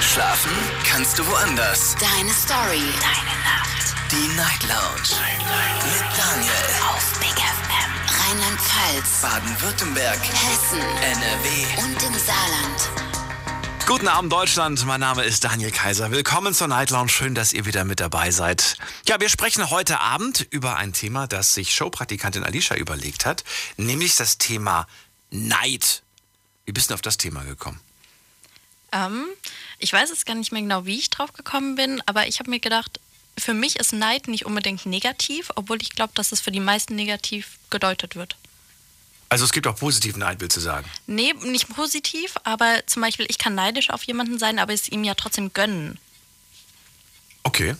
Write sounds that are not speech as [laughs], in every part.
Schlafen kannst du woanders. Deine Story. Deine Nacht. Die Night Lounge. Mit Daniel. Auf Big FM. Rheinland-Pfalz. Baden-Württemberg. Hessen. NRW. Und im Saarland. Guten Abend Deutschland, mein Name ist Daniel Kaiser. Willkommen zur Night Lounge, schön, dass ihr wieder mit dabei seid. Ja, wir sprechen heute Abend über ein Thema, das sich Showpraktikantin Alicia überlegt hat, nämlich das Thema Neid. Wie bist du auf das Thema gekommen? Ähm, ich weiß jetzt gar nicht mehr genau, wie ich drauf gekommen bin, aber ich habe mir gedacht, für mich ist Neid nicht unbedingt negativ, obwohl ich glaube, dass es für die meisten negativ gedeutet wird. Also es gibt auch positiven Neid, willst du sagen? Nee, nicht positiv, aber zum Beispiel, ich kann neidisch auf jemanden sein, aber es ihm ja trotzdem gönnen. Okay.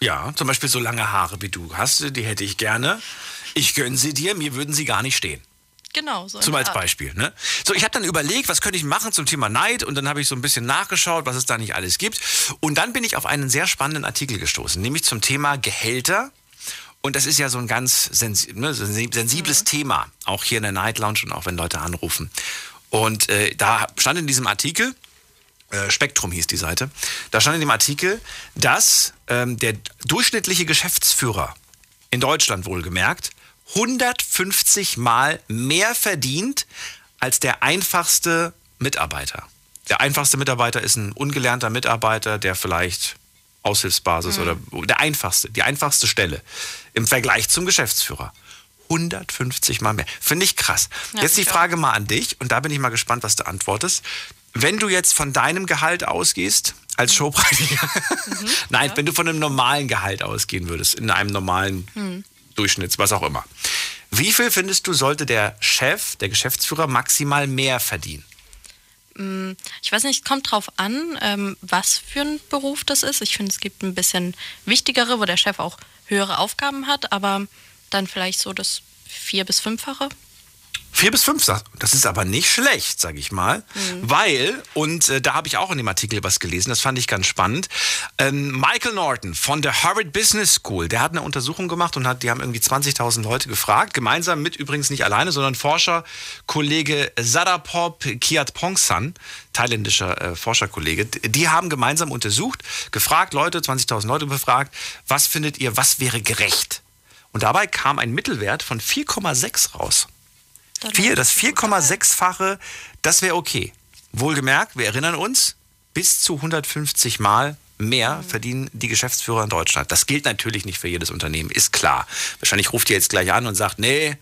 Ja, zum Beispiel so lange Haare wie du hast, die hätte ich gerne. Ich gönne sie dir, mir würden sie gar nicht stehen. Genau, so. Zum als. Beispiel. Ne? So, ich habe dann überlegt, was könnte ich machen zum Thema Neid und dann habe ich so ein bisschen nachgeschaut, was es da nicht alles gibt. Und dann bin ich auf einen sehr spannenden Artikel gestoßen, nämlich zum Thema Gehälter. Und das ist ja so ein ganz sensi ne, sensi- sensibles Thema, auch hier in der Night Lounge und auch wenn Leute anrufen. Und äh, da stand in diesem Artikel, äh, Spektrum hieß die Seite, da stand in dem Artikel, dass ähm, der durchschnittliche Geschäftsführer in Deutschland wohlgemerkt 150 Mal mehr verdient als der einfachste Mitarbeiter. Der einfachste Mitarbeiter ist ein ungelernter Mitarbeiter, der vielleicht Aushilfsbasis oder der einfachste, die einfachste Stelle im Vergleich zum Geschäftsführer. 150 Mal mehr. Finde ich krass. Ja, jetzt die. Frage mal an dich und da bin ich mal gespannt, was du antwortest. Wenn du jetzt von deinem Gehalt ausgehst, als Showpraktiker, [laughs] nein, wenn du von einem normalen Gehalt ausgehen würdest, in einem normalen Durchschnitts, was auch immer. Wie viel findest du, sollte der Chef, der Geschäftsführer maximal mehr verdienen? Ich weiß nicht, kommt drauf an, ähm, was für ein Beruf das ist. Ich finde, es gibt ein bisschen wichtigere, wo der Chef auch höhere Aufgaben hat, aber dann vielleicht so das vier- bis fünffache. Vier bis fünf, sag- das ist aber nicht schlecht, sag ich mal. Weil, und äh, da habe ich auch in dem Artikel was gelesen, das fand ich ganz spannend. Ähm, Michael Norton von der Harvard Business School, der hat eine Untersuchung gemacht und hat, die haben irgendwie 20.000 Leute gefragt, gemeinsam mit übrigens nicht alleine, sondern Forscherkollege Sadapop Kiatpongsan, thailändischer äh, Forscherkollege, die haben gemeinsam untersucht, gefragt, Leute, 20.000 Leute befragt, was findet ihr, was wäre gerecht? Und dabei kam ein Mittelwert von 4,6 raus. Dann Vier, das 4,6-fache, das wäre okay. Wohlgemerkt, wir erinnern uns, bis zu 150 Mal mehr verdienen die Geschäftsführer in Deutschland. Das gilt natürlich nicht für jedes Unternehmen, ist klar. Wahrscheinlich ruft ihr jetzt gleich an und sagt, nee,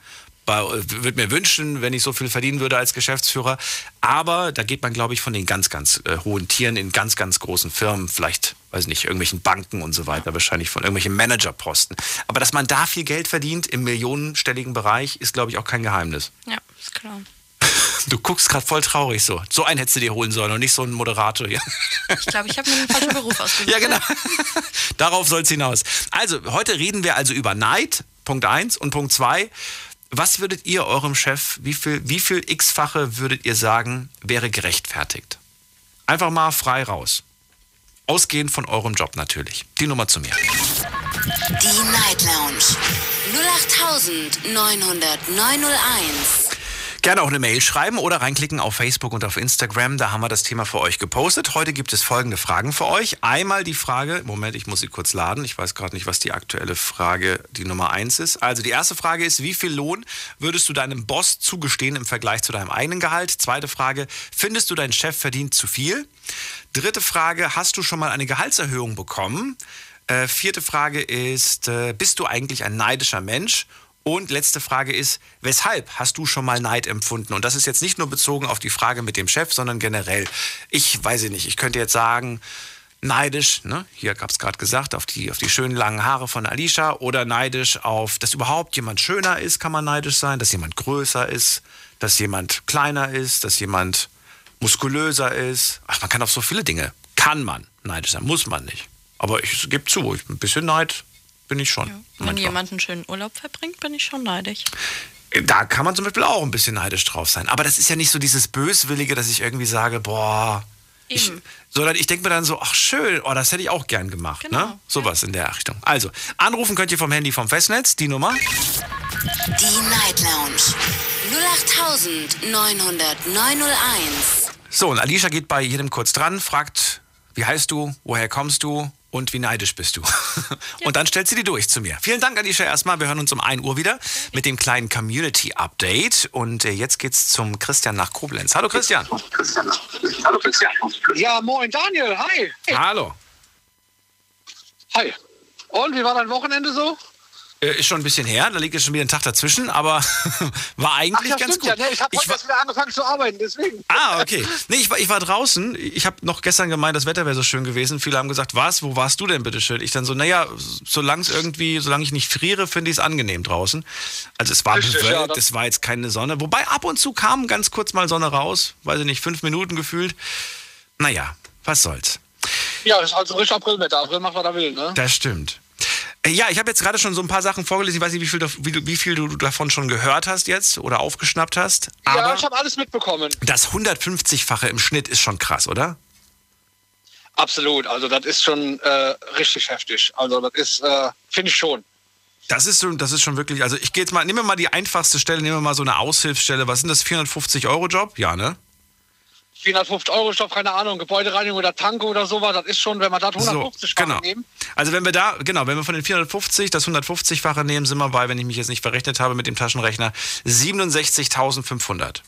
würde mir wünschen, wenn ich so viel verdienen würde als Geschäftsführer. Aber da geht man, glaube ich, von den ganz, ganz äh, hohen Tieren in ganz, ganz großen Firmen, vielleicht, weiß nicht, irgendwelchen Banken und so weiter, wahrscheinlich von irgendwelchen Managerposten. Aber dass man da viel Geld verdient im millionenstelligen Bereich, ist, glaube ich, auch kein Geheimnis. Ja, ist klar. [laughs] Du guckst gerade voll traurig so. So einen hättest du dir holen sollen und nicht so einen Moderator hier. Ich glaube, ich habe mir den falschen Beruf [laughs] ausgesucht. Ja, genau. [laughs] Darauf soll es hinaus. Also, heute reden wir also über Neid, Punkt 1 und Punkt 2. Was würdet ihr eurem Chef, wie viel, wie viel x-fache würdet ihr sagen, wäre gerechtfertigt? Einfach mal frei raus. Ausgehend von eurem Job natürlich. Die Nummer zu mir. Die Night Lounge. 08901. Gerne auch eine Mail schreiben oder reinklicken auf Facebook und auf Instagram. Da haben wir das Thema für euch gepostet. Heute gibt es folgende Fragen für euch. Einmal die Frage, Moment, ich muss sie kurz laden. Ich weiß gerade nicht, was die aktuelle Frage, die Nummer eins ist. Also die erste Frage ist, wie viel Lohn würdest du deinem Boss zugestehen im Vergleich zu deinem eigenen Gehalt? Zweite Frage, findest du dein Chef verdient zu viel? Dritte Frage, hast du schon mal eine Gehaltserhöhung bekommen? Äh, vierte Frage ist, äh, bist du eigentlich ein neidischer Mensch? Und letzte Frage ist, weshalb hast du schon mal Neid empfunden? Und das ist jetzt nicht nur bezogen auf die Frage mit dem Chef, sondern generell. Ich weiß ich nicht, ich könnte jetzt sagen, neidisch, ne? hier gab es gerade gesagt, auf die, auf die schönen langen Haare von Alicia oder neidisch auf, dass überhaupt jemand schöner ist, kann man neidisch sein, dass jemand größer ist, dass jemand kleiner ist, dass jemand muskulöser ist. Ach, man kann auf so viele Dinge, kann man neidisch sein, muss man nicht. Aber ich gebe zu, ich, ein bisschen Neid bin ich schon. Wenn manchmal. jemand einen schönen Urlaub verbringt, bin ich schon neidisch. Da kann man zum Beispiel auch ein bisschen neidisch drauf sein. Aber das ist ja nicht so dieses Böswillige, dass ich irgendwie sage, boah. Ich, sondern ich denke mir dann so, ach schön, oh, das hätte ich auch gern gemacht. Ne? Genau, Sowas in der Richtung. Also, anrufen könnt ihr vom Handy vom Festnetz, die Nummer. Die Night Lounge. 08901. So, und Alicia geht bei jedem kurz dran, fragt wie heißt du, woher kommst du und wie neidisch bist du. [laughs] Und dann stellt sie die durch zu mir. Vielen Dank, Alicia, erstmal. Wir hören uns um 1 Uhr wieder mit dem kleinen Community-Update. Und äh, jetzt geht's zum Christian nach Koblenz. Hallo Christian. Hallo Christian. Ja, moin Daniel, hi. Hallo. Hi. Und wie war dein Wochenende so? Äh, ist schon ein bisschen her, da liegt jetzt schon wieder ein Tag dazwischen, aber [laughs] war eigentlich Ach, ja, ganz stimmt gut. Ja, ich habe heute erst wieder angefangen zu arbeiten, deswegen. Ah, okay. Nee, ich war, ich war draußen. Ich habe noch gestern gemeint, das Wetter wäre so schön gewesen. Viele haben gesagt, was, wo warst du denn bitte schön? Ich dann so, naja, solange es irgendwie, solange ich nicht friere, finde ich es angenehm draußen. Also es war Richtig, bewölkt, ja, es war jetzt keine Sonne. Wobei ab und zu kam ganz kurz mal Sonne raus. Weiß ich nicht, fünf Minuten gefühlt. Naja, was soll's. Ja, das ist also richtig Aprilwetter. April macht, was er will, ne? Das stimmt. Ja, ich habe jetzt gerade schon so ein paar Sachen vorgelesen. Ich weiß nicht, wie viel, du- wie, wie viel du davon schon gehört hast jetzt oder aufgeschnappt hast. ja, Aber ich habe alles mitbekommen. das 150-fache im Schnitt ist schon krass, oder? Absolut. Also das ist schon äh, richtig heftig. Also das ist, äh, finde ich schon. Das ist, so, das ist schon wirklich, also ich gehe jetzt mal, nehmen wir mal die einfachste Stelle, nehmen wir mal so eine Aushilfsstelle. Was sind das, 450-Euro-Job? Ja, ne? 450 Euro Stoff, keine Ahnung, Gebäudereinigung oder Tanke oder sowas, das ist schon, wenn man das 150 so, genau. nehmen. Also wenn wir da, genau, wenn wir von den 450 das 150-fache nehmen, sind wir bei, wenn ich mich jetzt nicht verrechnet habe mit dem Taschenrechner, 67.500.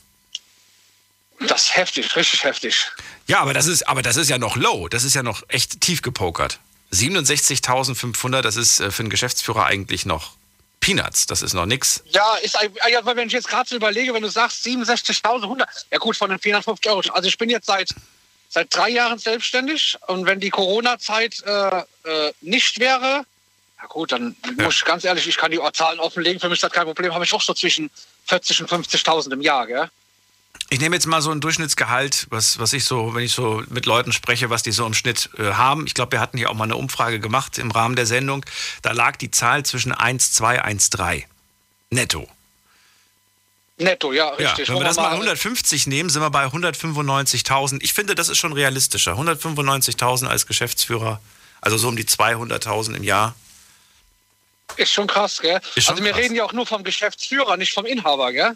Das ist heftig, richtig heftig. Ja, aber das ist, aber das ist ja noch low. Das ist ja noch echt tief gepokert. 67.500, das ist äh, für einen Geschäftsführer eigentlich noch Peanuts. Das ist noch nix. Ja, ist, ja, wenn ich jetzt gerade so überlege, wenn du sagst 67.100, ja gut, von den 450 Euro. Also ich bin jetzt seit, seit drei Jahren selbstständig und wenn die Corona-Zeit äh, äh, nicht wäre, ja gut, dann muss ich ganz ehrlich, ich kann die Zahlen offenlegen, für mich ist das kein Problem, habe ich auch so zwischen 40 und 50.000 im Jahr, gell? Ich nehme jetzt mal so ein Durchschnittsgehalt, was, was ich so, wenn ich so mit Leuten spreche, was die so im Schnitt äh, haben. Ich glaube, wir hatten hier auch mal eine Umfrage gemacht im Rahmen der Sendung. Da lag die Zahl zwischen 1,2, 1,3 netto. Netto, ja, Ja, richtig. wenn wir das mal 150 nehmen, sind wir bei 195.000. Ich finde, das ist schon realistischer. 195.000 als Geschäftsführer, also so um die 200.000 im Jahr. Ist schon krass, gell? Schon also wir krass. reden ja auch nur vom Geschäftsführer, nicht vom Inhaber, gell?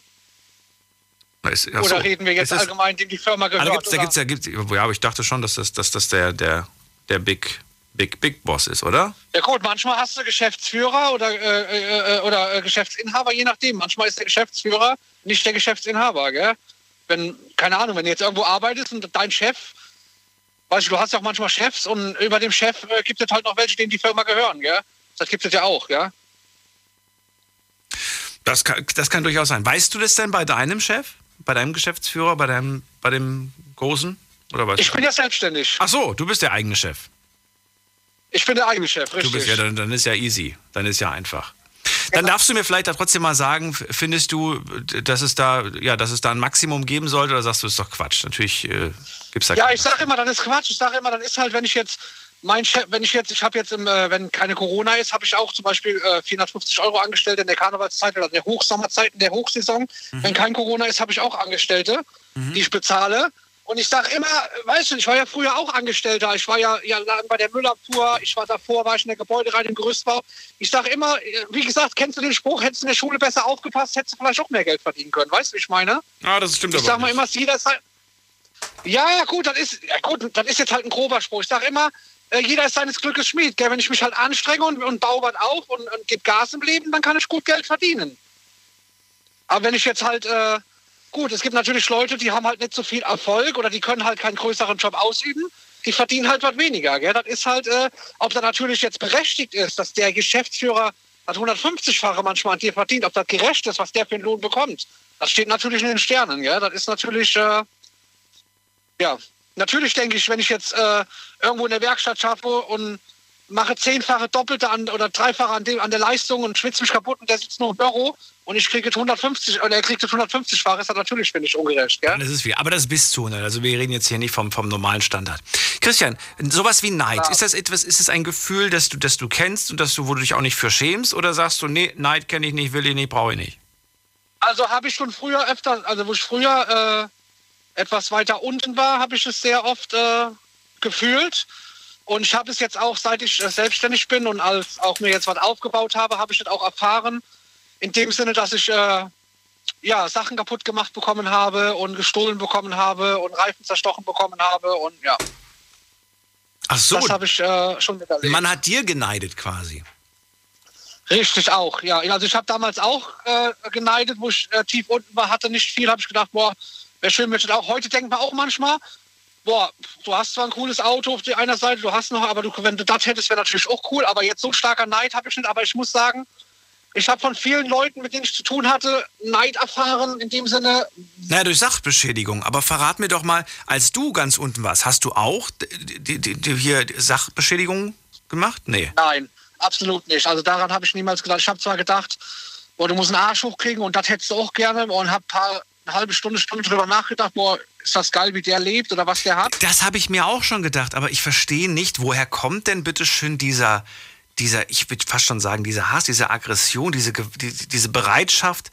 Ist, ach Oder reden wir jetzt Ist allgemein, dem die Firma Ah, gehört? da gibt's, da gibt's, da gibt's, ja, aber ich dachte schon, dass das, dass das der, der, der Big, Big, Big Boss ist, oder? Ja gut, manchmal hast du Geschäftsführer oder, äh, äh, oder äh, Geschäftsinhaber, je nachdem. Manchmal ist der Geschäftsführer nicht der Geschäftsinhaber, gell? Wenn, keine Ahnung, wenn du jetzt irgendwo arbeitest und dein Chef, weißt du, du hast ja auch manchmal Chefs und über dem Chef äh, gibt es halt noch welche, denen die Firma gehören, gell? Das gibt es ja auch, gell? Das kann, das kann durchaus sein. Weißt du das denn bei deinem Chef? Bei deinem Geschäftsführer? Bei deinem, bei dem Großen? Oder weißt Ich bin ja selbstständig. Ach so, du bist der eigene Chef. Ich bin der eigene Chef, richtig. Du bist ja, dann, dann ist ja easy. Dann ist ja einfach. Dann darfst du mir vielleicht da trotzdem mal sagen, findest du, dass es da, ja, dass es da ein Maximum geben sollte oder sagst du, ist doch Quatsch? Natürlich äh, gibt's da Ja, ich sage immer, das ist Quatsch. Ich sage immer, das ist halt, wenn ich jetzt mein Chef, wenn ich jetzt, ich habe jetzt, im, äh, wenn keine Corona ist, habe ich auch zum Beispiel äh, 450 Euro Angestellte in der Karnevalszeit oder in der Hochsommerzeit, in der Hochsaison. Wenn kein Corona ist, habe ich auch Angestellte, die ich bezahle. Und ich sage immer, weißt du, ich war ja früher auch Angestellter. Ich war ja, ja bei der Müllabfuhr. Ich war davor, war ich in der Gebäudereinigung, im Gerüstbau. Ich sage immer, äh, wie gesagt, kennst du den Spruch, hättest du in der Schule besser aufgepasst, hättest du vielleicht auch mehr Geld verdienen können. Weißt du, wie ich meine? Ah, das stimmt Ich aber sag mal immer, jeder ist halt. Ja, ja, gut, das ist, ja, gut, das ist jetzt halt ein grober Spruch. Ich sag immer, jeder ist seines Glückes Schmied. Gell? Wenn ich mich halt anstrenge und, und baue was auf und, und gebe Gas im Leben, dann kann ich gut Geld verdienen. Aber wenn ich jetzt halt, äh, gut, es gibt natürlich Leute, die haben halt nicht so viel Erfolg oder die können halt keinen größeren Job ausüben. Die verdienen halt was weniger. Gell? Das ist halt, äh, ob da natürlich jetzt berechtigt ist, dass der Geschäftsführer das 150-fache manchmal an dir verdient, ob das gerecht ist, was der für einen Lohn bekommt. Das steht natürlich in den Sternen. Gell? Das ist natürlich, äh, ja, natürlich denke ich, wenn ich jetzt äh, irgendwo in der Werkstatt schaffe und mache zehnfache Doppelte an oder dreifache an, dem, an der Leistung und schwitze mich kaputt und der sitzt nur im Büro und ich kriege jetzt 150 oder er kriegt jetzt 150-fache, ist das natürlich, finde ich, ungerecht. Gell? Das ist viel. Aber das bist du. Ne? Also wir reden jetzt hier nicht vom, vom normalen Standard. Christian, sowas wie Neid, ist das etwas, ist es ein Gefühl, das du, das du kennst und dass du, wo du dich auch nicht für schämst? Oder sagst du, nee, Neid kenne ich nicht, will ich nicht, brauche ich nicht? Also habe ich schon früher öfter, also wo ich früher äh, etwas weiter unten war, habe ich es sehr oft äh, gefühlt. Und ich habe es jetzt auch, seit ich äh, selbstständig bin und als auch mir jetzt was aufgebaut habe, habe ich das auch erfahren. In dem Sinne, dass ich äh, ja, Sachen kaputt gemacht bekommen habe und gestohlen bekommen habe und Reifen zerstochen bekommen habe und ja. Ach so, Das habe ich äh, schon miterlebt. man hat dir geneidet quasi. Richtig auch, ja. Also ich habe damals auch äh, geneidet, wo ich äh, tief unten war, hatte nicht viel, habe ich gedacht, boah, wäre schön, das auch. Heute denkt man auch manchmal, boah, du hast zwar ein cooles Auto auf der einer Seite, du hast noch, aber du, wenn du das hättest, wäre natürlich auch cool. Aber jetzt so starker Neid habe ich nicht. Aber ich muss sagen, ich habe von vielen Leuten, mit denen ich zu tun hatte, Neid erfahren, in dem Sinne, Naja, durch Sachbeschädigung. Aber verrat mir doch mal, als du ganz unten warst, hast du auch die, die, die hier Sachbeschädigung gemacht? Nee. Nein, absolut nicht. Also daran habe ich niemals gedacht. Ich habe zwar gedacht, boah, du musst einen Arsch hochkriegen und das hättest du auch gerne und habe paar eine halbe Stunde, Stunde drüber nachgedacht, boah, ist das geil, wie der lebt oder was der hat. Das habe ich mir auch schon gedacht, aber ich verstehe nicht, woher kommt denn bitte schön dieser, dieser, ich würde fast schon sagen, dieser Hass, diese Aggression, diese, die, diese Bereitschaft,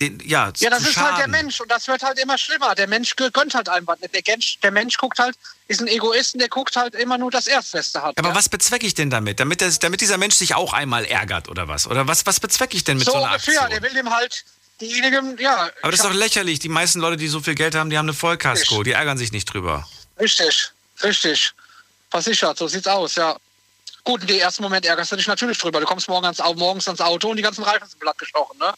den, ja, Ja, das ist halt der. Mensch und das wird halt immer schlimmer. Der Mensch gönnt halt einfach nicht. Der Mensch, der Mensch guckt halt, ist ein Egoist und der guckt halt immer nur das Erstbeste hat. Aber ja? was bezwecke ich denn damit? Damit, der, damit dieser Mensch sich auch einmal ärgert oder was? Oder was, was bezwecke ich denn mit so, so einer ungefähr, Aktion? der will dem halt diejenigen, ja. Aber das ist doch lächerlich. Die meisten Leute, die so viel Geld haben, die haben eine Vollkasko. Die ärgern sich nicht drüber. Richtig, richtig. Versichert, so sieht's aus, ja. Gut, in dem ersten Moment ärgerst du dich natürlich drüber. Du kommst morgen ans, morgens ans Auto und die ganzen Reifen sind blatt gestochen, ne?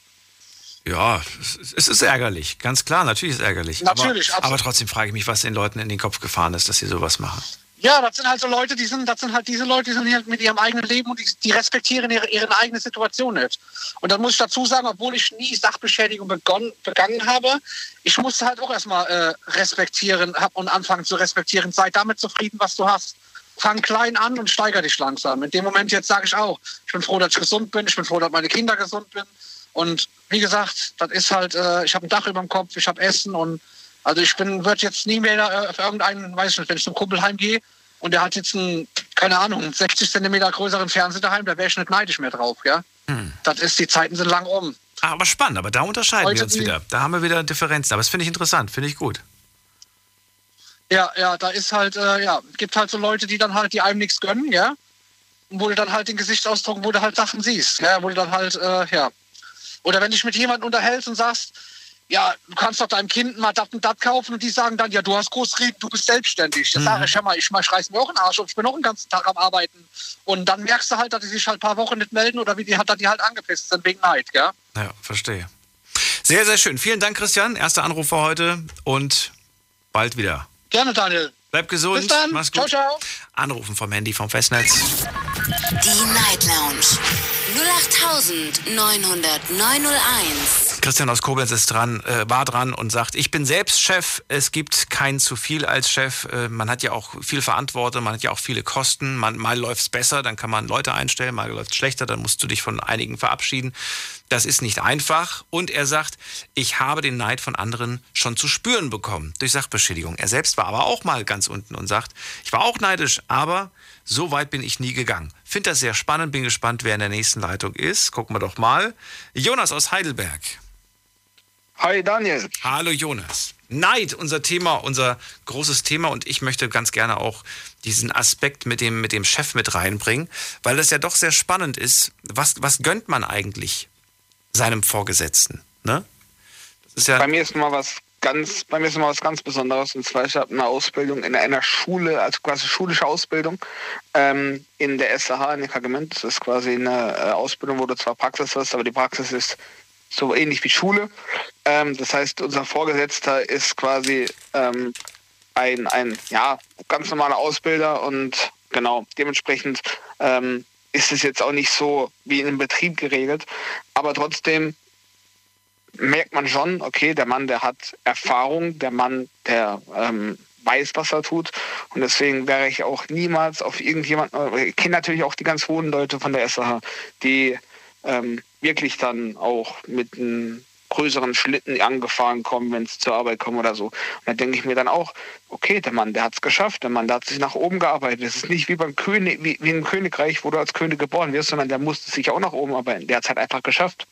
Ja, es- es ist ärgerlich. Ganz klar, natürlich ist es ärgerlich. Natürlich, aber, absolut. aber trotzdem frage ich mich, was den Leuten in den Kopf gefahren ist, dass sie sowas machen. Ja, das sind halt so Leute, die sind, das sind halt diese Leute, die sind halt mit ihrem eigenen Leben und die, die respektieren ihre, ihre eigene Situation nicht. Und dann muss ich dazu sagen, obwohl ich nie Sachbeschädigung begonnen, begangen habe, ich musste halt auch erstmal äh, respektieren hab, und anfangen zu respektieren. Sei damit zufrieden, was du hast. Fang klein an und steiger dich langsam. In dem Moment jetzt sage ich auch, ich bin froh, dass ich gesund bin, ich bin froh, dass meine Kinder gesund bin. Und wie gesagt, das ist halt, äh, ich habe ein Dach über dem Kopf, ich habe Essen und also ich bin, wird jetzt nie mehr äh, für irgendeinen, weiß ich nicht, wenn ich zum Kumpel heimgehe und der hat jetzt einen, keine Ahnung, einen 60 Zentimeter größeren Fernseher daheim, da wäre ich nicht neidisch mehr drauf, ja. Das ist, die Zeiten sind lang um. Ah, Aber spannend, aber da unterscheiden Heute wir uns die- wieder. Da haben wir wieder Differenzen. Aber das finde ich interessant, finde ich gut. Ja, ja, da ist halt, äh, ja, gibt halt so Leute, die dann halt, die einem nichts gönnen, ja. Und wo du dann halt den Gesichtsausdruck, wo du halt Sachen siehst, ja, wo du dann halt, äh, ja. Oder wenn dich mit jemandem unterhältst und sagst, ja, du kannst doch deinem Kind mal das und das kaufen und die sagen dann, ja, du hast groß reden, du bist selbstständig. Das sage ich, hör mal, ich, mal, ich reiß mir auch einen Arsch auf, ich bin auch den ganzen Tag am Arbeiten. Und dann merkst du halt, dass die sich halt ein paar Wochen nicht melden oder wie die, dass die halt angepisst sind wegen Neid, ja. Ja, verstehe. Sehr, sehr schön. Vielen Dank, Christian. Erster Anruf für heute und bald wieder. Gerne, Daniel. Bleib gesund. Bis dann. Mach's Ciao, gut. ciao. Anrufen vom Handy vom Festnetz. Die Night Lounge 08901. Christian aus Koblenz ist dran, äh, war dran und sagt, ich bin selbst Chef, es gibt kein zu viel als Chef. Äh, man hat ja auch viel Verantwortung, man hat ja auch viele Kosten. Man, mal läuft's besser, dann kann man Leute einstellen, mal läuft's schlechter, dann musst du dich von einigen verabschieden. Das ist nicht einfach. Und er sagt, ich habe den Neid von anderen schon zu spüren bekommen durch Sachbeschädigung. Er selbst war aber auch mal ganz unten und sagt, ich war auch neidisch, aber so weit bin ich nie gegangen. Finde das sehr spannend, bin gespannt, wer in der nächsten Leitung ist. Gucken wir doch mal. Jonas aus Heidelberg. Hi Daniel. Hallo Jonas. Neid, unser Thema, unser großes Thema und ich möchte ganz gerne auch diesen Aspekt mit dem, mit dem Chef mit reinbringen, weil das ja doch sehr spannend ist. Was, was gönnt man eigentlich seinem Vorgesetzten? Ne? Das ist ja, Bei mir ist mal was ganz, bei mir ist mal was ganz Besonderes und zwar ich habe eine Ausbildung in einer Schule, also quasi schulische Ausbildung ähm, in der SAH in Kagement. Das ist quasi eine äh, Ausbildung, wo du zwar Praxis hast, aber die Praxis ist so ähnlich wie Schule. Ähm, das heißt, unser Vorgesetzter ist quasi ähm, ein, ein ja, ganz normaler Ausbilder und genau, dementsprechend ähm, ist es jetzt auch nicht so wie in einem Betrieb geregelt. Aber trotzdem merkt man schon, okay, der Mann, der hat Erfahrung, der Mann, der ähm, weiß, was er tut. Und deswegen wäre ich auch niemals auf irgendjemanden, ich kenne natürlich auch die ganz hohen Leute von der SAH, die ähm, wirklich dann auch mit einem größeren Schlitten angefahren kommen, wenn sie zur Arbeit kommen oder so. Und da denke ich mir dann auch, okay, der Mann, der hat es geschafft, der Mann, der hat sich nach oben gearbeitet. Es ist nicht wie beim König, wie, wie im Königreich, wo du als König geboren wirst, sondern der musste sich auch nach oben arbeiten. Der hat es halt einfach geschafft.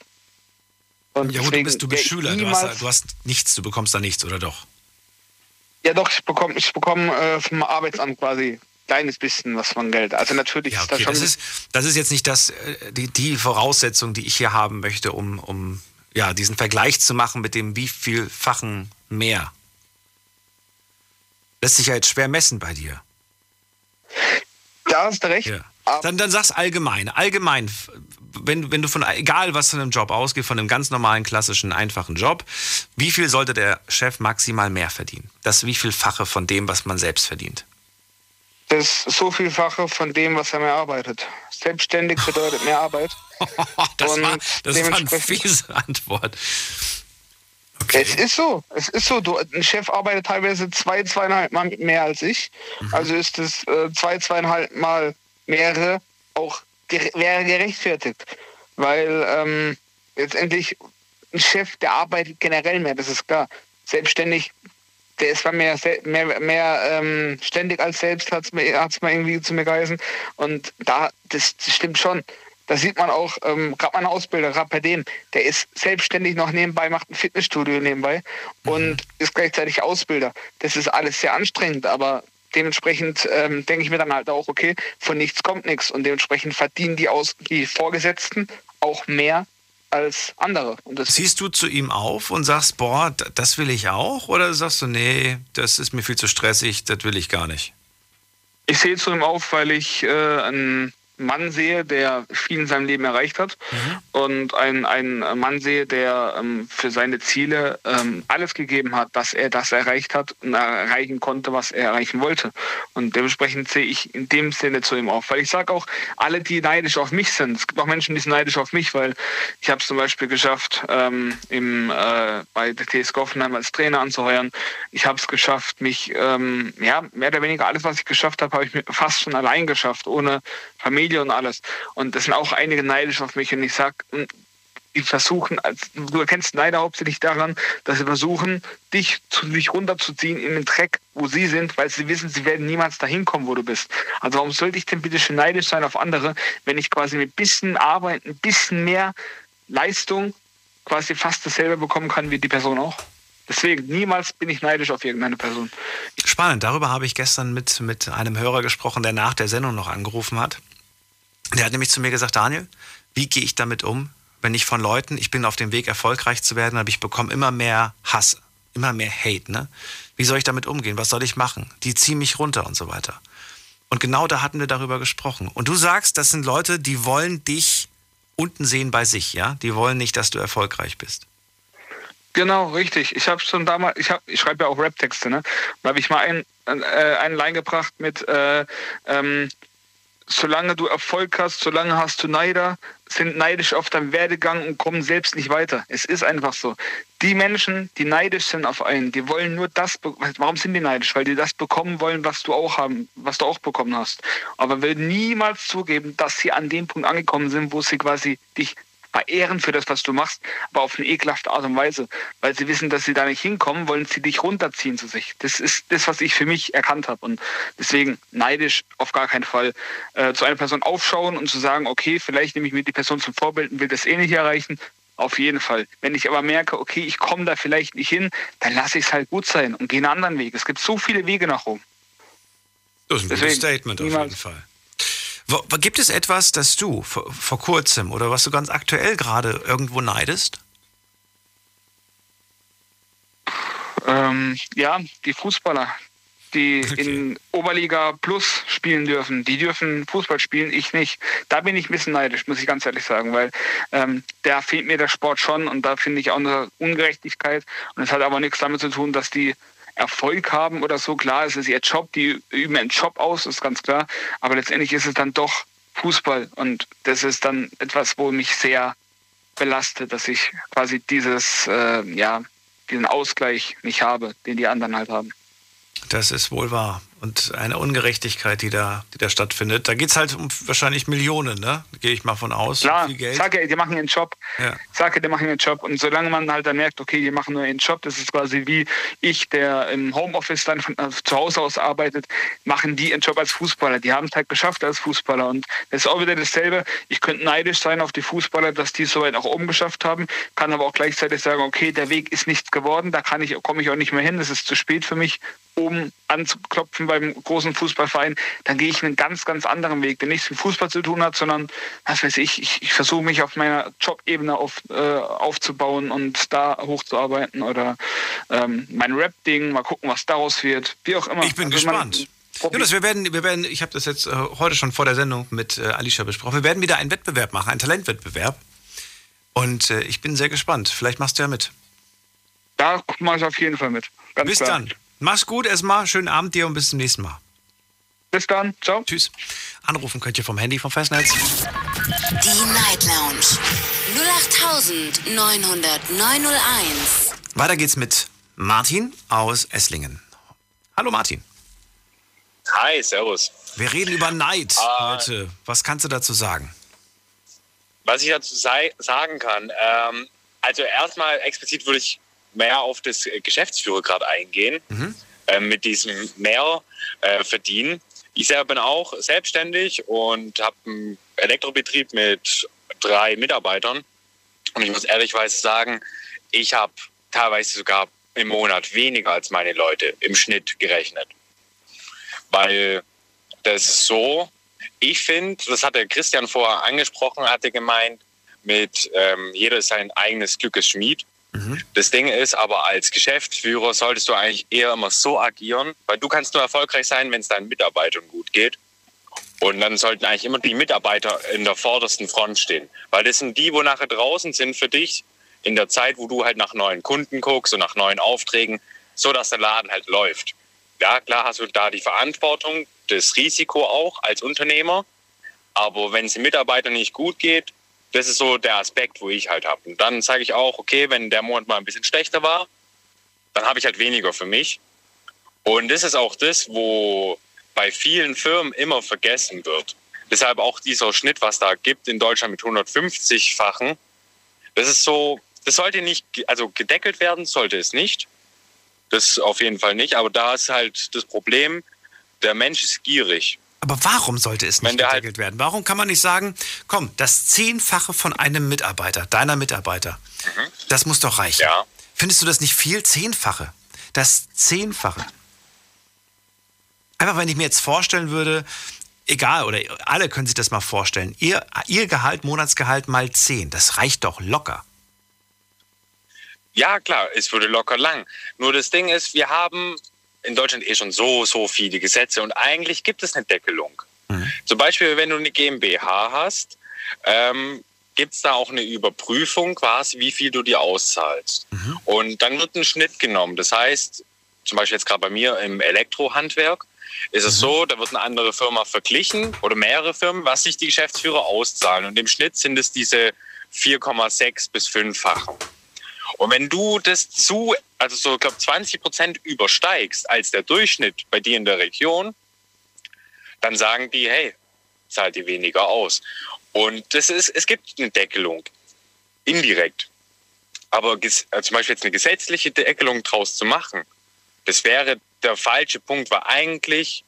Und ja gut, du bist, du bist Schüler, du hast, du hast nichts, du bekommst da nichts, oder doch? Ja, doch, ich bekomme ich bekomm, äh, vom Arbeitsamt quasi kleines bisschen was von Geld. Also natürlich Ja, ist das okay, schon. das ist, das ist jetzt nicht das, äh, die, die Voraussetzung, die ich hier haben möchte, um, um ja, diesen Vergleich zu machen mit dem wievielfachen mehr. Lässt sich ja jetzt schwer messen bei dir. da hast du recht. Ja. Dann, dann sag's allgemein. Allgemein, wenn, wenn du von, egal was von einem Job ausgeht, von einem ganz normalen, klassischen, einfachen Job, wie viel sollte der Chef maximal mehr verdienen? Das wie vielfache von dem, was man selbst verdient? Das ist so vielfache von dem, was er mehr arbeitet. Selbstständig bedeutet mehr Arbeit. [laughs] das, Und war, das war eine fiese Antwort. Es ist so. Es ist so. Du, ein Chef arbeitet teilweise zwei, zweieinhalb Mal mehr als ich. Also ist es äh, zwei, zweieinhalb Mal mehrere auch gere wäre gerechtfertigt. Weil ähm, letztendlich ein Chef, der arbeitet generell mehr, das ist klar. Selbstständig, der ist zwar mehr, mehr, mehr ähm, ständig als selbst, hat es mir, hat's mal irgendwie zu mir geheißen. Und da, das, das stimmt schon. Da sieht man auch, ähm, gerade mein Ausbilder, gerade bei dem, der ist selbstständig noch nebenbei, macht ein Fitnessstudio nebenbei und ist gleichzeitig Ausbilder. Das ist alles sehr anstrengend, aber dementsprechend ähm, denke ich mir dann halt auch, okay, von nichts kommt nichts und dementsprechend verdienen die, Aus die Vorgesetzten auch mehr als andere. Siehst du zu ihm auf und sagst, boah, das will ich auch? Oder sagst du, nee, das ist mir viel zu stressig, das will ich gar nicht? Ich sehe zu ihm auf, weil ich äh, einen Mann sehe, der viel in seinem Leben erreicht hat und ein, ein Mann sehe, der ähm, für seine Ziele ähm, alles gegeben hat, dass er das erreicht hat und erreichen konnte, was er erreichen wollte. Und dementsprechend sehe ich in dem Sinne zu ihm auf. Weil ich sage auch, alle, die neidisch auf mich sind, es gibt auch Menschen, die sind neidisch auf mich, weil ich habe es zum Beispiel geschafft, ähm, im, äh, bei der TSG Hoffenheim als Trainer anzuheuern. Ich habe es geschafft, mich, ähm, ja, mehr oder weniger alles, was ich geschafft habe, habe ich mir fast schon allein geschafft, ohne Familie und alles. Und es sind auch einige neidisch auf mich und ich sag, mm, die versuchen, du erkennst Neider hauptsächlich daran, dass sie versuchen, dich zu sich runterzuziehen in den Dreck, wo sie sind, weil sie wissen, sie werden niemals dahin kommen, wo du bist. Also warum sollte ich denn bitte schön neidisch sein auf andere, wenn ich quasi mit bisschen Arbeit, ein bisschen mehr Leistung quasi fast dasselbe bekommen kann wie die Person auch. Deswegen, niemals bin ich neidisch auf irgendeine Person. Spannend, darüber habe ich gestern mit, mit einem Hörer gesprochen, der nach der Sendung noch angerufen hat. Der hat nämlich zu mir gesagt, Daniel, wie gehe ich damit um, wenn ich von Leuten, ich bin auf dem Weg erfolgreich zu werden, aber ich bekomme immer mehr Hass, immer mehr Hate, ne? Wie soll ich damit umgehen? Was soll ich machen? Die ziehen mich runter und so weiter. Und genau da hatten wir darüber gesprochen. Und du sagst, das sind Leute, die wollen dich unten sehen bei sich, ja? Die wollen nicht, dass du erfolgreich bist. Genau, richtig. Ich habe schon damals, ich habe, ich schreibe ja auch Rap-Texte, ne? Da habe ich mal einen, äh, einen Line gebracht mit, äh, ähm, solange du Erfolg hast, solange hast du Neider, sind neidisch auf deinen Werdegang und kommen selbst nicht weiter. Es ist einfach so. Die Menschen, die neidisch sind auf einen, die wollen nur das, warum sind die neidisch? Weil die das bekommen wollen, was du auch haben, was du auch bekommen hast. Aber würden niemals zugeben, dass sie an dem Punkt angekommen sind, wo sie quasi dich verehren für das, was du machst, aber auf eine ekelhafte Art und Weise. Weil sie wissen, dass sie da nicht hinkommen, wollen sie dich runterziehen zu sich. Das ist das, was ich für mich erkannt habe. Und deswegen neidisch auf gar keinen Fall äh, zu einer Person aufschauen und zu sagen, okay, vielleicht nehme ich mir die Person zum Vorbild und will das eh nicht erreichen. Auf jeden Fall. Wenn ich aber merke, okay, ich komme da vielleicht nicht hin, dann lasse ich es halt gut sein und gehe einen anderen Weg. Es gibt so viele Wege nach Rom. Das ist ein gutes Statement auf jeden Fall. Gibt es etwas, das du vor, vor kurzem oder was du ganz aktuell gerade irgendwo neidest? Ähm, ja, die Fußballer, die Okay. in Oberliga Plus spielen dürfen, die dürfen Fußball spielen, ich nicht. Da bin ich ein bisschen neidisch, muss ich ganz ehrlich sagen, weil ähm, da fehlt mir der Sport schon und da finde ich auch eine Ungerechtigkeit. Und es hat aber nichts damit zu tun, dass die Erfolg haben oder so. Klar, es ist ihr Job, die üben ihren Job aus, ist ganz klar. Aber letztendlich ist es dann doch Fußball und das ist dann etwas, wo mich sehr belastet, dass ich quasi dieses, äh, ja, diesen Ausgleich nicht habe, den die anderen halt haben. Das ist wohl wahr. Und eine Ungerechtigkeit, die da, die da stattfindet. Da geht es halt um wahrscheinlich Millionen, ne? Gehe ich mal von aus. Klar, Viel Geld. sag ja, die machen ihren Job. Ja. Sag ja, die machen ihren Job. Und solange man halt dann merkt, okay, die machen nur ihren Job, das ist quasi wie ich, der im Homeoffice dann von äh, zu Hause aus arbeitet, machen die ihren Job als Fußballer. Die haben es halt geschafft als Fußballer. Und das ist auch wieder dasselbe. Ich könnte neidisch sein auf die Fußballer, dass die es so weit nach oben geschafft haben, kann aber auch gleichzeitig sagen, okay, der Weg ist nichts geworden, da kann ich, komme ich auch nicht mehr hin, es ist zu spät für mich, um anzuklopfen beim großen Fußballverein, dann gehe ich einen ganz, ganz anderen Weg, der nichts mit Fußball zu tun hat, sondern, was weiß ich, ich, ich versuche mich auf meiner Jobebene auf, äh, aufzubauen und da hochzuarbeiten oder ähm, mein Rap-Ding, mal gucken, was daraus wird, wie auch immer. Ich bin Also man- gespannt. Jonas, wir werden, wir werden, ich habe das jetzt äh, heute schon vor der Sendung mit äh, Alicia besprochen. Wir werden wieder einen Wettbewerb machen, einen Talentwettbewerb. Und äh, ich bin sehr gespannt. Vielleicht machst du ja mit. Da mache ich auf jeden Fall mit. Ganz bis klar. dann. Mach's gut erstmal. Schönen Abend dir und bis zum nächsten Mal. Bis dann. Ciao. Tschüss. Anrufen könnt ihr vom Handy vom Festnetz. Die Night Lounge 0890901. Weiter geht's mit Martin aus Esslingen. Hallo Martin. Hi, servus. Wir reden über Neid Ah. heute. Was kannst du dazu sagen? Was ich dazu sei, sagen kann, ähm, also erstmal explizit würde ich mehr auf das äh, Geschäftsführergrad eingehen, ähm, mit diesem mehr äh, verdienen. Ich selber bin auch selbstständig und habe einen Elektrobetrieb mit drei Mitarbeitern. Und ich muss ehrlichweise sagen, ich habe teilweise sogar im Monat weniger als meine Leute im Schnitt gerechnet. Weil das ist so, ich finde, das hat der Christian vorher angesprochen, hat er gemeint, mit ähm, jeder ist sein eigenes Glückes Schmied. Das Ding ist aber, als Geschäftsführer solltest du eigentlich eher immer so agieren, weil du kannst nur erfolgreich sein, wenn es deinen Mitarbeitern gut geht. Und dann sollten eigentlich immer die Mitarbeiter in der vordersten Front stehen. Weil das sind die, wo nachher draußen sind für dich in der Zeit, wo du halt nach neuen Kunden guckst und nach neuen Aufträgen, so dass der Laden halt läuft. Ja, klar hast du da die Verantwortung, das Risiko auch als Unternehmer. Aber wenn es den Mitarbeitern nicht gut geht, das ist so der Aspekt, wo ich halt habe. Und dann sage ich auch, okay, wenn der Monat mal ein bisschen schlechter war, dann habe ich halt weniger für mich. Und das ist auch das, wo bei vielen Firmen immer vergessen wird. Deshalb auch dieser Schnitt, was da gibt in Deutschland mit 150-fachen, das ist so, das sollte nicht, also gedeckelt werden sollte es nicht. Das auf jeden Fall nicht. Aber da ist halt das Problem, der Mensch ist gierig. Aber warum sollte es nicht der halt- werden? Warum kann man nicht sagen, komm, das Zehnfache von einem Mitarbeiter, deiner Mitarbeiter, das muss doch reichen. Mhm. Ja. Findest du das nicht viel? Zehnfache. Das Zehnfache. Einfach, wenn ich mir jetzt vorstellen würde, egal, oder alle können sich das mal vorstellen, ihr, ihr Gehalt, Monatsgehalt mal zehn, das reicht doch locker. Ja, klar, es würde locker lang. Nur das Ding ist, wir haben in Deutschland eh schon so, so viele Gesetze und eigentlich gibt es eine Deckelung. Zum Beispiel, wenn du eine GmbH hast, ähm, gibt es da auch eine Überprüfung quasi, wie viel du dir auszahlst. Und dann wird ein Schnitt genommen. Das heißt, zum Beispiel jetzt gerade bei mir im Elektrohandwerk, ist es so, da wird eine andere Firma verglichen oder mehrere Firmen, was sich die Geschäftsführer auszahlen. Und im Schnitt sind es diese 4,6 bis 5-fachen. Und wenn du das zu, also so, ich glaube, 20 Prozent übersteigst als der Durchschnitt bei dir in der Region, dann sagen die, hey, zahlt die weniger aus. Und das ist, es gibt eine Deckelung, indirekt. Aber äh, zum Beispiel jetzt eine gesetzliche Deckelung draus zu machen, das wäre der falsche Punkt, weil eigentlich,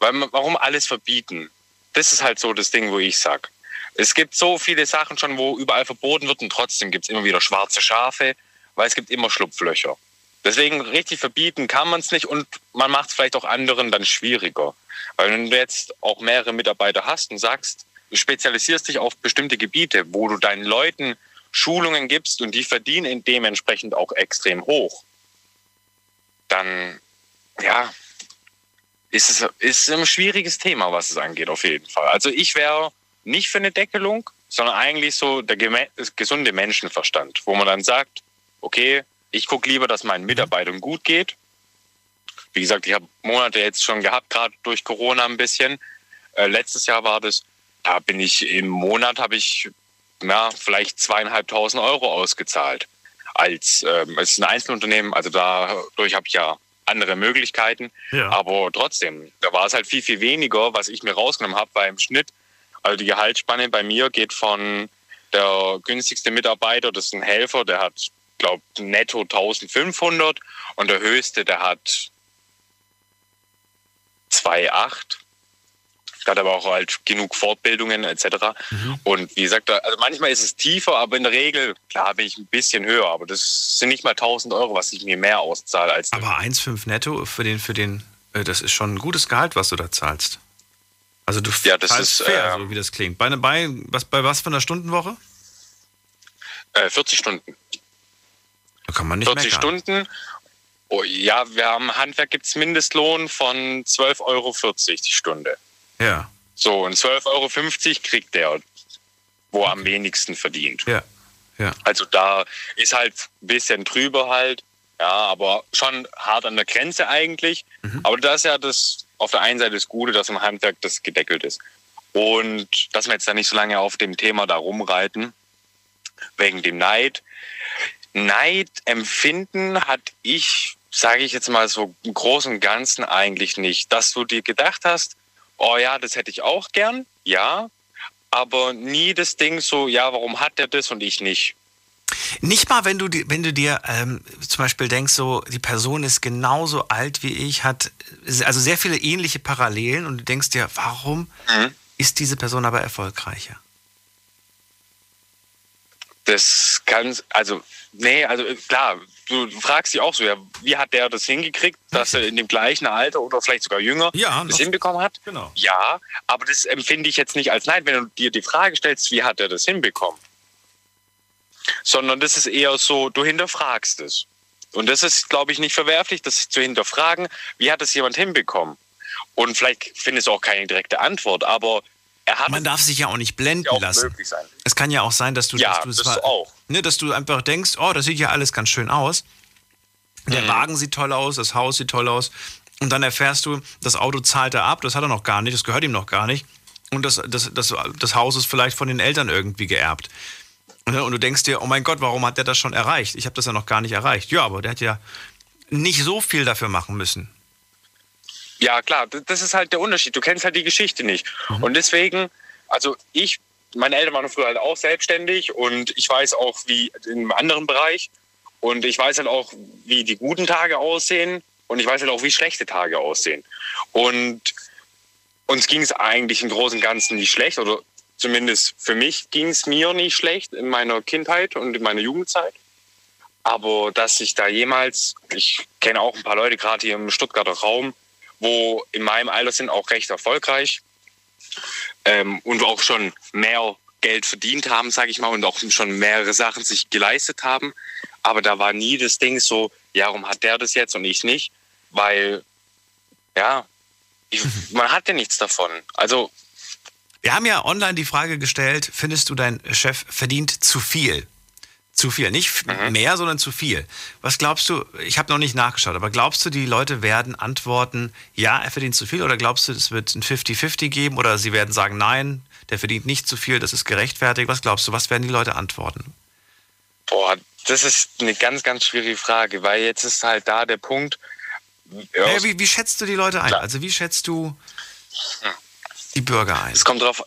weil warum alles verbieten? Das ist halt so das Ding, wo ich sag. Es gibt so viele Sachen schon, wo überall verboten wird und trotzdem gibt es immer wieder schwarze Schafe, weil es gibt immer Schlupflöcher. Deswegen richtig verbieten kann man es nicht und man macht es vielleicht auch anderen dann schwieriger. Weil wenn du jetzt auch mehrere Mitarbeiter hast und sagst, du spezialisierst dich auf bestimmte Gebiete, wo du deinen Leuten Schulungen gibst und die verdienen dementsprechend auch extrem hoch, dann ja, ist es ist ein schwieriges Thema, was es angeht, auf jeden Fall. Also ich wäre nicht für eine Deckelung, sondern eigentlich so der gesunde Menschenverstand, wo man dann sagt, okay, ich gucke lieber, dass meinen Mitarbeitern gut geht. Wie gesagt, ich habe Monate jetzt schon gehabt, gerade durch Corona ein bisschen. Äh, letztes Jahr war das, da bin ich im Monat habe ich ja, vielleicht zweieinhalbtausend Euro ausgezahlt. Als ähm, es ist ein Einzelunternehmen, also dadurch habe ich ja andere Möglichkeiten. Ja. Aber trotzdem, da war es halt viel, viel weniger, was ich mir rausgenommen habe, weil im Schnitt, also die Gehaltsspanne bei mir geht von der günstigste Mitarbeiter, das ist ein Helfer, der hat, glaube netto 1500 und der höchste, der hat 2,8. Der hat aber auch halt genug Fortbildungen etc. Und wie gesagt, also manchmal ist es tiefer, aber in der Regel, klar, bin ich ein bisschen höher, aber das sind nicht mal 1000 Euro, was ich mir mehr auszahle als Aber 1,5 netto für den, für den, äh, das ist schon ein gutes Gehalt, was du da zahlst. Also du Ja, das ist, fair, ähm, so wie das klingt. Bei, bei, was, bei was für einer Stundenwoche? äh, 40 Stunden. Da kann man nicht 40 meckern. Stunden. Oh, ja, wir haben Handwerk gibt es Mindestlohn von 12,40 Euro die Stunde. Ja. So, und 12,50 Euro kriegt der, wo er am wenigsten verdient. Ja. Ja. Also da ist halt ein bisschen drüber halt, ja, aber schon hart an der Grenze eigentlich. Mhm. Aber das ist ja das auf der einen Seite das Gute, dass im Handwerk das gedeckelt ist. Und dass wir jetzt da nicht so lange auf dem Thema da rumreiten, wegen dem Neid. Neid empfinden hat ich, sage ich jetzt mal so im Großen und Ganzen eigentlich nicht. Dass du dir gedacht hast, oh ja, das hätte ich auch gern, ja, aber nie das Ding so, ja, warum hat der das und ich nicht? Nicht mal, wenn du, wenn du dir ähm, zum Beispiel denkst, so die Person ist genauso alt wie ich, hat also sehr viele ähnliche Parallelen und du denkst dir, warum Mhm. ist diese Person aber erfolgreicher? Das kann, also, nee, also äh, klar, du fragst dich auch so, ja, wie hat der das hingekriegt, dass er in dem gleichen Alter oder vielleicht sogar jünger Ja, das hinbekommen hat? Genau. Ja, aber das empfinde ich jetzt nicht als Neid, wenn du dir die Frage stellst, wie hat er das hinbekommen? Sondern das ist eher so, du hinterfragst es. Und das ist, glaube ich, nicht verwerflich, das zu hinterfragen, wie hat es jemand hinbekommen? Und vielleicht findest du auch keine direkte Antwort, aber er Man darf sich ja auch nicht blenden ja lassen. Es kann ja auch sein, dass du, Ja, dass du das zwar- auch. Ne, dass du einfach denkst, oh, das sieht ja alles ganz schön aus. Der Mhm. Wagen sieht toll aus, das Haus sieht toll aus. Und dann erfährst du, das Auto zahlt er ab, das hat er noch gar nicht, das gehört ihm noch gar nicht. Und das, das, das, das Haus ist vielleicht von den Eltern irgendwie geerbt. Ne, Und du denkst dir, oh mein Gott, warum hat der das schon erreicht? Ich habe das ja noch gar nicht erreicht. Ja, aber der hat ja nicht so viel dafür machen müssen. Ja, klar, das ist halt der Unterschied. Du kennst halt die Geschichte nicht. Mhm. Und deswegen, also ich, meine Eltern waren früher halt auch selbstständig und ich weiß auch, wie im anderen Bereich. Und ich weiß halt auch, wie die guten Tage aussehen und ich weiß halt auch, wie schlechte Tage aussehen. Und uns ging es eigentlich im Großen und Ganzen nicht schlecht oder zumindest für mich ging es mir nicht schlecht in meiner Kindheit und in meiner Jugendzeit. Aber dass ich da jemals, ich kenne auch ein paar Leute gerade hier im Stuttgarter Raum, wo in meinem Alter sind auch recht erfolgreich ähm, und auch schon mehr Geld verdient haben, sage ich mal, und auch schon mehrere Sachen sich geleistet haben. Aber da war nie das Ding so, ja, warum hat der das jetzt und ich nicht? Weil, ja, ich, [laughs] man hat ja nichts davon. Also, Wir haben ja online die Frage gestellt, findest du, dein Chef verdient zu viel? Zu viel, nicht Mhm. mehr, sondern zu viel. Was glaubst du, ich habe noch nicht nachgeschaut, aber glaubst du, die Leute werden antworten, ja, er verdient zu viel oder glaubst du, es wird ein 50-50 geben oder sie werden sagen, nein, der verdient nicht zu viel, das ist gerechtfertigt. Was glaubst du, was werden die Leute antworten? boah, das ist eine ganz, ganz schwierige Frage, weil jetzt ist halt da der Punkt. Ja, Ja, wie, wie schätzt du die Leute ein? Also wie schätzt du die Bürger ein? Es kommt drauf,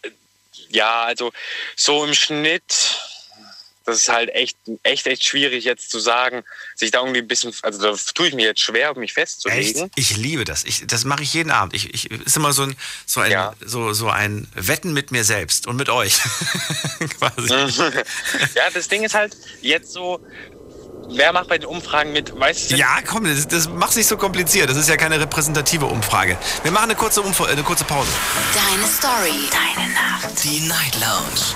ja, also so im Schnitt, das ist halt echt, echt, echt schwierig jetzt zu sagen, sich da irgendwie ein bisschen, also da tue ich mir jetzt schwer, mich Echt? festzulegen. Ich liebe das. Ich, das mache ich jeden Abend. Ich, ich ist immer so ein, so, ein, Ja. so, so ein Wetten mit mir selbst und mit euch. [laughs] Quasi. [laughs] ja, das Ding ist halt jetzt so, wer macht bei den Umfragen mit, weißt du? Ja, komm, das, das mach's nicht so kompliziert. Das ist ja keine repräsentative Umfrage. Wir machen eine kurze, Umf eine kurze Pause. Deine Story. Deine Nacht. Die Night Lounge.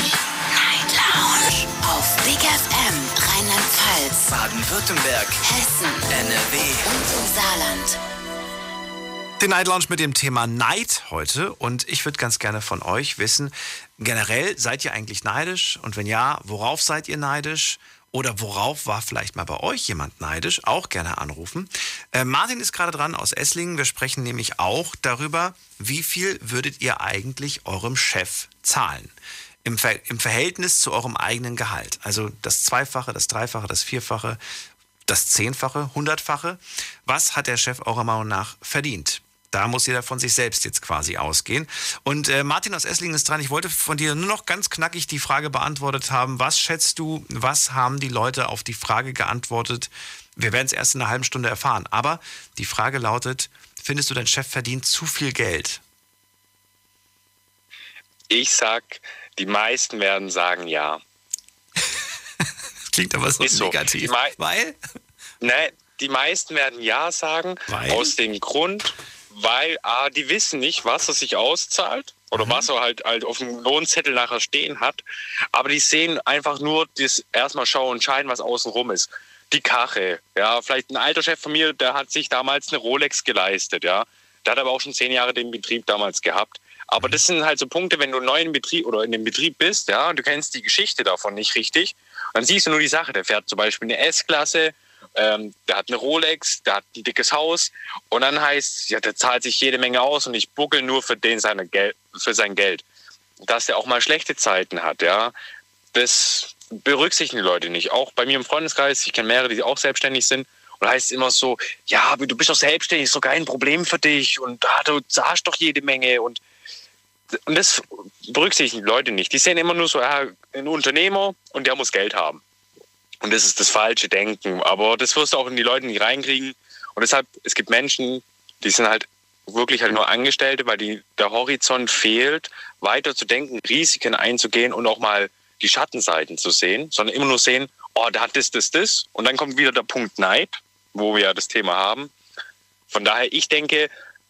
Night Lounge. Auf Big FM Rheinland-Pfalz, Baden-Württemberg, Hessen NRW. und im Saarland. Die Night Lounge mit dem Thema Neid heute und ich würde ganz gerne von euch wissen, generell seid ihr eigentlich neidisch und wenn ja, worauf seid ihr neidisch? Oder worauf war vielleicht mal bei euch jemand neidisch? Auch gerne anrufen. Äh, Martin ist gerade dran aus Esslingen. Wir sprechen nämlich auch darüber, wie viel würdet ihr eigentlich eurem Chef zahlen? Im, Ver Im Verhältnis zu eurem eigenen Gehalt. Also das Zweifache, das Dreifache, das Vierfache, das Zehnfache, Hundertfache. Was hat der Chef eurer Meinung nach verdient? Da muss jeder von sich selbst jetzt quasi ausgehen. Und äh, Martin aus Esslingen ist dran. Ich wollte von dir nur noch ganz knackig die Frage beantwortet haben. Was schätzt du, was haben die Leute auf die Frage geantwortet, Wir werden es erst in einer halben Stunde erfahren. Aber die Frage lautet, findest du, dein Chef verdient zu viel Geld? Ich sag, die meisten werden sagen ja. Das [laughs] klingt aber so Ist so. negativ. Mei- Weil? Ne, die meisten werden ja sagen, Weil? aus dem Grund, weil A, die wissen nicht, was er sich auszahlt oder was er halt, halt auf dem Lohnzettel nachher stehen hat. Aber die sehen einfach nur das erstmal Schau und Schein, was außenrum ist. Die Karre, ja, vielleicht ein alter Chef von mir, der hat sich damals eine Rolex geleistet, ja. Der hat aber auch schon zehn Jahre den Betrieb damals gehabt. Aber das sind halt so Punkte, wenn du neu im Betrieb oder in dem Betrieb bist, ja, und du kennst die Geschichte davon nicht richtig, dann siehst du nur die Sache. Der fährt zum Beispiel eine S-Klasse, ähm, der hat eine Rolex, der hat ein dickes Haus und dann heißt, ja, der zahlt sich jede Menge aus und ich buckel nur für den seine Gel für sein Geld. Dass der auch mal schlechte Zeiten hat, ja, das berücksichtigen die Leute nicht. Auch bei mir im Freundeskreis, ich kenne mehrere, die auch selbstständig sind. Und heißt es immer so, ja, du bist doch selbstständig, ist doch kein Problem für dich und ah, du zahlst doch jede Menge und und das berücksichtigen Leute nicht. Die sehen immer nur so, ja, ein Unternehmer und der muss Geld haben. Und das ist das falsche Denken. Aber das wirst du auch in die Leute nicht reinkriegen. Und deshalb, es gibt Menschen, die sind halt wirklich halt nur Angestellte, weil die, der Horizont fehlt, weiter zu denken, Risiken einzugehen und auch mal die Schattenseiten zu sehen, sondern immer nur sehen, oh, der hat das, das, das. Und dann kommt wieder der Punkt Neid, wo wir ja das Thema haben. Von daher, ich denke,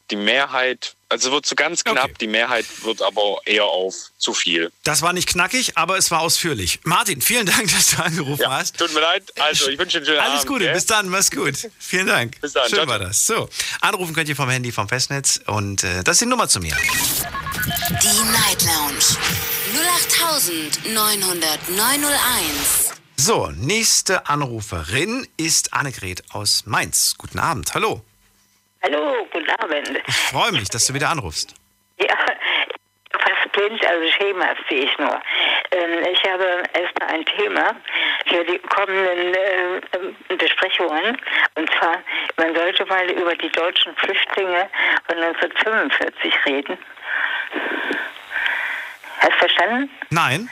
die Mehrheit, also es wird so ganz knapp, Okay. die Mehrheit wird aber eher auf zu viel. Das war nicht knackig, aber es war ausführlich. Martin, vielen Dank, [laughs] dass du angerufen Ja, hast. tut mir leid. Also, ich wünsche dir einen schönen Alles Abend. Gute, gell? bis dann, mach's gut. Vielen Dank. Bis dann, Schön ciao, war ciao. das. So, anrufen könnt ihr vom Handy, vom Festnetz und äh, das ist die Nummer zu mir. Die Night Lounge 0890901. So, nächste Anruferin ist Annegret aus Mainz. Guten Abend, hallo. Hallo, guten Abend. Ich freue mich, dass du wieder anrufst. Ja, fast blind, also Schemas sehe ich nur. Ähm, ich habe erstmal ein Thema für die kommenden äh, Besprechungen. Und zwar, man sollte mal über die deutschen Flüchtlinge von 1945 reden. Hast du verstanden? Nein?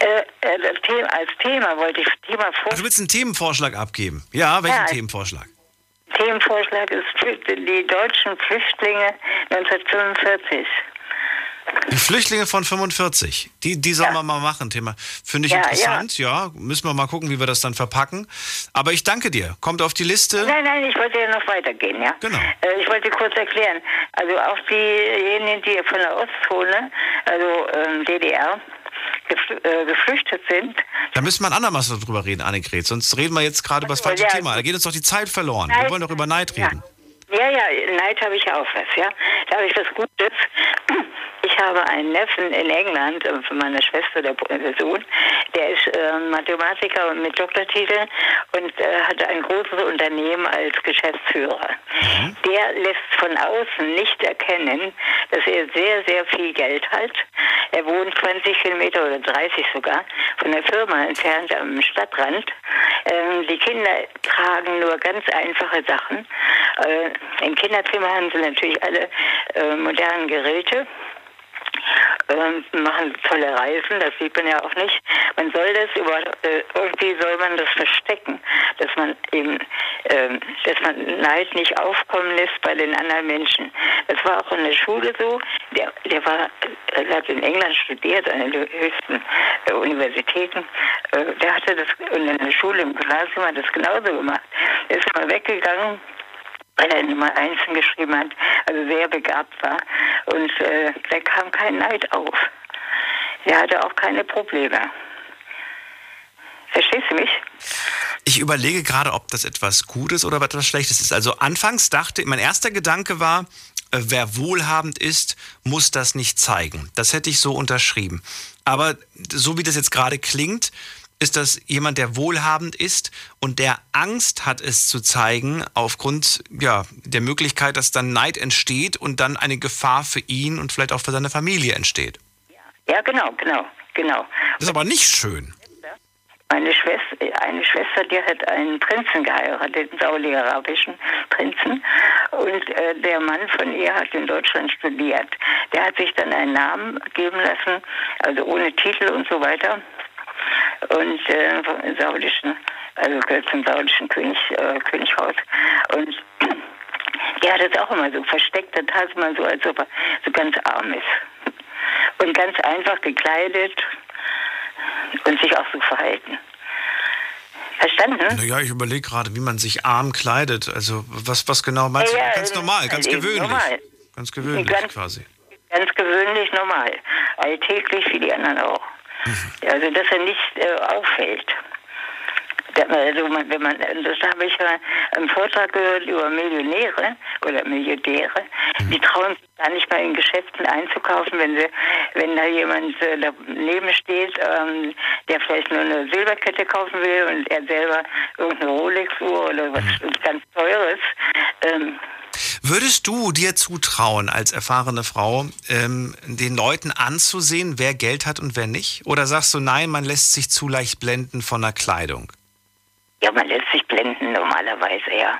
Äh, äh, Thema, als Thema wollte ich Thema vor Also du willst einen Themenvorschlag abgeben? Ja, welchen Ja. Themenvorschlag? Themenvorschlag ist die deutschen Flüchtlinge 1945. Die Flüchtlinge von 45. Die, die sollen Ja. wir mal machen, Thema. Finde ich Ja, interessant, ja. Müssen wir mal gucken, wie wir das dann verpacken. Aber ich danke dir. Kommt auf die Liste. Nein, nein, ich wollte ja noch weitergehen, ja. Genau. Äh, ich wollte kurz erklären. Also auch diejenigen, die von der Ostzone, also ähm, DDR, gefl äh, geflüchtet sind. Da müssen wir ein andermal drüber reden, Annegret. Sonst reden wir jetzt gerade über das Ja, falsche ja. Thema. Da geht uns doch die Zeit verloren. Wir Neid- wollen doch über Neid reden. Ja, ja, Neid habe ich auch was, ja. Da habe ich was Gutes. Ich habe einen Neffen in England, äh, von meiner Schwester, der, der Sohn, der ist äh, Mathematiker mit Doktortitel und äh, hat ein großes Unternehmen als Geschäftsführer. Der lässt von außen nicht erkennen, dass er sehr, sehr viel Geld hat. Er wohnt 20 Kilometer oder 30 sogar von der Firma entfernt am Stadtrand. Ähm, die Kinder tragen nur ganz einfache Sachen. Äh, Im Kinderzimmer haben sie natürlich alle äh, modernen Geräte. Ähm, machen tolle Reisen, das sieht man ja auch nicht. Man soll das über, äh, irgendwie soll man das verstecken, dass man eben, ähm, dass man Neid nicht aufkommen lässt bei den anderen Menschen. Das war auch in der Schule so. Der, der war, er hat in England studiert, an den höchsten äh, Universitäten. Äh, der hatte das in der Schule im Gymnasium hat das genauso gemacht. Er ist mal weggegangen, weil er Nummer Einsen geschrieben hat, also sehr begabt war. Und äh, da kam kein Neid auf. Er hatte auch keine Probleme. Verstehst du mich? Ich überlege gerade, ob das etwas Gutes oder etwas Schlechtes ist. Also anfangs dachte, mein erster Gedanke war, äh, wer wohlhabend ist, muss das nicht zeigen. Das hätte ich so unterschrieben. Aber so wie das jetzt gerade klingt, ist das jemand, der wohlhabend ist und der Angst hat, es zu zeigen, aufgrund ja, der Möglichkeit, dass dann Neid entsteht und dann eine Gefahr für ihn und vielleicht auch für seine Familie entsteht. Ja, genau, genau, genau. Das ist aber nicht schön. Meine Schwester, eine Schwester, die hat einen Prinzen geheiratet, einen saudi-arabischen Prinzen. Und äh, der Mann von ihr hat in Deutschland studiert. Der hat sich dann einen Namen geben lassen, also ohne Titel und so weiter. Und äh, vom saudischen also gehört zum saudischen König, äh, Könighaus. Und [clears throat] der hat es auch immer so versteckt, das tat man so, als ob er so ganz arm ist. Und ganz einfach gekleidet und sich auch so verhalten. Verstanden? Naja, ich überlege gerade, wie man sich arm kleidet. Also was, was genau meinst Ja, du? ja, Ganz eben, normal, ganz gewöhnlich. normal. Ganz gewöhnlich Ganz- quasi. Ganz gewöhnlich normal. Alltäglich wie die anderen auch. Also, dass er nicht äh, auffällt. Da- Also, wenn man, das habe ich ja im Vortrag gehört über Millionäre oder Milliardäre, Mhm. die trauen sich gar nicht mal in Geschäften einzukaufen, wenn sie, wenn da jemand äh, daneben steht, ähm, der vielleicht nur eine Silberkette kaufen will und er selber irgendeine Rolex-Uhr oder was Mhm. ganz Teures. Ähm, Würdest du dir zutrauen, als erfahrene Frau, ähm, den Leuten anzusehen, wer Geld hat und wer nicht? Oder sagst du, nein, man lässt sich zu leicht blenden von der Kleidung? Ja, man lässt sich blenden normalerweise, ja.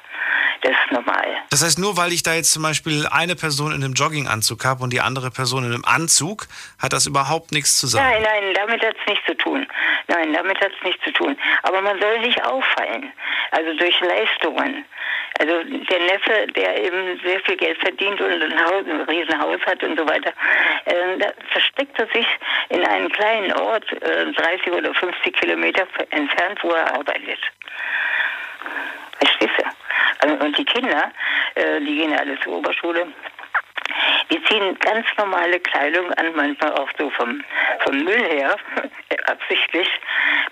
Das ist normal. Das heißt, nur weil ich da jetzt zum Beispiel eine Person in einem Jogginganzug habe und die andere Person in einem Anzug, hat das überhaupt nichts zu sagen. Nein, nein, damit hat es nichts zu tun. Nein, damit hat es nichts zu tun. Aber man soll nicht auffallen. Also durch Leistungen. Also der Neffe, der eben sehr viel Geld verdient und ein, Haus, ein Riesenhaus hat und so weiter, äh, da versteckt er sich in einen kleinen Ort, äh, 30 oder 50 Kilometer entfernt, wo er arbeitet. Verstehst du? Also, und die Kinder, äh, die gehen alle zur Oberschule, die ziehen ganz normale Kleidung an, manchmal auch so vom, vom Müll her, [laughs] absichtlich.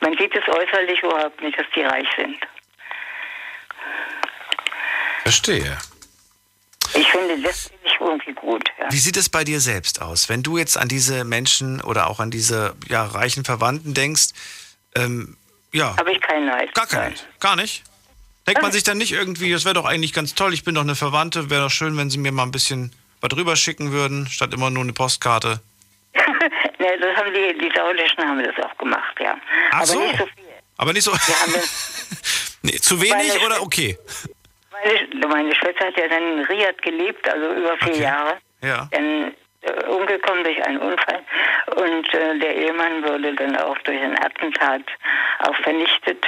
Man sieht es äußerlich überhaupt nicht, dass die reich sind. Verstehe. Ich finde das finde ich irgendwie gut. Ja. Wie sieht es bei dir selbst aus? Wenn du jetzt an diese Menschen oder auch an diese ja, reichen Verwandten denkst, ähm, ja, Habe ich keinen Neid. gar kein Neid. Gar nicht? Denkt man sich dann nicht irgendwie, das wäre doch eigentlich ganz toll, ich bin doch eine Verwandte, wäre doch schön, wenn sie mir mal ein bisschen was drüber schicken würden, statt immer nur eine Postkarte. [laughs] ne, das haben die, die Saudischen haben das auch gemacht, ja. Ach Aber so. nicht so viel. Aber nicht so. [laughs] Nee, zu wenig oder okay? Meine, meine Schwester hat ja dann in Riyadh gelebt, also über vier Okay. Jahre. Ja. Dann äh, umgekommen durch einen Unfall. Und äh, der Ehemann wurde dann auch durch ein Attentat auch vernichtet.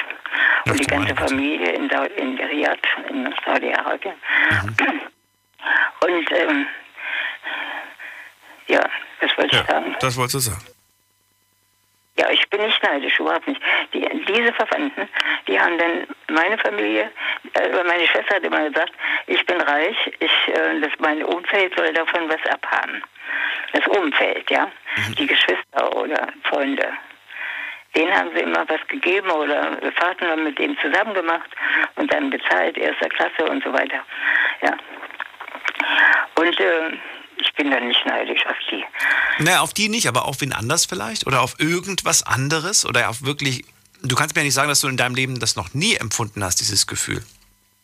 Ach Und die ganze. Familie in, in Riyadh, in Saudi-Arabien. Mhm. Und ähm, ja, das wollte ich Ja, sagen. das wolltest du sagen. Ja, ich bin nicht neidisch, überhaupt nicht. Die, diese Verwandten, die haben dann meine Familie, äh, meine Schwester hat immer gesagt, ich bin reich, ich, äh, das, mein Umfeld soll davon was abhaben. Das Umfeld, ja, die Geschwister oder Freunde. Denen haben sie immer was gegeben oder Fahrten haben mit denen zusammen gemacht und dann bezahlt, erster Klasse und so weiter. Ja. Und äh, ich bin dann nicht neidisch auf die. Naja, auf die nicht, aber auf wen anders vielleicht? Oder auf irgendwas anderes? Oder auf wirklich. Du kannst mir ja nicht sagen, dass du in deinem Leben das noch nie empfunden hast, dieses Gefühl.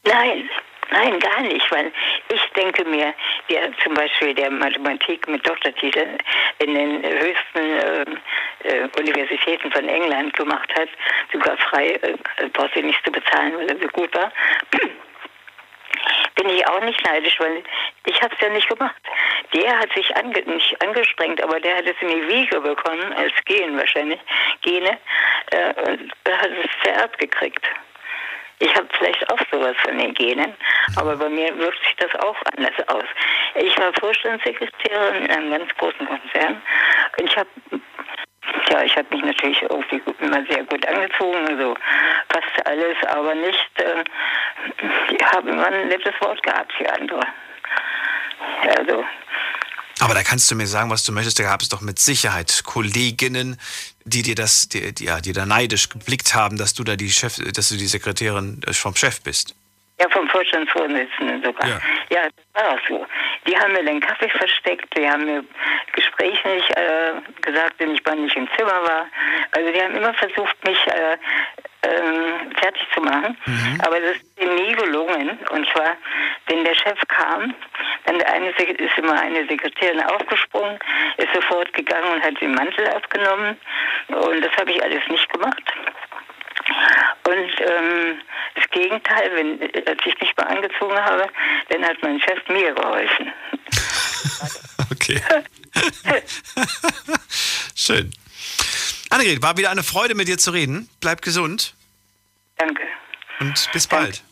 Nein, nein, gar nicht, weil ich denke mir, der zum Beispiel der Mathematik mit Doktortitel in den höchsten äh, äh, Universitäten von England gemacht hat, sogar frei, äh, braucht sie nicht zu bezahlen, weil er so gut war, bin ich auch nicht neidisch, weil ich habe es ja nicht gemacht. Der hat sich ange nicht angestrengt, aber der hat es in die Wiege bekommen, als Gen wahrscheinlich, Gene, äh, und hat es vererbt gekriegt. Ich habe vielleicht auch sowas von den Genen, aber bei mir wirkt sich das auch anders aus. Ich war Vorstandssekretärin in einem ganz großen Konzern und ich habe ja, ich habe mich natürlich irgendwie immer sehr gut angezogen, also fast alles, aber nicht, äh, ich habe immer ein nettes Wort gehabt für andere. Also, Aber da kannst du mir sagen, was du möchtest. Da gab es doch mit Sicherheit Kolleginnen, die dir das, die, die, ja, die da neidisch geblickt haben, dass du da die Chef, dass du die Sekretärin äh, vom Chef bist. Ja, vom Vorstandsvorsitzenden sogar. Ja. Ja. das war auch so. Die haben mir den Kaffee versteckt, die haben mir Gespräche nicht äh, gesagt, wenn ich mal nicht im Zimmer war. Also die haben immer versucht, mich äh, ähm, fertig zu machen. Aber das ist ihnen nie gelungen. Und zwar, wenn der Chef kam, dann eine, ist immer eine Sekretärin aufgesprungen, ist sofort gegangen und hat den Mantel aufgenommen. Und das habe ich alles nicht gemacht. Und ähm, das Gegenteil, wenn als ich mich mal angezogen habe, dann hat mein Chef mir geholfen. [laughs] Okay. [laughs] Schön. Annegret, war wieder eine Freude, mit dir zu reden. Bleib gesund. Danke. Und bis bald.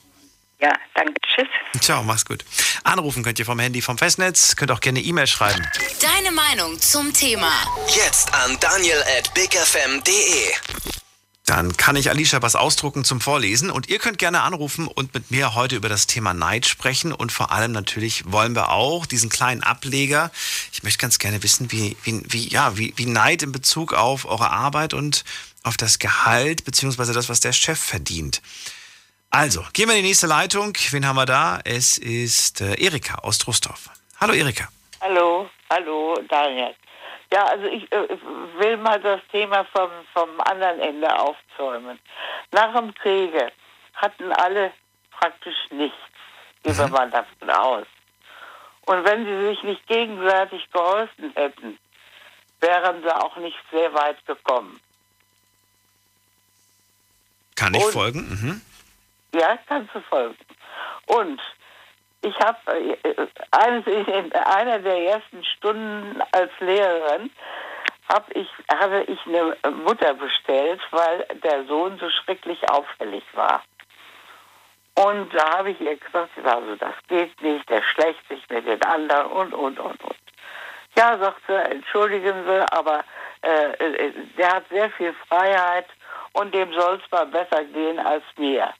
Ja, danke. Tschüss. Ciao, mach's gut. Anrufen könnt ihr vom Handy vom Festnetz, könnt auch gerne E-Mail schreiben. Deine Meinung zum Thema. Jetzt an daniel at bigfm.de. Dann kann ich Alicia was ausdrucken zum Vorlesen und ihr könnt gerne anrufen und mit mir heute über das Thema Neid sprechen und vor allem natürlich wollen wir auch diesen kleinen Ableger. Ich möchte ganz gerne wissen, wie, wie, wie, ja, wie, wie Neid in Bezug auf eure Arbeit und auf das Gehalt beziehungsweise das, was der Chef verdient. Also, gehen wir in die nächste Leitung. Wen haben wir da? Es ist äh, Erika aus Trostorf. Hallo Erika. Hallo, hallo Daniel. Ja, also ich äh, will mal das Thema vom, vom anderen Ende aufzäumen. Nach dem Kriege hatten alle praktisch nichts, wir mal davon aus. Und wenn sie sich nicht gegenseitig geholfen hätten, wären sie auch nicht sehr weit gekommen. Kann ich Und- folgen? Mhm. Ja, kannst du folgen. Und ich habe äh, in einer der ersten Stunden als Lehrerin hab ich, habe ich eine Mutter bestellt, weil der Sohn so schrecklich auffällig war. Und da habe ich ihr gesagt, also das geht nicht, der schlägt sich mit den anderen und, und, und, und. Ja, sagt sie, entschuldigen Sie, aber äh, äh, der hat sehr viel Freiheit und dem soll es mal besser gehen als mir.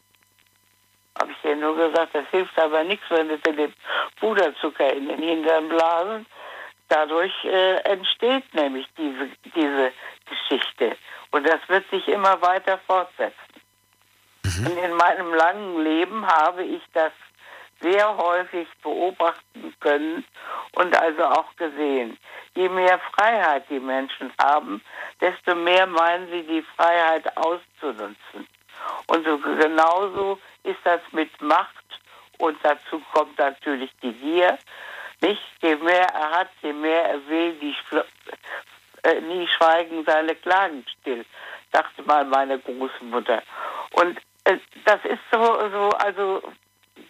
Habe ich ihr nur gesagt, das hilft aber nichts, wenn sie den Puderzucker in den Hintern blasen. Dadurch äh, entsteht nämlich diese, diese Geschichte. Und das wird sich immer weiter fortsetzen. Und in meinem langen Leben habe ich das sehr häufig beobachten können und also auch gesehen. Je mehr Freiheit die Menschen haben, desto mehr meinen sie, die Freiheit auszunutzen. Und so genauso ist das mit Macht und dazu kommt natürlich die Gier. Nicht? Je mehr er hat, je mehr er will, die äh, nie schweigen seine Klagen still, dachte mal meine Großmutter. Und äh, das ist so, so, also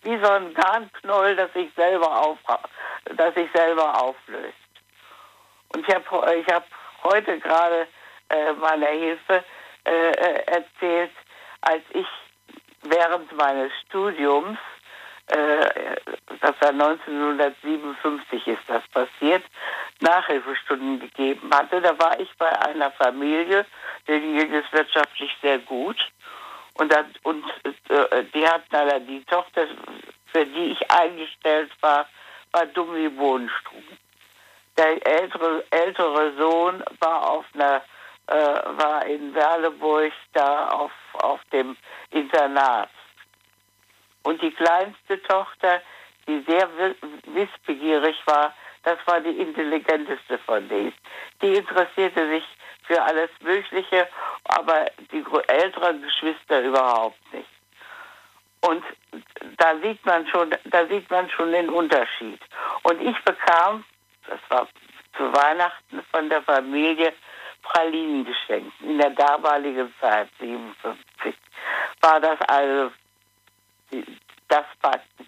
wie so ein Garnknäuel, das sich selber auf, das sich selber auflöst. Und ich habe ich hab heute gerade äh, meiner Hilfe äh, äh, erzählt, als ich während meines Studiums, äh, das war 1957 ist das passiert, Nachhilfestunden gegeben hatte. Da war ich bei einer Familie, denen ging es wirtschaftlich sehr gut. Und, dann, und äh, die hatten aber die Tochter, für die ich eingestellt war, war dumm wie Bohnenstruben. Der ältere, ältere Sohn war auf einer, äh, war in Werleburg da auf, auf dem Internat. Und die kleinste Tochter, die sehr wi- wissbegierig war, das war die intelligenteste von denen. Die interessierte sich für alles Mögliche, aber die älteren Geschwister überhaupt nicht. Und da sieht man schon, da sieht man schon den Unterschied. Und ich bekam, das war zu Weihnachten von der Familie Pralinen geschenkt. In der damaligen Zeit, 57, war das also das,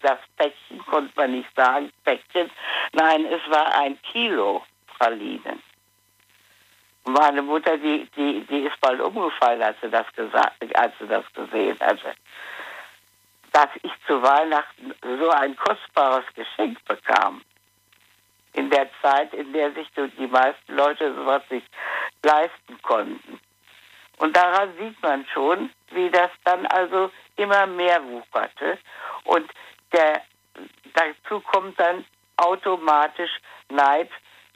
das Päckchen, konnte man nicht sagen, Päckchen. Nein, es war ein Kilo Pralinen. Meine Mutter, die, die, die ist bald umgefallen, als sie das gesagt, als sie das gesehen hatte. Dass ich zu Weihnachten so ein kostbares Geschenk bekam. In der Zeit, in der sich die meisten Leute sowas nicht leisten konnten. Und daran sieht man schon, wie das dann also immer mehr wucherte. Und der, dazu kommt dann automatisch Neid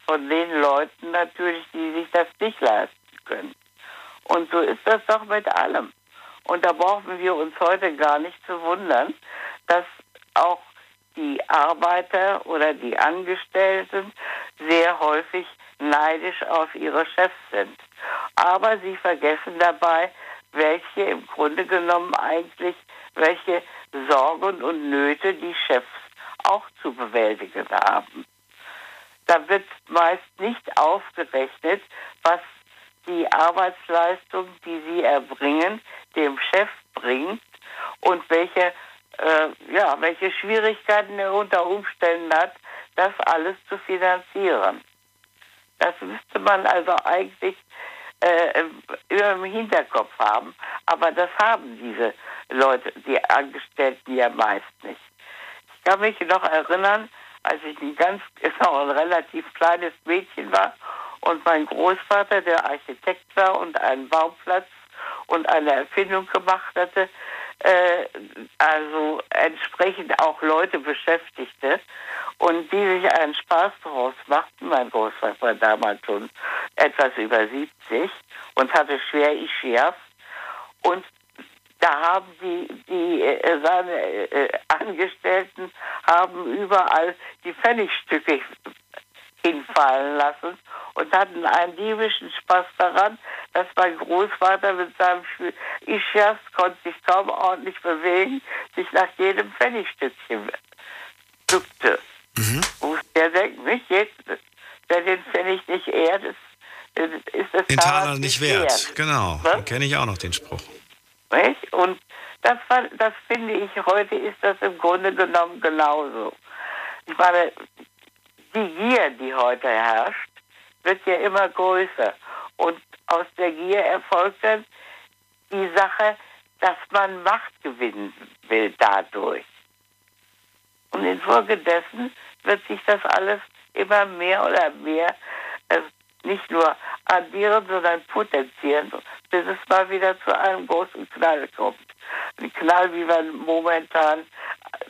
von den Leuten natürlich, die sich das nicht leisten können. Und so ist das doch mit allem. Und da brauchen wir uns heute gar nicht zu wundern, dass auch die Arbeiter oder die Angestellten sehr häufig neidisch auf ihre Chefs sind. Aber sie vergessen dabei, welche im Grunde genommen eigentlich, welche Sorgen und Nöte die Chefs auch zu bewältigen haben. Da wird meist nicht aufgerechnet, was die Arbeitsleistung, die sie erbringen, dem Chef bringt und welche, äh, ja, welche Schwierigkeiten er unter Umständen hat, das alles zu finanzieren. Das müsste man also eigentlich äh, im Hinterkopf haben. Aber das haben diese Leute, die Angestellten ja meist nicht. Ich kann mich noch erinnern, als ich ein ganz, [laughs] noch ein relativ kleines Mädchen war und mein Großvater, der Architekt war und einen Bauplatz und eine Erfindung gemacht hatte, äh, also entsprechend auch Leute beschäftigte und die sich einen Spaß daraus machten. Mein Großvater war damals schon etwas über 70 und hatte schwer Ischias und da haben die, die äh, seine äh, Angestellten haben überall die Pfennigstücke hinfallen lassen und hatten einen diebischen Spaß daran, dass mein Großvater mit seinem Ischias konnte sich kaum ordentlich bewegen, sich nach jedem Pfennigstückchen bückte. Mhm. Der denkt nicht jetzt, wer den Pfennig nicht ehrt, ist, ist das Den Taler nicht wert. wert. Genau, dann kenne ich auch noch den Spruch. Nicht? Und das, das finde ich, heute ist das im Grunde genommen genauso. Ich meine, die Gier, die heute herrscht, wird ja immer größer. Und aus der Gier erfolgt dann die Sache, dass man Macht gewinnen will dadurch. Und infolgedessen wird sich das alles immer mehr oder mehr äh, nicht nur addieren, sondern potenzieren, bis es mal wieder zu einem großen Knall kommt. Ein Knall, wie wir momentan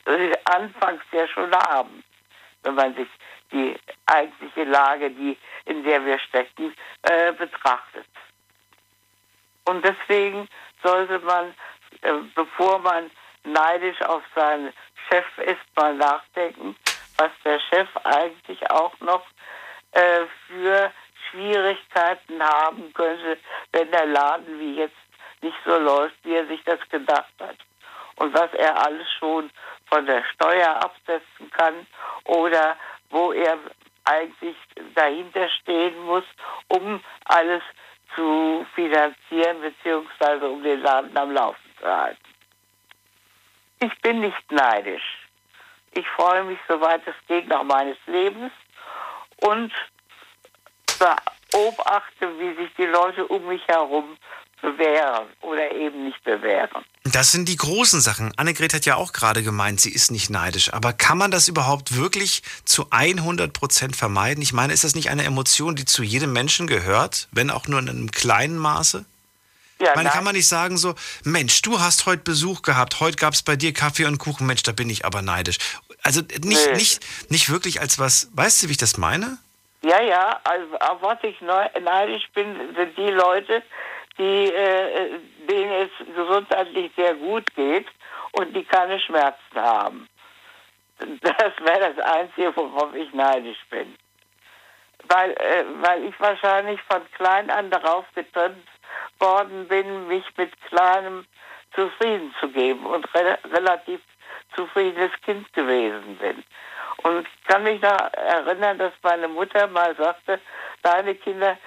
äh, anfangs ja schon haben, wenn man sich die eigentliche Lage, die, in der wir stecken, äh, betrachtet. Und deswegen sollte man, äh, bevor man neidisch auf seinen Chef ist, mal nachdenken, was der Chef eigentlich auch noch äh, für Schwierigkeiten haben könnte, wenn der Laden wie jetzt nicht so läuft, wie er sich das gedacht hat. Und was er alles schon von der Steuer absetzen kann oder wo er eigentlich dahinter stehen muss, um alles zu finanzieren beziehungsweise um den Laden am Laufen zu halten. Ich bin nicht neidisch. Ich freue mich, soweit es geht, nach meines Lebens und beobachte, wie sich die Leute um mich herum bewähren oder eben nicht bewähren. Das sind die großen Sachen. Annegret hat ja auch gerade gemeint, sie ist nicht neidisch. Aber kann man das überhaupt wirklich zu 100 Prozent vermeiden? Ich meine, ist das nicht eine Emotion, die zu jedem Menschen gehört, wenn auch nur in einem kleinen Maße? Ja, ich meine, kann man nicht sagen so, Mensch, du hast heute Besuch gehabt, heute gab es bei dir Kaffee und Kuchen, Mensch, da bin ich aber neidisch. Also nicht, nee. nicht, nicht wirklich als was, weißt du, wie ich das meine? Ja, ja, also auf was ich neidisch bin, sind die Leute, die, äh, denen es gesundheitlich sehr gut geht und die keine Schmerzen haben. Das wäre das Einzige, worauf ich neidisch bin. Weil, äh, weil ich wahrscheinlich von klein an darauf getrennt worden bin, mich mit Kleinem zufrieden zu geben und re relativ zufriedenes Kind gewesen bin. Und ich kann mich noch erinnern, dass meine Mutter mal sagte, deine Kinder,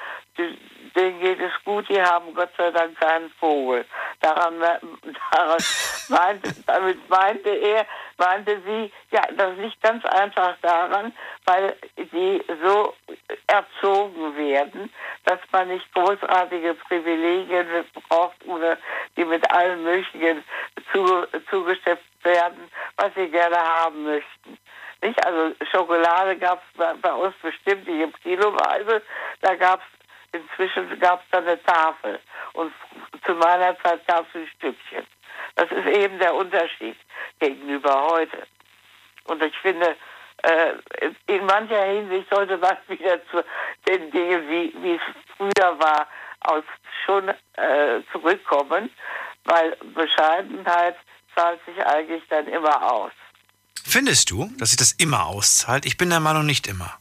denen geht es gut, die haben Gott sei Dank keinen Vogel. Daran, daran [laughs] meinte, damit meinte er, meinte sie, ja, das liegt ganz einfach daran, weil sie so erzogen werden, dass man nicht großartige Privilegien braucht oder die mit allen möglichen zugeschäft werden, was sie gerne haben möchten. Nicht? Also Schokolade gab es bei, bei, uns bestimmt nicht im Kiloweise, da gab es inzwischen gab es da eine Tafel und zu meiner Zeit gab es ein Stückchen. Das ist eben der Unterschied gegenüber heute. Und ich finde, äh, in mancher Hinsicht sollte man [laughs] wieder zu den Dingen, wie, wie es früher war, aus schon äh, zurückkommen, weil Bescheidenheit zahlt sich eigentlich dann immer aus. Findest du, dass sich das immer auszahlt? Ich bin der Meinung, nicht immer.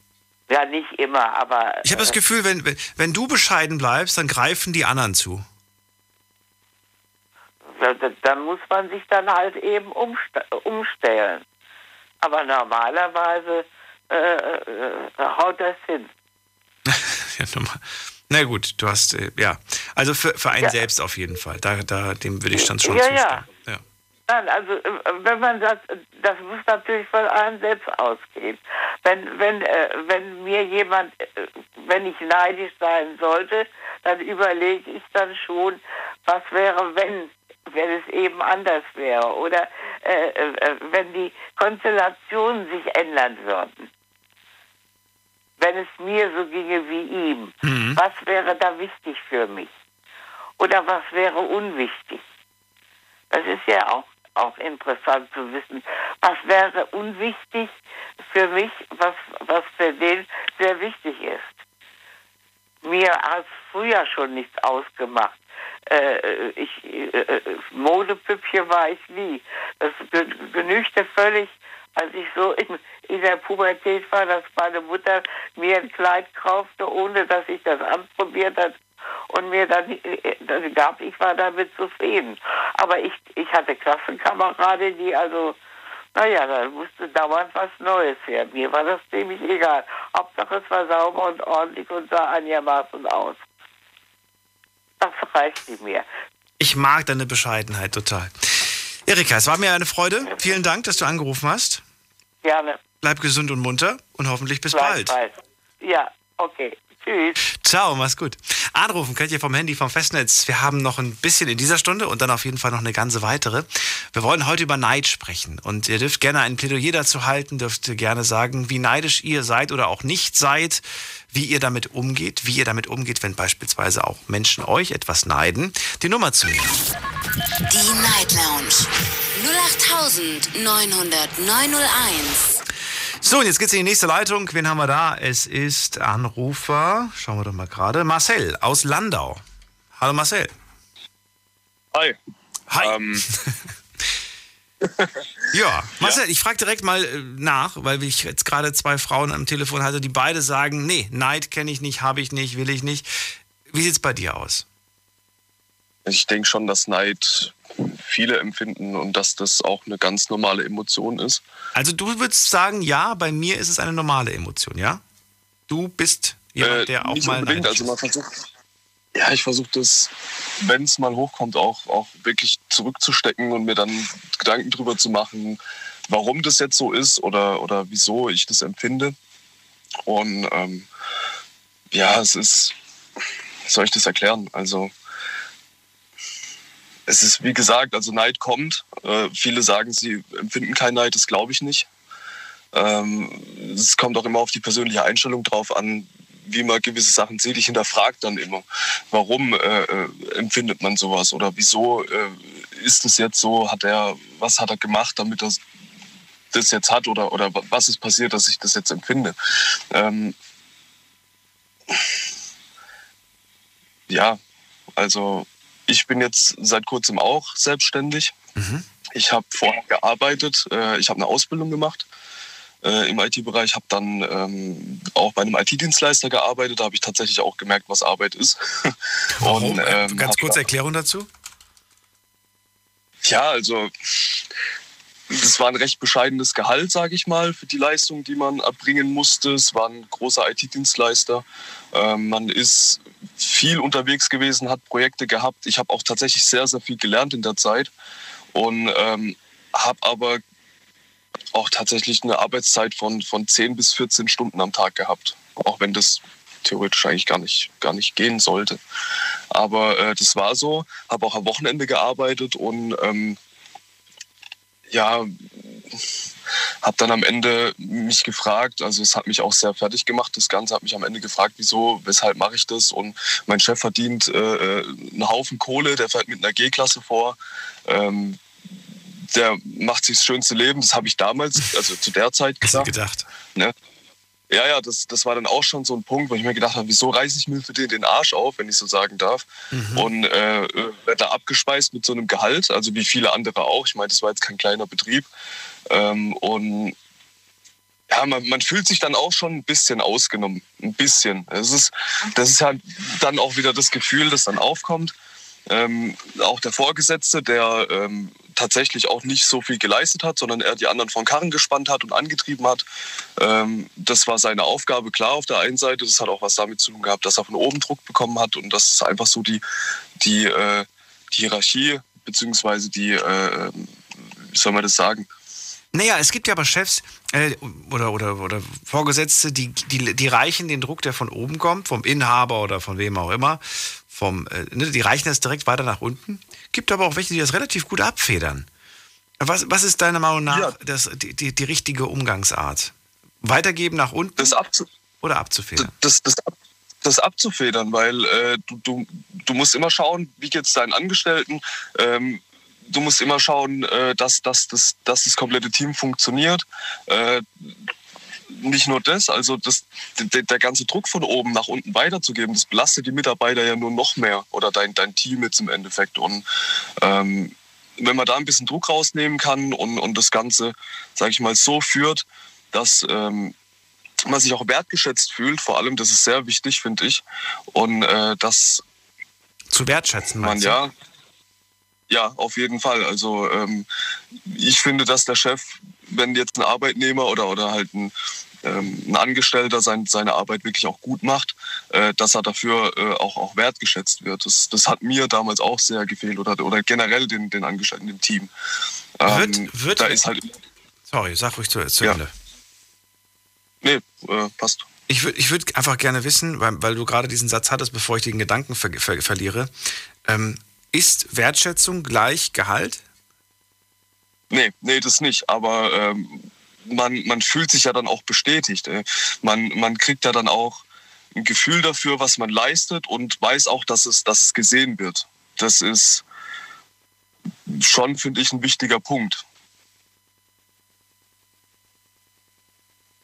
Ja, nicht immer, aber. Ich habe das äh, Gefühl, wenn, wenn du bescheiden bleibst, dann greifen die anderen zu. Dann muss man sich dann halt eben umstellen. Aber normalerweise äh, äh, haut das hin. [laughs] ja, Na gut, du hast, äh, ja. Also für, für einen ja. selbst auf jeden Fall. Da, da, dem würde ich dann schon ja, zustimmen. Ja. Nein, also äh, wenn man das, das muss natürlich von einem selbst ausgehen. Wenn, wenn, äh, wenn mir jemand, äh, wenn ich neidisch sein sollte, dann überlege ich dann schon, was wäre, wenn wenn es eben anders wäre oder äh, äh, wenn die Konstellationen sich ändern würden. Wenn es mir so ginge wie ihm, Mhm. was wäre da wichtig für mich? Oder was wäre unwichtig? Das ist ja auch, auch interessant zu wissen. Was wäre unwichtig für mich, was, was für den sehr wichtig ist? Mir hat früher schon nichts ausgemacht. Äh, ich, äh, Modepüppchen war ich nie. Das ge- genügte völlig, als ich so in, in der Pubertät war, dass meine Mutter mir ein Kleid kaufte, ohne dass ich das anprobiert hat und mir dann gab. Ich war damit zufrieden. Aber ich, ich hatte Klassenkameraden, die also, naja, da musste dauernd was Neues her. Mir war das ziemlich egal. Hauptsache es war sauber und ordentlich und sah einigermaßen aus. Das reichte mir. Ich mag deine Bescheidenheit total. Erika, es war mir eine Freude. Vielen Dank, dass du angerufen hast. Gerne. Bleib gesund und munter und hoffentlich bis bald. Gleichfalls. Ja, okay. Tschüss. Ciao, mach's gut. Anrufen könnt ihr vom Handy, vom Festnetz. Wir haben noch ein bisschen in dieser Stunde und dann auf jeden Fall noch eine ganze weitere. Wir wollen heute über Neid sprechen und ihr dürft gerne ein Plädoyer dazu halten, dürft gerne sagen, wie neidisch ihr seid oder auch nicht seid, wie ihr damit umgeht, wie ihr damit umgeht, wenn beispielsweise auch Menschen euch etwas neiden. Die Nummer zu mir. Die Night Lounge 0890901. So, und jetzt geht's in die nächste Leitung. Wen haben wir da? Es ist Anrufer, schauen wir doch mal gerade, Marcel aus Landau. Hallo Marcel. Hi. Hi. Ähm, [laughs] Ja, Marcel, ich frage direkt mal äh, nach, weil ich jetzt gerade zwei Frauen am Telefon hatte, die beide sagen, nee, Neid kenne ich nicht, habe ich nicht, will ich nicht. Wie sieht's bei dir aus? ich denke schon, dass Neid viele empfinden und dass das auch eine ganz normale Emotion ist. Also du würdest sagen, ja, bei mir ist es eine normale Emotion, ja? Du bist jemand, Äh, der auch nicht mal unbedingt, also man versucht, ja, ich versuche das, wenn es mal hochkommt, auch, auch wirklich zurückzustecken und mir dann Gedanken drüber zu machen, warum das jetzt so ist oder, oder wieso ich das empfinde. Und ähm, ja, es ist, soll ich das erklären? Also es ist, wie gesagt, also Neid kommt. Äh, viele sagen, sie empfinden keinen Neid, das glaube ich nicht. Ähm, es kommt auch immer auf die persönliche Einstellung drauf an, wie man gewisse Sachen sieht. Ich hinterfrage dann immer, warum äh, äh, empfindet man sowas oder wieso äh, ist es jetzt so, hat er, was hat er gemacht, damit er das jetzt hat oder, oder was ist passiert, dass ich das jetzt empfinde. Ähm, ja, also ich bin jetzt seit kurzem auch selbstständig. Ich habe vorher gearbeitet, äh, ich habe eine Ausbildung gemacht äh, im IT-Bereich, habe dann ähm, auch bei einem IT-Dienstleister gearbeitet. Da habe ich tatsächlich auch gemerkt, was Arbeit ist. [laughs] Warum? Und, Äh, ähm, Ganz kurze Erklärung dazu. Ja, also es war ein recht bescheidenes Gehalt, sage ich mal, für die Leistung, die man erbringen musste. Es war ein großer IT-Dienstleister. Ähm, man ist viel unterwegs gewesen, hat Projekte gehabt. Ich habe auch tatsächlich sehr, sehr viel gelernt in der Zeit und ähm, habe aber auch tatsächlich eine Arbeitszeit von, von 10 bis 14 Stunden am Tag gehabt. Auch wenn das theoretisch eigentlich gar nicht, gar nicht gehen sollte. Aber äh, das war so. Habe auch am Wochenende gearbeitet und ähm, ja, habe dann am Ende mich gefragt, also es hat mich auch sehr fertig gemacht, das Ganze hat mich am Ende gefragt, wieso, weshalb mache ich das und mein Chef verdient äh, äh, einen Haufen Kohle, der fährt mit einer G-Klasse vor, ähm, der macht sich das schönste Leben, das habe ich damals, also zu der Zeit du gedacht. Ne? Ja, ja, das, das war dann auch schon so ein Punkt, wo ich mir gedacht habe, wieso reiße ich mir für den den Arsch auf, wenn ich so sagen darf. Und äh, äh, werde da abgespeist mit so einem Gehalt, also wie viele andere auch. Ich meine, das war jetzt kein kleiner Betrieb. Ähm, und ja, man, man fühlt sich dann auch schon ein bisschen ausgenommen. Ein bisschen. Das ist, das ist halt dann auch wieder das Gefühl, das dann aufkommt. Ähm, auch der Vorgesetzte, der ähm, tatsächlich auch nicht so viel geleistet hat, sondern er die anderen von Karren gespannt hat und angetrieben hat. Ähm, das war seine Aufgabe, klar, auf der einen Seite. Das hat auch was damit zu tun gehabt, dass er von oben Druck bekommen hat und das ist einfach so die, die, äh, die Hierarchie, beziehungsweise die, äh, wie soll man das sagen? Naja, es gibt ja aber Chefs äh, oder, oder, oder Vorgesetzte, die, die, die reichen den Druck, der von oben kommt, vom Inhaber oder von wem auch immer, vom, äh, ne, die reichen das direkt weiter nach unten. Gibt aber auch welche, die das relativ gut abfedern. Was, was ist deiner Meinung nach Ja. das, die, die, die richtige Umgangsart? Weitergeben nach unten Das, abzu oder abzufedern? das, das, ab- das abzufedern, weil äh, du, du, du musst immer schauen, wie geht es deinen Angestellten. Ähm, du musst immer schauen, äh, dass, dass, dass, dass das komplette Team funktioniert. Äh, nicht nur das, also das, der, der ganze Druck von oben nach unten weiterzugeben, das belastet die Mitarbeiter ja nur noch mehr oder dein, dein Team jetzt im Endeffekt. Und ähm, wenn man da ein bisschen Druck rausnehmen kann und, und das Ganze, sage ich mal, so führt, dass ähm, man sich auch wertgeschätzt fühlt, vor allem, das ist sehr wichtig, finde ich. Und äh, dass Zu wertschätzen, man meinst du? ja, ja, auf jeden Fall. Also ähm, ich finde, dass der Chef, wenn jetzt ein Arbeitnehmer oder, oder halt ein, ähm, ein Angestellter sein, seine Arbeit wirklich auch gut macht, äh, dass er dafür äh, auch, auch wertgeschätzt wird. Das, das hat mir damals auch sehr gefehlt oder, oder generell den, den Angestellten im Team. Ähm, Wird- wird- da ist halt. Sorry, sag ruhig zu, zu Ja. Ende. Nee, äh, passt. Ich würde ich würd einfach gerne wissen, weil, weil du gerade diesen Satz hattest, bevor ich den Gedanken ver ver verliere. Ähm, ist Wertschätzung gleich Gehalt? Nee, nee, das nicht. Aber ähm, man, man fühlt sich ja dann auch bestätigt. Äh. Man, man kriegt ja dann auch ein Gefühl dafür, was man leistet und weiß auch, dass es, dass es gesehen wird. Das ist schon, finde ich, ein wichtiger Punkt.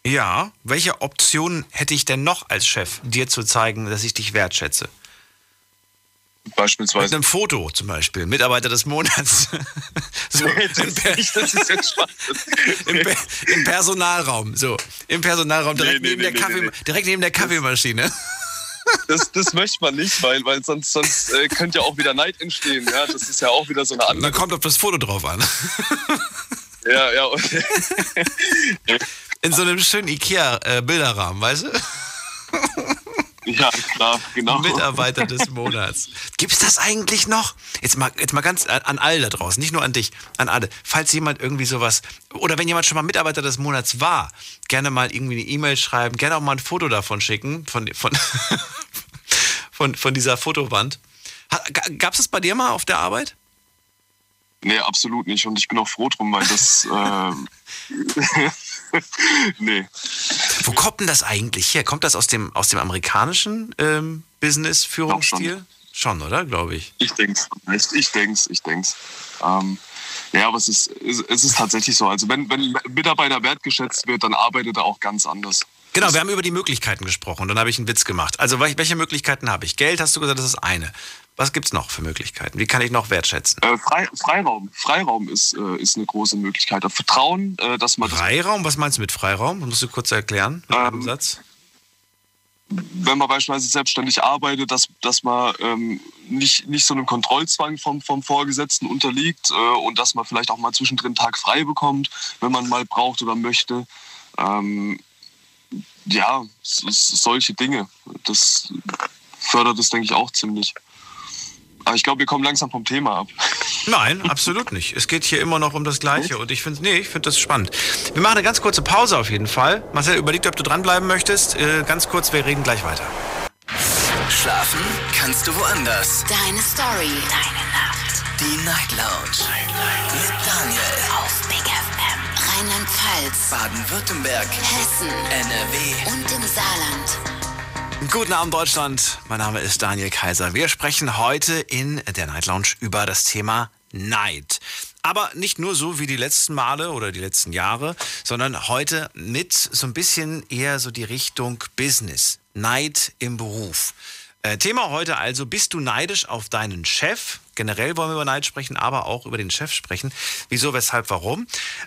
Ja. Welche Optionen hätte ich denn noch als Chef, dir zu zeigen, dass ich dich wertschätze? Mit Beispielsweise. einem Foto zum Beispiel, Mitarbeiter des Monats. [laughs] so, Nee, [laughs] das im, Per- nicht, das ist jetzt spannend. im, Per- Im Personalraum, so. Im Personalraum, direkt, Nee, nee, neben, der Kaffee, direkt neben der Kaffeemaschine. Das, das möchte man nicht, weil, weil sonst, sonst äh, könnte ja auch wieder Neid entstehen. Ja? Das ist ja auch wieder so eine andere. dann kommt auf das Foto drauf an. [laughs] Ja, ja, und, In so einem schönen Ikea-Bilderrahmen, weißt du? Ja klar, genau. Mitarbeiter des Monats. Gibt's das eigentlich noch? Jetzt mal, jetzt mal ganz an, an alle da draußen, nicht nur an dich, an alle. Falls jemand irgendwie sowas, oder wenn jemand schon mal Mitarbeiter des Monats war, gerne mal irgendwie eine E-Mail schreiben, gerne auch mal ein Foto davon schicken, von, von, [laughs] von, von dieser Fotowand. Ha- ga- Gab's das bei dir mal auf der Arbeit? Nee, absolut nicht. Und ich bin auch froh drum, weil das. [laughs] ähm, [laughs] nee. Wo kommt denn das eigentlich her? Kommt das aus dem, aus dem amerikanischen ähm, Business-Führungsstil? Schon, oder? Glaube ich. Ich denk's. Ich, ich denk's, ich denk's. Ähm, ja, aber es ist, es es ist tatsächlich so. Also wenn, wenn ein Mitarbeiter wertgeschätzt wird, dann arbeitet er auch ganz anders. Genau, wir haben über die Möglichkeiten gesprochen und dann habe ich einen Witz gemacht. Also wel- welche Möglichkeiten habe ich? Geld hast du gesagt, das ist eine. Was gibt's noch für Möglichkeiten? Wie kann ich noch wertschätzen? Äh, Frei, Freiraum. Freiraum ist, äh, ist eine große Möglichkeit. Vertrauen, äh, dass man Freiraum? Was meinst du mit Freiraum? Das musst du kurz erklären mit einem Ähm, Satz. wenn man beispielsweise selbstständig arbeitet, dass, dass man ähm, nicht, nicht so einem Kontrollzwang vom, vom Vorgesetzten unterliegt äh, und dass man vielleicht auch mal zwischendrin einen Tag frei bekommt, wenn man mal braucht oder möchte. Ähm, ja, solche Dinge. Das fördert es, denke ich, auch ziemlich. Aber ich glaube, wir kommen langsam vom Thema ab. [laughs] Nein, absolut nicht. Es geht hier immer noch um das Gleiche und ich finde, nee, ich finde das spannend. Wir machen eine ganz kurze Pause auf jeden Fall. Marcel, überlegt, ob du dranbleiben möchtest. Äh, ganz kurz, wir reden gleich weiter. Schlafen kannst du woanders. Deine Story. Deine Nacht. Die Night Lounge. Mit Daniel. Auf Big FM. Rheinland-Pfalz. Baden-Württemberg. Hessen. NRW. Und im Saarland. Guten Abend, Deutschland. Mein Name ist Daniel Kaiser. Wir sprechen heute in der Night Lounge über das Thema Neid. Aber nicht nur so wie die letzten Male oder die letzten Jahre, sondern heute mit so ein bisschen eher so die Richtung Business. Neid im Beruf. Äh, Thema heute also, bist du neidisch auf deinen Chef? Generell wollen wir über Neid sprechen, aber auch über den Chef sprechen. Wieso, weshalb, warum?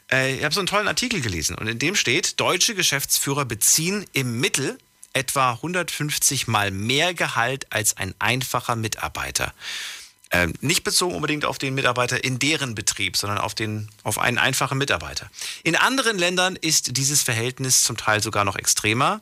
Äh, ich habe so einen tollen Artikel gelesen und in dem steht, deutsche Geschäftsführer beziehen im Mittel etwa 150 mal mehr Gehalt als ein einfacher Mitarbeiter. Ähm, nicht bezogen unbedingt auf den Mitarbeiter in deren Betrieb, sondern auf, den, auf einen einfachen Mitarbeiter. In anderen Ländern ist dieses Verhältnis zum Teil sogar noch extremer.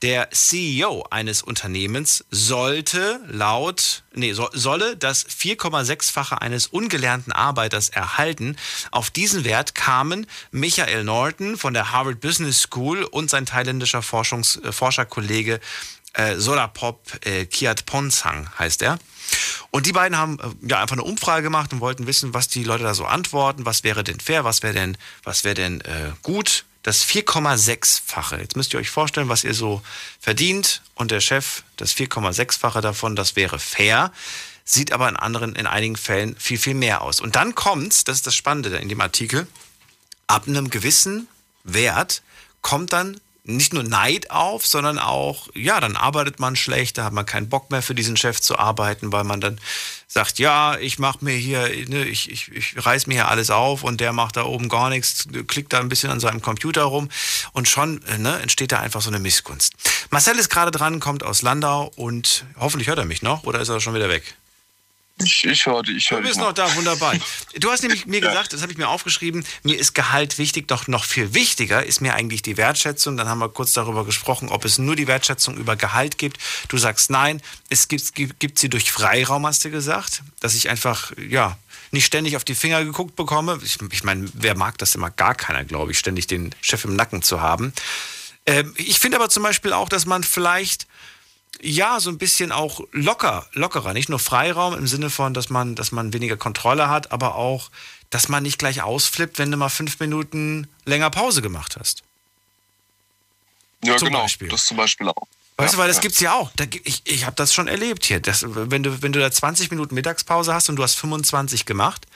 Der CEO eines Unternehmens sollte laut, nee, so, solle das 4,6-fache eines ungelernten Arbeiters erhalten. Auf diesen Wert kamen Michael Norton von der Harvard Business School und sein thailändischer Forschungs, äh, Forscherkollege äh, Solapop äh, Kiat Ponsang heißt er. Und die beiden haben äh, ja einfach eine Umfrage gemacht und wollten wissen, was die Leute da so antworten, was wäre denn fair, was wäre denn, was wäre denn äh, gut. Das 4,6-fache. Jetzt müsst ihr euch vorstellen, was ihr so verdient und der Chef, das 4,6-fache davon, das wäre fair. Sieht aber in anderen, in einigen Fällen viel, viel mehr aus. Und dann kommt's, das ist das Spannende in dem Artikel, ab einem gewissen Wert kommt dann nicht nur Neid auf, sondern auch, ja, dann arbeitet man schlecht, da hat man keinen Bock mehr für diesen Chef zu arbeiten, weil man dann sagt, ja, ich mache mir hier, ne, ich, ich, ich reiß mir hier alles auf und der macht da oben gar nichts, klickt da ein bisschen an seinem Computer rum und schon ne, entsteht da einfach so eine Missgunst. Marcel ist gerade dran, kommt aus Landau und hoffentlich hört er mich noch oder ist er schon wieder weg? Ich, ich höre dich. Ich hör du bist noch. noch da, wunderbar. [laughs] Du hast nämlich mir gesagt, das habe ich mir aufgeschrieben, mir ist Gehalt wichtig, doch noch viel wichtiger ist mir eigentlich die Wertschätzung. Dann haben wir kurz darüber gesprochen, ob es nur die Wertschätzung über Gehalt gibt. Du sagst nein, es gibt, gibt, gibt sie durch Freiraum, hast du gesagt, dass ich einfach, ja, nicht ständig auf die Finger geguckt bekomme. Ich, ich meine, wer mag das immer? Gar keiner, glaube ich, ständig den Chef im Nacken zu haben. Ähm, ich finde aber zum Beispiel auch, dass man vielleicht ja, so ein bisschen auch locker, lockerer. Nicht nur Freiraum im Sinne von, dass man, dass man weniger Kontrolle hat, aber auch, dass man nicht gleich ausflippt, wenn du mal fünf Minuten länger Pause gemacht hast. Ja, zum genau. Beispiel. Das zum Beispiel auch. Weißt ja, du, weil das ja. gibt's ja auch. Da, ich ich habe das schon erlebt hier. Das, wenn, du, wenn du da 20 Minuten Mittagspause hast und du hast 25 gemacht,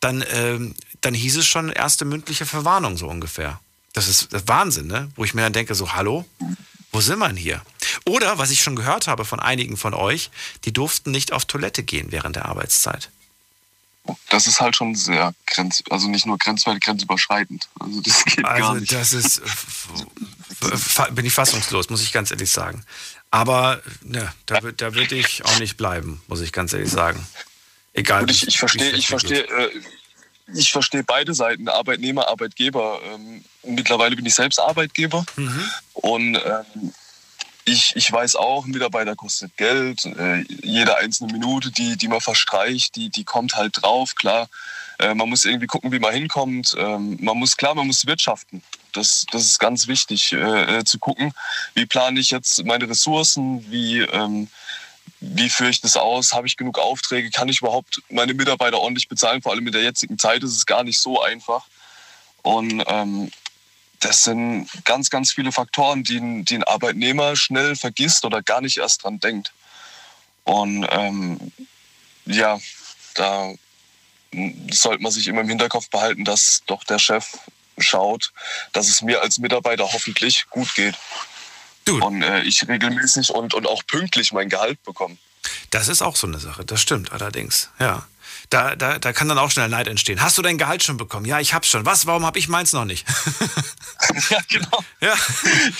dann, ähm, dann hieß es schon erste mündliche Verwarnung so ungefähr. Das ist, Wahnsinn, ne? Wo ich mir dann denke, so, hallo? Wo sind wir denn hier? Oder, was ich schon gehört habe von einigen von euch, die durften nicht auf Toilette gehen während der Arbeitszeit. Das ist halt schon sehr grenz, also nicht nur grenzwertig, grenzüberschreitend. Also das geht also gar nicht. das ist, bin ich fassungslos, muss ich ganz ehrlich sagen. Aber ne, da, da würde ich auch nicht bleiben, muss ich ganz ehrlich sagen. Egal. Und ich, ich verstehe, ich verstehe, äh, ich verstehe beide Seiten, Arbeitnehmer, Arbeitgeber. Ähm, mittlerweile bin ich selbst Arbeitgeber mhm. und ähm, ich, ich weiß auch, ein Mitarbeiter kostet Geld. Äh, jede einzelne Minute, die, die man verstreicht, die, die kommt halt drauf. Klar, äh, man muss irgendwie gucken, wie man hinkommt. Ähm, man muss, klar, man muss wirtschaften. Das, das ist ganz wichtig, äh, äh zu gucken, wie plane ich jetzt meine Ressourcen, wie, ähm, wie führe ich das aus? Habe ich genug Aufträge? Kann ich überhaupt meine Mitarbeiter ordentlich bezahlen? Vor allem in der jetzigen Zeit ist es gar nicht so einfach. Und ähm, das sind ganz, ganz viele Faktoren, die, die ein Arbeitnehmer schnell vergisst oder gar nicht erst dran denkt. Und ähm, ja, da sollte man sich immer im Hinterkopf behalten, dass doch der Chef schaut, dass es mir als Mitarbeiter hoffentlich gut geht. Du. Und äh, ich regelmäßig und, und auch pünktlich mein Gehalt bekomme. Das ist auch so eine Sache, das stimmt allerdings, ja. Da, da, da kann dann auch schnell Neid entstehen. Hast du dein Gehalt schon bekommen? Ja, ich hab's schon. Was? Warum habe ich meins noch nicht? [laughs] ja, genau. Ja.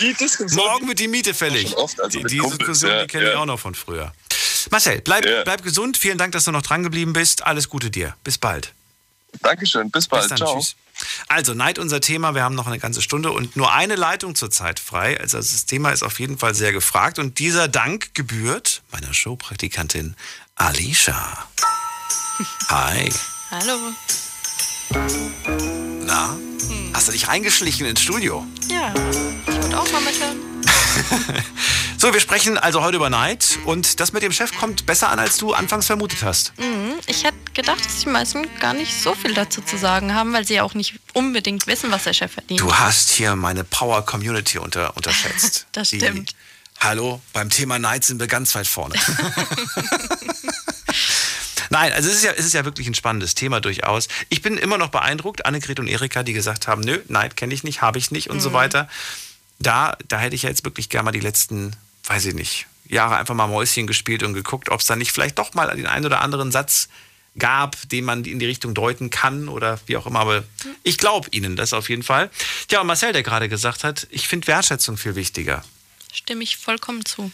Die Diskussion, Morgen wird die Miete fällig. Oft, also die, diese Diskussion, ja, die kenne ja. ich auch noch von früher. Marcel, bleib, ja. bleib gesund. Vielen Dank, dass du noch dran geblieben bist. Alles Gute dir. Bis bald. Dankeschön. Bis bald. Bis dann. Ciao. Tschüss. Also, Neid unser Thema. Wir haben noch eine ganze Stunde und nur eine Leitung zurzeit frei. Also, das Thema ist auf jeden Fall sehr gefragt. Und dieser Dank gebührt meiner Showpraktikantin Alicia. Hi. Hallo. Na? Hm. Hast du dich eingeschlichen ins Studio? Ja, ich wollte auch mal mithören. [laughs] so, wir sprechen also heute über Neid und das mit dem Chef kommt besser an, als du anfangs vermutet hast. Mhm. Ich hätte gedacht, dass die meisten gar nicht so viel dazu zu sagen haben, weil sie ja auch nicht unbedingt wissen, was der Chef verdient. Du hast hier meine Power Community unter, unterschätzt. [laughs] das stimmt. Die, hallo, beim Thema Neid sind wir ganz weit vorne. [laughs] Nein, also es ist, ja, es ist ja wirklich ein spannendes Thema durchaus. Ich bin immer noch beeindruckt, Annegret und Erika, die gesagt haben, nö, Neid kenne ich nicht, habe ich nicht und mhm. so weiter. Da, da hätte ich ja jetzt wirklich gerne mal die letzten, weiß ich nicht, Jahre einfach mal Mäuschen gespielt und geguckt, ob es da nicht vielleicht doch mal den einen oder anderen Satz gab, den man in die Richtung deuten kann oder wie auch immer. Aber ich glaube Ihnen das auf jeden Fall. Ja, und Marcel, der gerade gesagt hat, ich finde Wertschätzung viel wichtiger. Stimme ich vollkommen zu.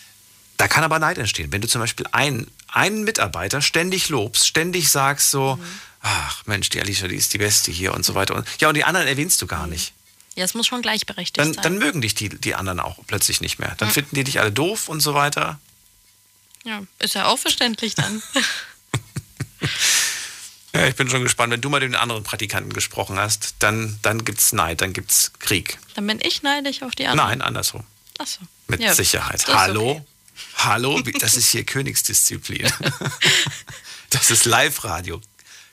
Da kann aber Neid entstehen. Wenn du zum Beispiel einen, einen Mitarbeiter ständig lobst, ständig sagst so, Mhm. ach Mensch, die Alicia, die ist die Beste hier und so weiter. Und, ja, und die anderen erwähnst du gar nicht. Ja, es muss schon gleichberechtigt Dann, sein. dann mögen dich die, die anderen auch plötzlich nicht mehr. Dann Mhm. finden die dich alle doof und so weiter. ja, ist ja auch verständlich dann. [laughs] [laughs] Ja, ich bin schon gespannt. Wenn du mal mit den anderen Praktikanten gesprochen hast, dann, dann gibt es Neid, dann gibt es Krieg. dann bin ich neidisch auf die anderen. Nein, andersrum. Achso. Mit Ja, Sicherheit. Hallo? okay. Hallo? [laughs] Das ist hier Königsdisziplin. das ist Live-Radio.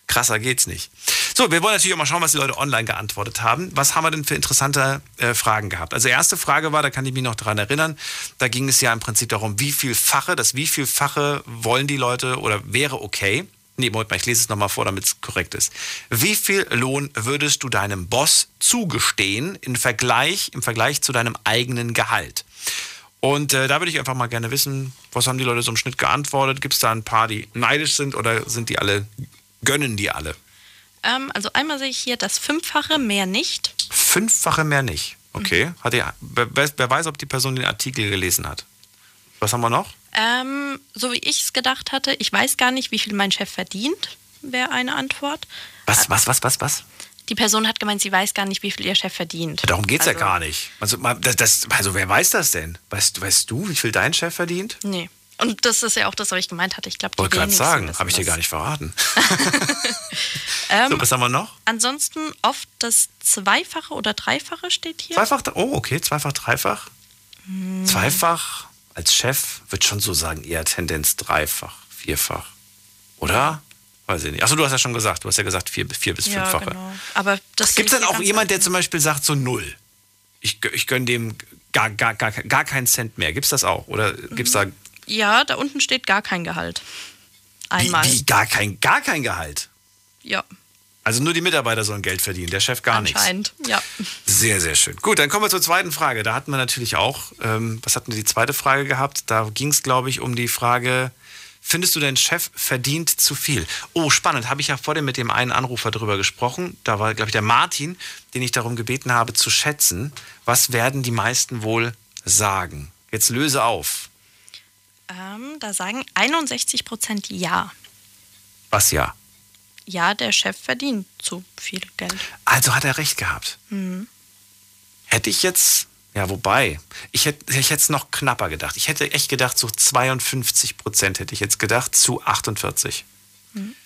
Krasser geht's nicht. So, wir wollen natürlich auch mal schauen, was die Leute online geantwortet haben. Was haben wir denn für interessante äh, Fragen gehabt? Also erste Frage war, da kann ich mich noch dran erinnern, da ging es ja im Prinzip darum, wie vielfache, das wie vielfache wollen die Leute oder wäre okay. Nee, Moment mal, ich lese es nochmal vor, damit es korrekt ist. Wie viel Lohn würdest du deinem Boss zugestehen im Vergleich, im Vergleich zu deinem eigenen Gehalt? Und äh, da würde ich einfach mal gerne wissen, was haben die Leute so im Schnitt geantwortet? Gibt es da ein paar, die neidisch sind oder sind die alle, gönnen die alle? Ähm, also einmal sehe ich hier das Fünffache, mehr nicht. Fünffache mehr nicht. Okay. Hat die, wer, wer weiß, ob die Person den Artikel gelesen hat? Was haben wir noch? Ähm, so wie ich es gedacht hatte, ich weiß gar nicht, wie viel mein Chef verdient, wäre eine Antwort. Was, was, was, was, was? Die Person hat gemeint, sie weiß gar nicht, wie viel ihr Chef verdient. Darum geht es also, ja gar nicht. Also, das, das, also wer weiß das denn? Weißt, weißt du, wie viel dein Chef verdient? Nee. Und das ist ja auch das, was ich gemeint hatte. Ich glaube, Wollte gerade sagen, habe ich dir gar nicht verraten. [laughs] Ähm, So, was haben wir noch? Ansonsten oft das Zweifache oder Dreifache steht hier. Zweifach, oh, okay, zweifach, dreifach. Hm. Zweifach als Chef wird schon so sagen, eher Tendenz dreifach, vierfach. Oder? Weiß ich nicht. Achso, du hast ja schon gesagt, du hast ja gesagt vier, vier bis ja, fünffache. genau. Aber das Gibt es dann auch jemand, der zum Beispiel sagt so null? Ich, ich gönne dem gar, gar, gar, gar keinen Cent mehr. Gibt es das auch? Oder gibt es da Ja, da unten steht gar kein Gehalt. wie, Einmal. wie gar, kein, gar kein Gehalt? Ja, Also nur die Mitarbeiter sollen Geld verdienen, der Chef gar nichts. anscheinend. Ja. Sehr, sehr schön. Gut, dann kommen wir zur zweiten Frage. Da hatten wir natürlich auch, ähm, was hatten wir die zweite Frage gehabt? Da ging es, glaube ich, um die Frage, findest du, dein Chef verdient zu viel? Oh, spannend. Habe ich ja vorhin mit dem einen Anrufer drüber gesprochen. Da war, glaube ich, der Martin, den ich darum gebeten habe zu schätzen. Was werden die meisten wohl sagen? Jetzt löse auf. Ähm, da sagen 61 Prozent ja. Was ja? Ja, der Chef verdient zu viel Geld. Also hat er recht gehabt. Mhm. Hätte ich jetzt, ja, wobei, ich hätte, ich hätte es noch knapper gedacht. Ich hätte echt gedacht, so 52 Prozent hätte ich jetzt gedacht zu 48.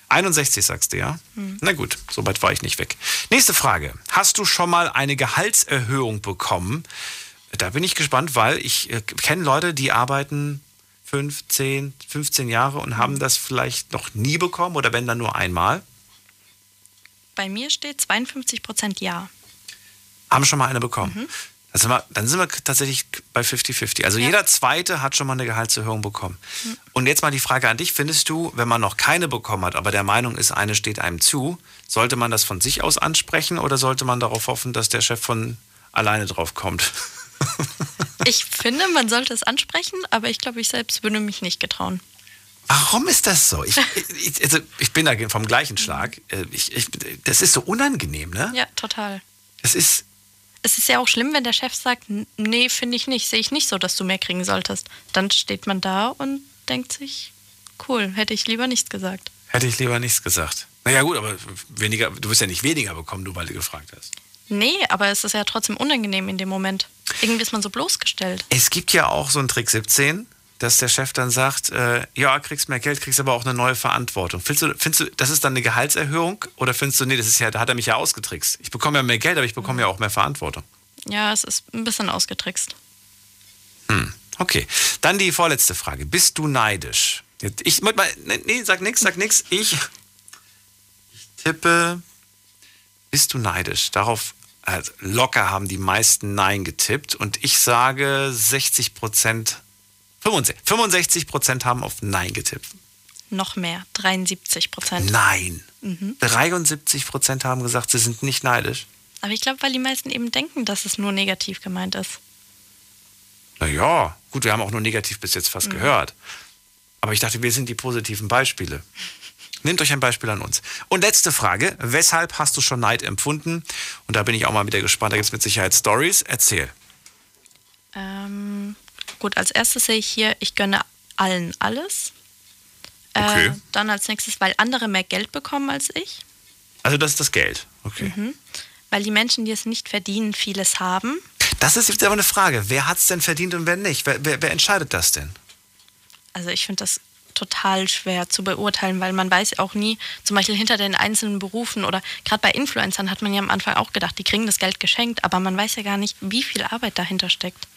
61 sagst du, ja? Na gut, so weit war ich nicht weg. Nächste Frage. Hast du schon mal eine Gehaltserhöhung bekommen? Da bin ich gespannt, weil ich äh, kenne Leute, die arbeiten 15, 15 Jahre und haben das vielleicht noch nie bekommen oder wenn dann nur einmal. Bei mir steht 52 Prozent ja. Haben schon mal eine bekommen. Dann, sind wir, dann sind wir tatsächlich bei 50-50. Also jeder Zweite hat schon mal eine Gehaltserhöhung bekommen. Und jetzt mal die Frage an dich. Findest du, wenn man noch keine bekommen hat, aber der Meinung ist, eine steht einem zu, sollte man das von sich aus ansprechen oder sollte man darauf hoffen, dass der Chef von alleine drauf kommt? [laughs] Ich finde, man sollte es ansprechen, aber ich glaube, ich selbst würde mich nicht getrauen. Warum ist das so? Ich, [laughs] ich, also ich bin da vom gleichen Schlag. Äh, Ich, ich, das ist so unangenehm, ne? Ja, total. Das ist, Es ist ja auch schlimm, wenn der Chef sagt, "N- nee, finde ich nicht, sehe ich nicht so, dass du mehr kriegen solltest. Dann steht man da und denkt sich, cool, hätte ich lieber nichts gesagt. hätte ich lieber nichts gesagt. Naja gut, aber weniger, du wirst ja nicht weniger bekommen, du weil du gefragt hast. Nee, aber es ist ja trotzdem unangenehm in dem Moment. Irgendwie ist man so bloßgestellt. Es gibt ja auch so einen Trick 17, dass der Chef dann sagt, äh, ja, kriegst mehr Geld, kriegst aber auch eine neue Verantwortung. Findest du, findest du, das ist dann eine Gehaltserhöhung oder findest du, nee, das ist ja, da hat er mich ja ausgetrickst. Ich bekomme ja mehr Geld, aber ich bekomme ja auch mehr Verantwortung. Ja, es ist ein bisschen ausgetrickst. Hm, okay. Dann die vorletzte Frage. Bist du neidisch? Ich, mal, nee, nee, sag nix, sag nix. Ich, ich tippe, bist du neidisch? Darauf also locker haben die meisten Nein getippt und ich sage 60 Prozent, 65, 65 Prozent haben auf Nein getippt. Noch mehr, 73 Prozent. Nein. Mhm. 73 Prozent haben gesagt, sie sind nicht neidisch. Aber ich glaube, weil die meisten eben denken, dass es nur negativ gemeint ist. Naja, gut, wir haben auch nur negativ bis jetzt fast gehört. Aber ich dachte, wir sind die positiven Beispiele. Nehmt euch ein Beispiel an uns. Und letzte Frage. Weshalb hast du schon Neid empfunden? Und da bin ich auch mal wieder gespannt. Da gibt es mit Sicherheit Stories. Erzähl. Ähm, gut, als erstes sehe ich hier, ich gönne allen alles. Okay. Äh, dann als nächstes, weil andere mehr Geld bekommen als ich. Also das ist das Geld. Okay. Mhm. Weil die Menschen, die es nicht verdienen, vieles haben. Das ist jetzt aber eine Frage. Wer hat es denn verdient und wer nicht? Wer, wer, wer entscheidet das denn? Also ich finde das total schwer zu beurteilen, weil man weiß auch nie, zum Beispiel hinter den einzelnen Berufen oder gerade bei Influencern hat man ja am Anfang auch gedacht, die kriegen das Geld geschenkt, aber man weiß ja gar nicht, wie viel Arbeit dahinter steckt.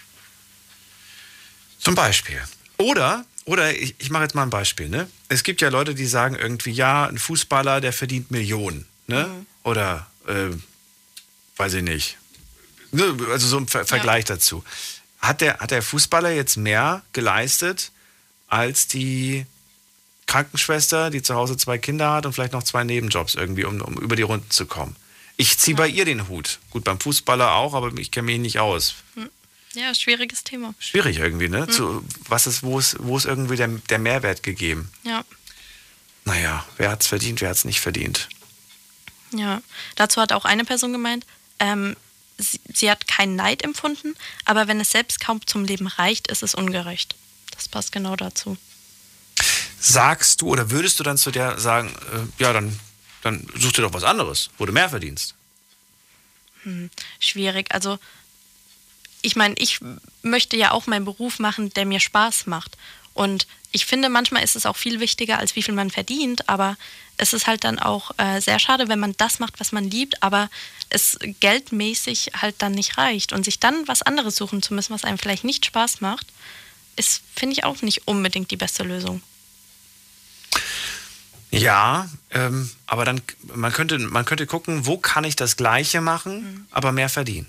Zum Beispiel. Oder, oder ich, ich mache jetzt mal ein Beispiel. Ne? Es gibt ja Leute, die sagen irgendwie, ja, ein Fußballer, der verdient Millionen. Ne? Oder, äh, weiß ich nicht. Ne, Also so ein Ver Vergleich dazu. Hat der, hat der Fußballer jetzt mehr geleistet als die Krankenschwester, die zu Hause zwei Kinder hat und vielleicht noch zwei Nebenjobs irgendwie, um, um über die Runden zu kommen? Ich ziehe bei ihr den Hut. Gut, beim Fußballer auch, aber ich kenne mich nicht aus. Ja, schwieriges Thema. Schwierig irgendwie, ne? Mhm. Zu, was ist, wo ist, wo ist irgendwie der, der Mehrwert gegeben? Ja, Naja, wer hat's verdient, wer hat's nicht verdient? ja. Dazu hat auch eine Person gemeint, ähm, sie, sie hat keinen Neid empfunden, aber wenn es selbst kaum zum Leben reicht, ist es ungerecht. Das passt genau dazu. Sagst du oder würdest du dann zu der sagen, äh, ja, dann, dann such dir doch was anderes, wo du mehr verdienst? Hm, schwierig. Also, ich meine, ich möchte ja auch meinen Beruf machen, der mir Spaß macht. Und ich finde, manchmal ist es auch viel wichtiger, als wie viel man verdient. Aber es ist halt dann auch äh, sehr schade, wenn man das macht, was man liebt, aber es geldmäßig halt dann nicht reicht. Und sich dann was anderes suchen zu müssen, was einem vielleicht nicht Spaß macht, ist, finde ich, auch nicht unbedingt die beste Lösung. Ja, ähm, aber dann, man könnte, man könnte gucken, wo kann ich das Gleiche machen, aber mehr verdienen.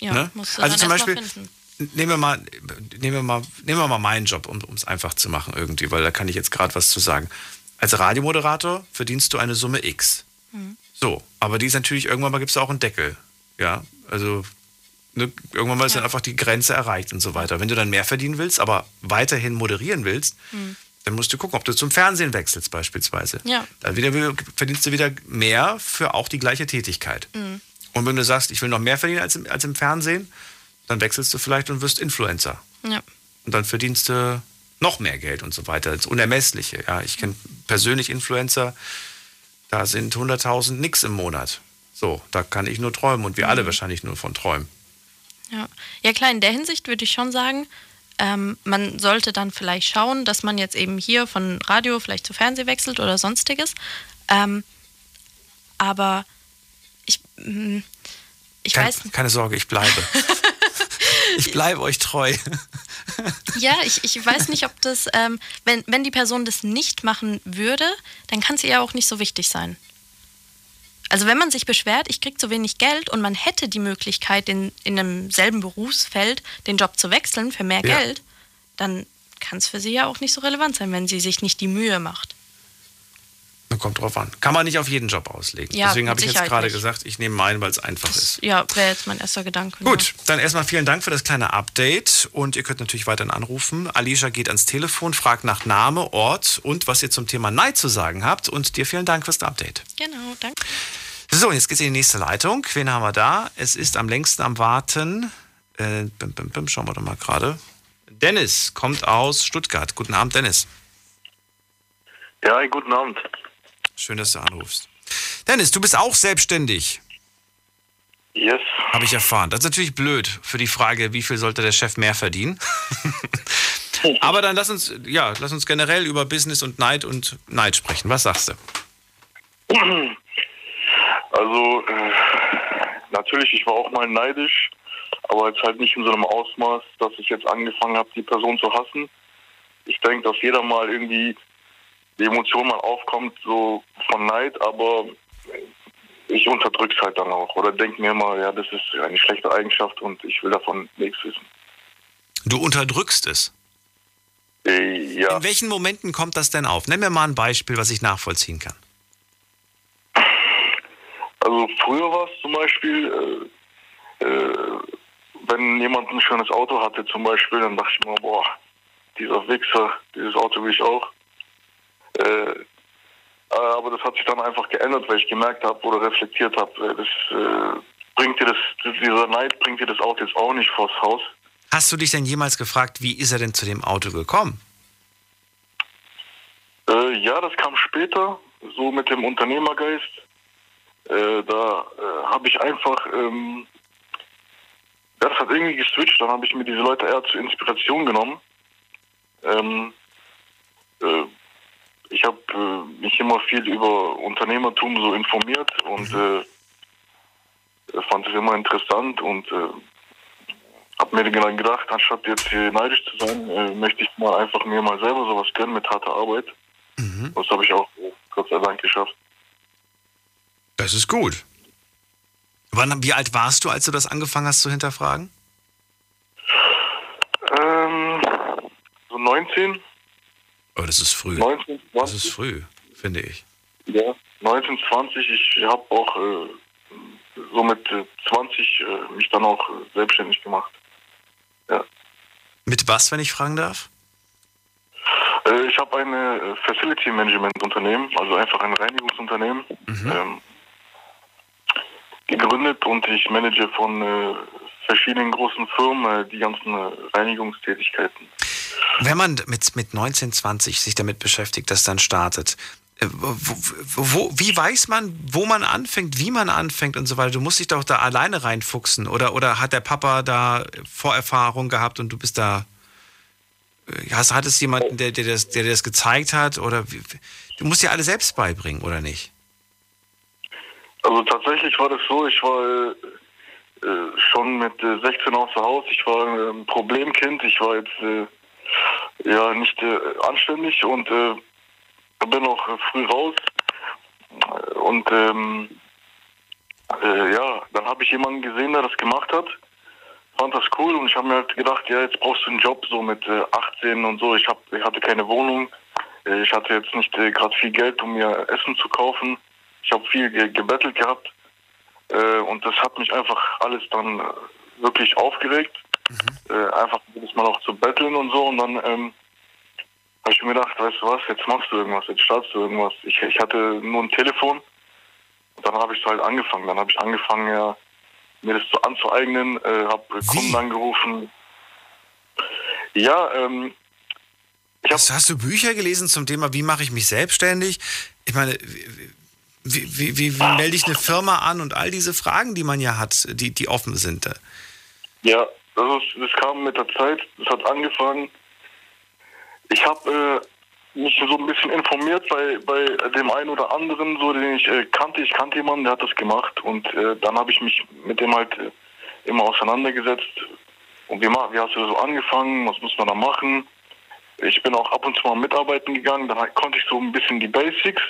Ja, Ne? musst du Also zum Beispiel-. Nehmen wir mal, nehmen wir mal, nehmen wir mal meinen Job, um es einfach zu machen irgendwie, weil da kann ich jetzt gerade was zu sagen. Als Radiomoderator verdienst du eine Summe X. Mhm. So, aber die ist natürlich, irgendwann mal gibt es auch einen Deckel. Ja, also ne, irgendwann mal ist dann einfach die Grenze erreicht und so weiter. Wenn du dann mehr verdienen willst, aber weiterhin moderieren willst, Mhm. dann musst du gucken, ob du zum Fernsehen wechselst beispielsweise. Ja. Dann wieder, verdienst du wieder mehr für auch die gleiche Tätigkeit. Mhm. Und wenn du sagst, ich will noch mehr verdienen als im, als im Fernsehen, dann wechselst du vielleicht und wirst Influencer. Ja. Und dann verdienst du noch mehr Geld und so weiter. Das Unermessliche. Ja, ich kenne persönlich Influencer, da sind 100.000 nix im Monat. So, da kann ich nur träumen und wir alle wahrscheinlich nur von träumen. Ja. ja, klar, in der Hinsicht würde ich schon sagen, ähm, man sollte dann vielleicht schauen, dass man jetzt eben hier von Radio vielleicht zu Fernsehen wechselt oder sonstiges. Ähm, aber ich, mm, ich Kein, weiß keine Sorge, ich bleibe. [laughs] ich bleibe euch treu. Ja, ich, ich weiß nicht, ob das, ähm, wenn, wenn die Person das nicht machen würde, dann kann es ihr auch nicht so wichtig sein. Also wenn man sich beschwert, ich kriege zu wenig Geld und man hätte die Möglichkeit, in, in einem selben Berufsfeld den Job zu wechseln für mehr Ja. Geld, dann kann es für sie ja auch nicht so relevant sein, wenn sie sich nicht die Mühe macht. Kommt drauf an. Kann man nicht auf jeden Job auslegen. Ja, Deswegen habe ich jetzt gerade gesagt, ich nehme meinen, weil es einfach ist. Ja, wäre jetzt mein erster Gedanke. Gut, dann erstmal vielen Dank für das kleine Update und ihr könnt natürlich weiterhin anrufen. Alicia geht ans Telefon, fragt nach Name, Ort und was ihr zum Thema Neid zu sagen habt und dir vielen Dank fürs Update. Genau, danke. So, jetzt geht's in die nächste Leitung. Wen haben wir da? Es ist am längsten am Warten. Äh, bim, bim, bim, schauen wir doch mal gerade. Dennis kommt aus Stuttgart. Guten Abend, Dennis. Ja, guten Abend. Schön, dass du anrufst. Dennis, du bist auch selbstständig. Yes. Habe ich erfahren. Das ist natürlich blöd für die Frage, wie viel sollte der Chef mehr verdienen. [laughs] Aber dann lass uns, ja, lass uns generell über Business und Neid und Neid sprechen. Was sagst du? Also, äh, natürlich, ich war auch mal neidisch, aber jetzt halt nicht in so einem Ausmaß, dass ich jetzt angefangen habe, die Person zu hassen. Ich denke, dass jeder mal irgendwie die Emotion mal aufkommt, so von Neid, aber ich unterdrück's halt dann auch. Oder denke mir immer, ja, das ist eine schlechte Eigenschaft und ich will davon nichts wissen. Du unterdrückst es. Äh, ja. In welchen Momenten kommt das denn auf? Nenn mir mal ein Beispiel, was ich nachvollziehen kann. Also früher war es zum Beispiel, äh, äh, wenn jemand ein schönes Auto hatte zum Beispiel, dann dachte ich mir, boah, dieser Wichser, dieses Auto will ich auch. Äh, aber das hat sich dann einfach geändert, weil ich gemerkt habe oder reflektiert habe, äh, das äh, bringt dir das, dieser Neid bringt dir das Auto jetzt auch nicht vors Haus. Hast du dich denn jemals gefragt, wie ist er denn zu dem Auto gekommen? Äh, ja, das kam später, so mit dem Unternehmergeist. Äh, da äh, habe ich einfach, ähm, ja, das hat irgendwie geswitcht. Dann habe ich mir diese Leute eher zur Inspiration genommen. Ähm, äh, ich habe äh, mich immer viel über Unternehmertum so informiert und äh, fand es immer interessant und äh, habe mir dann gedacht, anstatt jetzt hier neidisch zu sein, äh, möchte ich mal einfach mir mal selber sowas gönnen mit harter Arbeit. Das habe ich auch Gott sei Dank geschafft. Das ist gut. Wann, wie alt warst du, als du das angefangen hast zu hinterfragen? Ähm, so 19, Oh, das ist früh. 19, Das 20. ist früh, finde ich. Ja, 19, 20. Ich habe auch äh, so mit äh, 20 äh, mich dann auch äh, selbstständig gemacht. Mit was, wenn ich fragen darf? Äh, ich habe ein äh, Facility Management Unternehmen, also einfach ein Reinigungsunternehmen, ähm, gegründet und ich manage von äh, verschiedenen großen Firmen äh, die ganzen äh, Reinigungstätigkeiten. Wenn man mit, mit 19, 20 sich damit beschäftigt, das dann startet, äh, wo, wo, wie weiß man, wo man anfängt, wie man anfängt und so weiter? Du musst dich doch da alleine reinfuchsen. Oder, oder hat der Papa da Vorerfahrung gehabt und du bist da. äh, Hast, hat es jemanden, der, der, das, der dir das gezeigt hat? Oder wie, du musst dir alle selbst beibringen, oder nicht? Also tatsächlich war das so, ich war äh, schon mit äh, 16 außer Haus, ich war ein Problemkind, ich war jetzt äh, ja nicht äh, anständig und äh, bin auch früh raus und ähm, äh, ja, dann habe ich jemanden gesehen, der das gemacht hat, fand das cool und ich habe mir halt gedacht, ja, jetzt brauchst du einen Job so mit äh, 18 und so. Ich, hab, ich hatte keine Wohnung, äh, ich hatte jetzt nicht äh, gerade viel Geld, um mir Essen zu kaufen. Ich habe viel ge gebettelt gehabt und das hat mich einfach alles dann wirklich aufgeregt. Äh, einfach jedes Mal auch zu betteln und so und dann ähm, habe ich mir gedacht, weißt du was, jetzt machst du irgendwas, jetzt startest du irgendwas. Ich, ich hatte nur ein Telefon und dann habe ich so halt angefangen. Dann habe ich angefangen, ja, mir das so anzueignen, äh, habe Kunden angerufen. Ja, ähm, hast, hast du Bücher gelesen zum Thema, wie mache ich mich selbstständig? Ich meine, wie, wie, wie, wie melde ich eine Firma an und all diese Fragen, die man ja hat, die, die offen sind. Ja, das, ist, das kam mit der Zeit. Das hat angefangen. Ich habe äh, mich so ein bisschen informiert bei, bei dem einen oder anderen, so den ich äh, kannte. Ich kannte jemanden, der hat das gemacht. Und äh, dann habe ich mich mit dem halt äh, immer auseinandergesetzt. Und wie, wie hast du so angefangen? Was muss man da machen? Ich bin auch ab und zu mal mitarbeiten gegangen. Dann konnte ich so ein bisschen die Basics.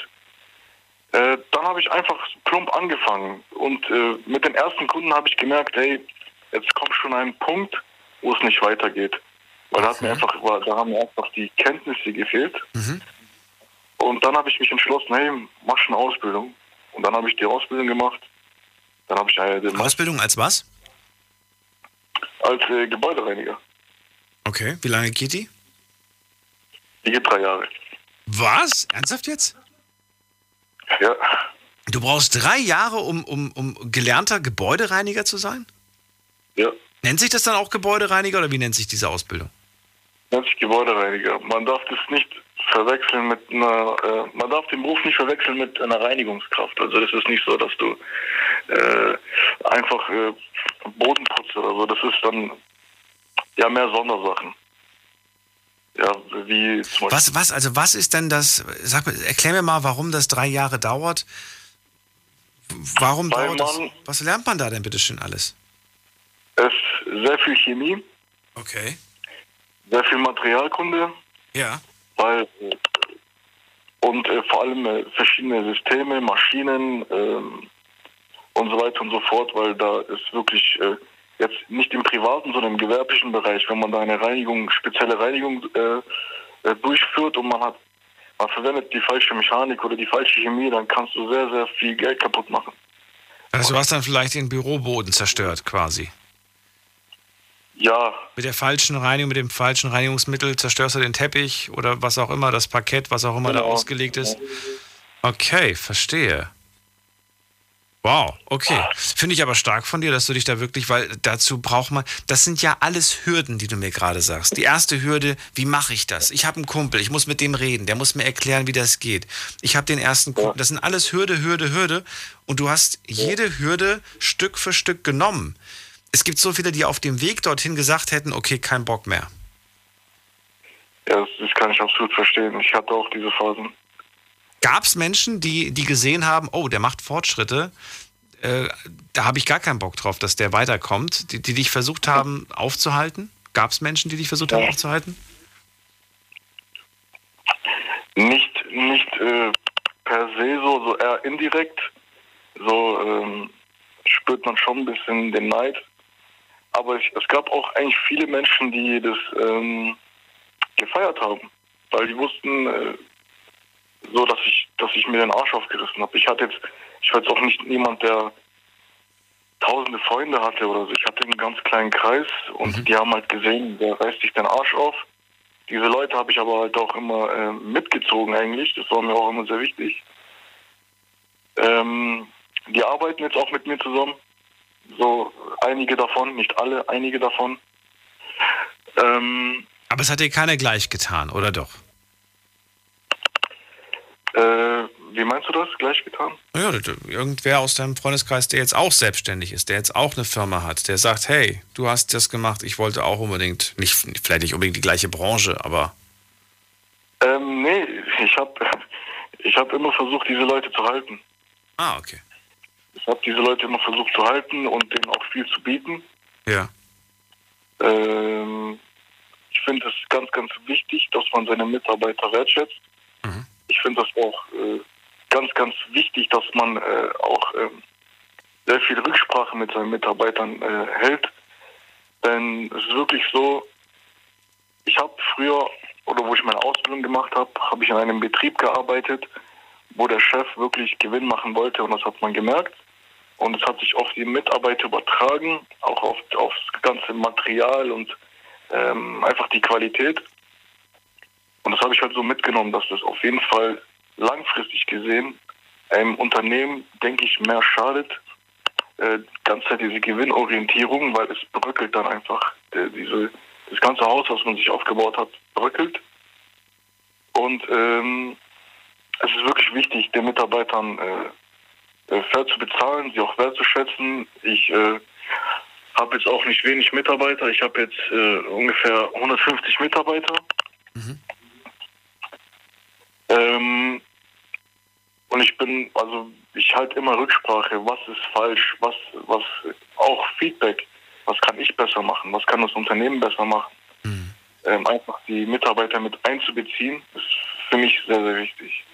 Äh, dann habe ich einfach plump angefangen. Und äh, mit den ersten Kunden habe ich gemerkt, hey, jetzt kommt schon ein Punkt, wo es nicht weitergeht. Weil da, hat mir einfach, da haben mir einfach die Kenntnisse gefehlt. Und dann habe ich mich entschlossen, hey, mach schon eine Ausbildung. Und dann habe ich die Ausbildung gemacht. Dann habe ich äh, den Ausbildung als was? als äh, Gebäudereiniger. Okay, wie lange geht die? Die geht drei Jahre. Was? Ernsthaft jetzt? Ja. Du brauchst drei Jahre, um, um, um gelernter Gebäudereiniger zu sein? Ja. Nennt sich das dann auch Gebäudereiniger oder wie nennt sich diese Ausbildung? Nennt sich Gebäudereiniger. Man darf das nicht verwechseln mit einer, äh, man darf den Beruf nicht verwechseln mit einer Reinigungskraft. Also das ist nicht so, dass du äh, einfach äh, Boden putzt oder so. Das ist dann ja mehr Sondersachen. Ja, wie zum Beispiel. Was, was, also was ist denn das, sag, mir- erklär mir mal, warum das drei Jahre dauert. Warum Weil dauert das? Was lernt man da denn bitte schön alles? Es ist sehr viel Chemie, Okay. sehr viel Materialkunde, Ja. weil äh, und äh, vor allem äh, verschiedene Systeme, Maschinen ähm, und so weiter und so fort, weil da ist wirklich äh, jetzt nicht im privaten, sondern im gewerblichen Bereich, wenn man da eine Reinigung, spezielle Reinigung äh, äh, durchführt und man hat man verwendet die falsche Mechanik oder die falsche Chemie, dann kannst du sehr, sehr viel Geld kaputt machen. Also du hast dann vielleicht den Büroboden zerstört quasi. Ja, Mit der falschen Reinigung, mit dem falschen Reinigungsmittel zerstörst du den Teppich oder was auch immer, das Parkett, was auch immer da Genau. ausgelegt ist. Okay, verstehe. Wow, okay. Finde ich aber stark von dir, dass du dich da wirklich, weil dazu braucht man, das sind ja alles Hürden, die du mir gerade sagst. Die erste Hürde, wie mache ich das? Ich habe einen Kumpel, ich muss mit dem reden, der muss mir erklären, wie das geht. Ich habe den ersten Kumpel, das sind alles Hürde, Hürde, Hürde und du hast jede Hürde Stück für Stück genommen. Es gibt so viele, die auf dem Weg dorthin gesagt hätten, okay, kein Bock mehr. Ja, das, das kann ich absolut verstehen. Ich hatte auch diese Phasen. Gab es Menschen, die, die gesehen haben, oh, der macht Fortschritte, äh, da habe ich gar keinen Bock drauf, dass der weiterkommt, die, die dich versucht haben aufzuhalten? Gab es Menschen, die dich versucht haben aufzuhalten? Nicht, nicht äh, per se so, so eher indirekt. So ähm, spürt man schon ein bisschen den Neid. Aber ich, es gab auch eigentlich viele Menschen, die das ähm, gefeiert haben. Weil die wussten, äh, so, dass ich, dass ich mir den Arsch aufgerissen habe. Ich hatte jetzt, ich war jetzt auch nicht niemand, der tausende Freunde hatte oder so. Ich hatte einen ganz kleinen Kreis und mhm. die haben halt gesehen, der reißt sich den Arsch auf. Diese Leute habe ich aber halt auch immer äh, mitgezogen eigentlich. Das war mir auch immer sehr wichtig. Ähm, die arbeiten jetzt auch mit mir zusammen. So einige davon, nicht alle, einige davon. Ähm, aber es hat dir keiner gleich getan, oder doch? Äh, wie meinst du das? Gleich getan? Ja, irgendwer aus deinem Freundeskreis, der jetzt auch selbstständig ist, der jetzt auch eine Firma hat, der sagt, hey, du hast das gemacht, ich wollte auch unbedingt, nicht, vielleicht nicht unbedingt die gleiche Branche, aber. Ähm, nee, ich habe [laughs] ich hab immer versucht, diese Leute zu halten. Ah, okay. Ich habe diese Leute immer versucht zu halten und denen auch viel zu bieten. Ja. Ähm, ich finde es ganz, ganz wichtig, dass man seine Mitarbeiter wertschätzt. Mhm ich finde das auch äh, ganz, ganz wichtig, dass man äh, auch äh, sehr viel Rücksprache mit seinen Mitarbeitern äh, hält. Denn es ist wirklich so, ich habe früher, oder wo ich meine Ausbildung gemacht habe, habe ich in einem Betrieb gearbeitet, wo der Chef wirklich Gewinn machen wollte und das hat man gemerkt. Und es hat sich auf die Mitarbeiter übertragen, auch auf, auf das ganze Material und ähm, einfach die Qualität. Und das habe ich halt so mitgenommen, dass das auf jeden Fall langfristig gesehen einem Unternehmen, denke ich, mehr schadet. Äh, ganze Zeit diese Gewinnorientierung, weil es bröckelt dann einfach. Äh, diese, das ganze Haus, was man sich aufgebaut hat, bröckelt. Und ähm, es ist wirklich wichtig, den Mitarbeitern äh fair zu bezahlen, sie auch wertzuschätzen. Ich äh, habe jetzt auch nicht wenig Mitarbeiter. Ich habe jetzt äh, ungefähr 150 Mitarbeiter. Mhm. Ähm, und ich bin, also ich halte immer Rücksprache, was ist falsch, was, was auch Feedback, was kann ich besser machen, was kann das Unternehmen besser machen. Mhm. Ähm, einfach die Mitarbeiter mit einzubeziehen, ist für mich sehr, sehr wichtig.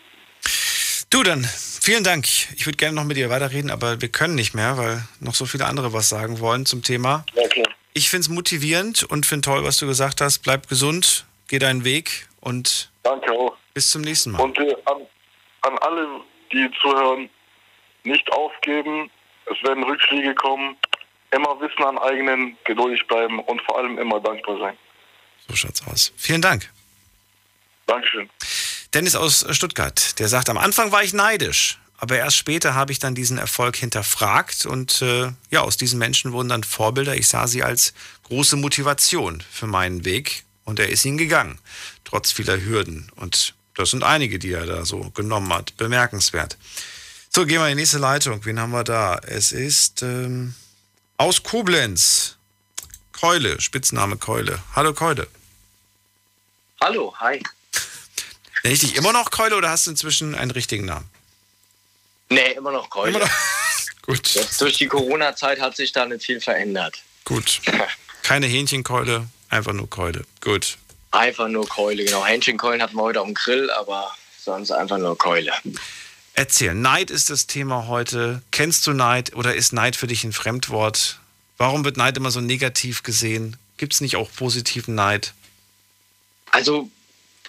Du dann, vielen Dank. Ich würde gerne noch mit dir weiterreden, aber wir können nicht mehr, weil noch so viele andere was sagen wollen zum Thema. Klar. Ich finde es motivierend und finde toll, was du gesagt hast. Bleib gesund, geh deinen Weg und Danke auch. Bis zum nächsten Mal. Und äh, an, an alle, die zuhören, nicht aufgeben. Es werden Rückschläge kommen. Immer Wissen an eigenen, geduldig bleiben und vor allem immer dankbar sein. So schaut's aus. Vielen Dank. Dankeschön. Dennis aus Stuttgart, der sagt, am Anfang war ich neidisch, aber erst später habe ich dann diesen Erfolg hinterfragt und äh, ja, aus diesen Menschen wurden dann Vorbilder. Ich sah sie als große Motivation für meinen Weg und er ist ihn gegangen, trotz vieler Hürden. Und das sind einige, die er da so genommen hat. Bemerkenswert. So, gehen wir in die nächste Leitung. Wen haben wir da? Es ist ähm, aus Koblenz. Keule, Spitzname Keule. Hallo Keule. Hallo, hi. Nenne ich dich immer noch Keule oder hast du inzwischen einen richtigen Namen? Nee, immer noch Keule. Immer noch? [laughs] Gut. Jetzt durch die Corona-Zeit hat sich da nicht viel verändert. Gut. Keine Hähnchenkeule, einfach nur Keule. Gut. Einfach nur Keule, genau. Hähnchenkeulen hatten wir heute auf dem Grill, aber sonst einfach nur Keule. Erzähl, Neid ist das Thema heute. Kennst du Neid oder ist Neid für dich ein Fremdwort? Warum wird Neid immer so negativ gesehen? Gibt es nicht auch positiven Neid? Also,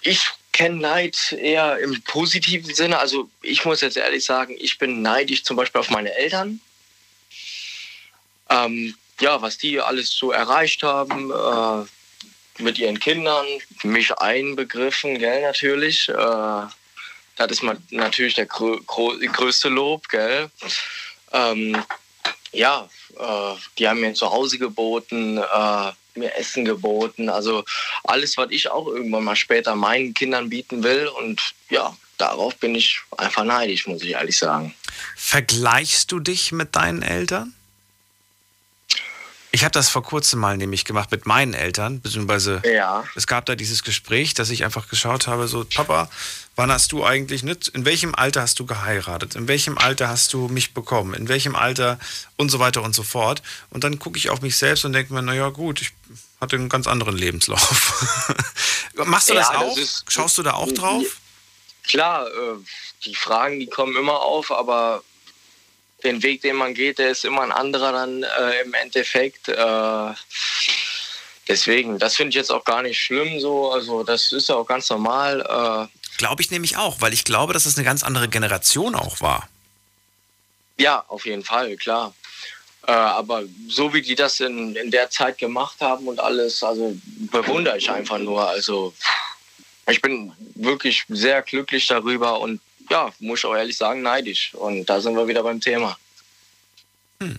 ich kenne Neid eher im positiven Sinne. Also, ich muss jetzt ehrlich sagen, ich bin neidisch zum Beispiel auf meine Eltern. Ähm, ja, was die alles so erreicht haben, äh, mit ihren Kindern, mich einbegriffen, gell, natürlich. Äh, das ist natürlich der grö größte Lob, gell. Ähm, ja, äh, die haben mir ein Zuhause geboten, äh, mir Essen geboten. Also alles, was ich auch irgendwann mal später meinen Kindern bieten will. Und ja, darauf bin ich einfach neidisch, muss ich ehrlich sagen. Vergleichst du dich mit deinen Eltern? Ich habe das vor kurzem mal nämlich gemacht mit meinen Eltern, beziehungsweise ja. es gab da dieses Gespräch, dass ich einfach geschaut habe, so Papa, wann hast du eigentlich nicht, in welchem Alter hast du geheiratet, in welchem Alter hast du mich bekommen, in welchem Alter und so weiter und so fort. Und dann gucke ich auf mich selbst und denke mir, naja gut, ich hatte einen ganz anderen Lebenslauf. [laughs] Machst du ja, das auch? Das Schaust du da auch drauf? Klar, äh, die Fragen, die kommen immer auf, aber den Weg, den man geht, der ist immer ein anderer dann äh, im Endeffekt. Äh, deswegen, das finde ich jetzt auch gar nicht schlimm so. Also das ist ja auch ganz normal. Äh, glaube ich nämlich auch, weil ich glaube, dass es eine ganz andere Generation auch war. Ja, auf jeden Fall, klar. Äh, aber so wie die das in, in der Zeit gemacht haben und alles, also bewundere ich einfach nur. Also ich bin wirklich sehr glücklich darüber und ja, muss ich auch ehrlich sagen, neidisch. Und da sind wir wieder beim Thema. Hm.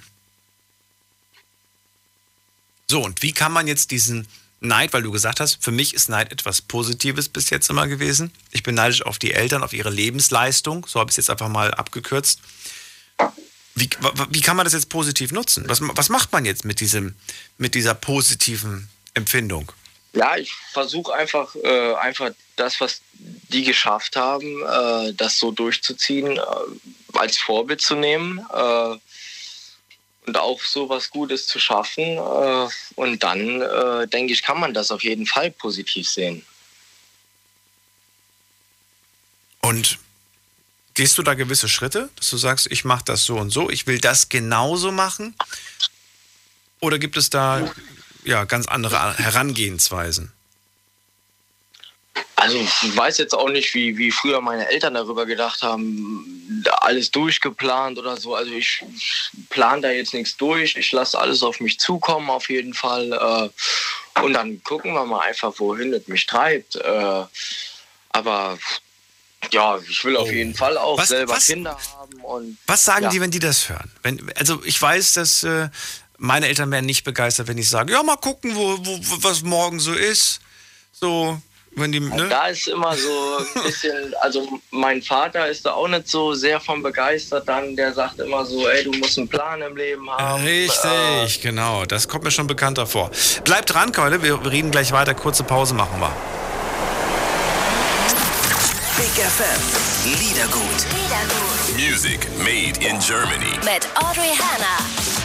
So, und wie kann man jetzt diesen Neid, weil du gesagt hast, für mich ist Neid etwas Positives bis jetzt immer gewesen. Ich bin neidisch auf die Eltern, auf ihre Lebensleistung. So habe ich es jetzt einfach mal abgekürzt. Wie, wie kann man das jetzt positiv nutzen? Was, was macht man jetzt mit, diesem, mit dieser positiven Empfindung? Ja, ich versuche einfach, äh, einfach das, was die geschafft haben, äh, das so durchzuziehen, äh, als Vorbild zu nehmen äh, und auch so was Gutes zu schaffen. Äh, und dann, äh, denke ich, kann man das auf jeden Fall positiv sehen. Und gehst du da gewisse Schritte, dass du sagst, ich mache das so und so, ich will das genauso machen? Oder gibt es da ja, ganz andere Herangehensweisen? Also ich weiß jetzt auch nicht, wie, wie früher meine Eltern darüber gedacht haben, alles durchgeplant oder so. Also ich plane da jetzt nichts durch. Ich lasse alles auf mich zukommen auf jeden Fall. Äh, und dann gucken wir mal einfach, wohin es mich treibt. Äh, aber ja, ich will auf oh. jeden Fall auch was, selber was, Kinder haben. Und, was sagen ja. die, wenn die das hören? Wenn, also ich weiß, dass äh, meine Eltern wären nicht begeistert, wenn ich sage, ja, mal gucken, wo, wo, was morgen so ist. So, wenn die, ne? Da ist immer so ein bisschen, [laughs] also mein Vater ist da auch nicht so sehr von begeistert dann, der sagt immer so, ey, du musst einen Plan im Leben haben. Richtig, äh, genau, das kommt mir schon bekannter vor. Bleibt dran, Keule, wir reden gleich weiter, kurze Pause machen wir. Big FM, Liedergut. Liedergut. Music made in Germany. Mit Audrey Hanna.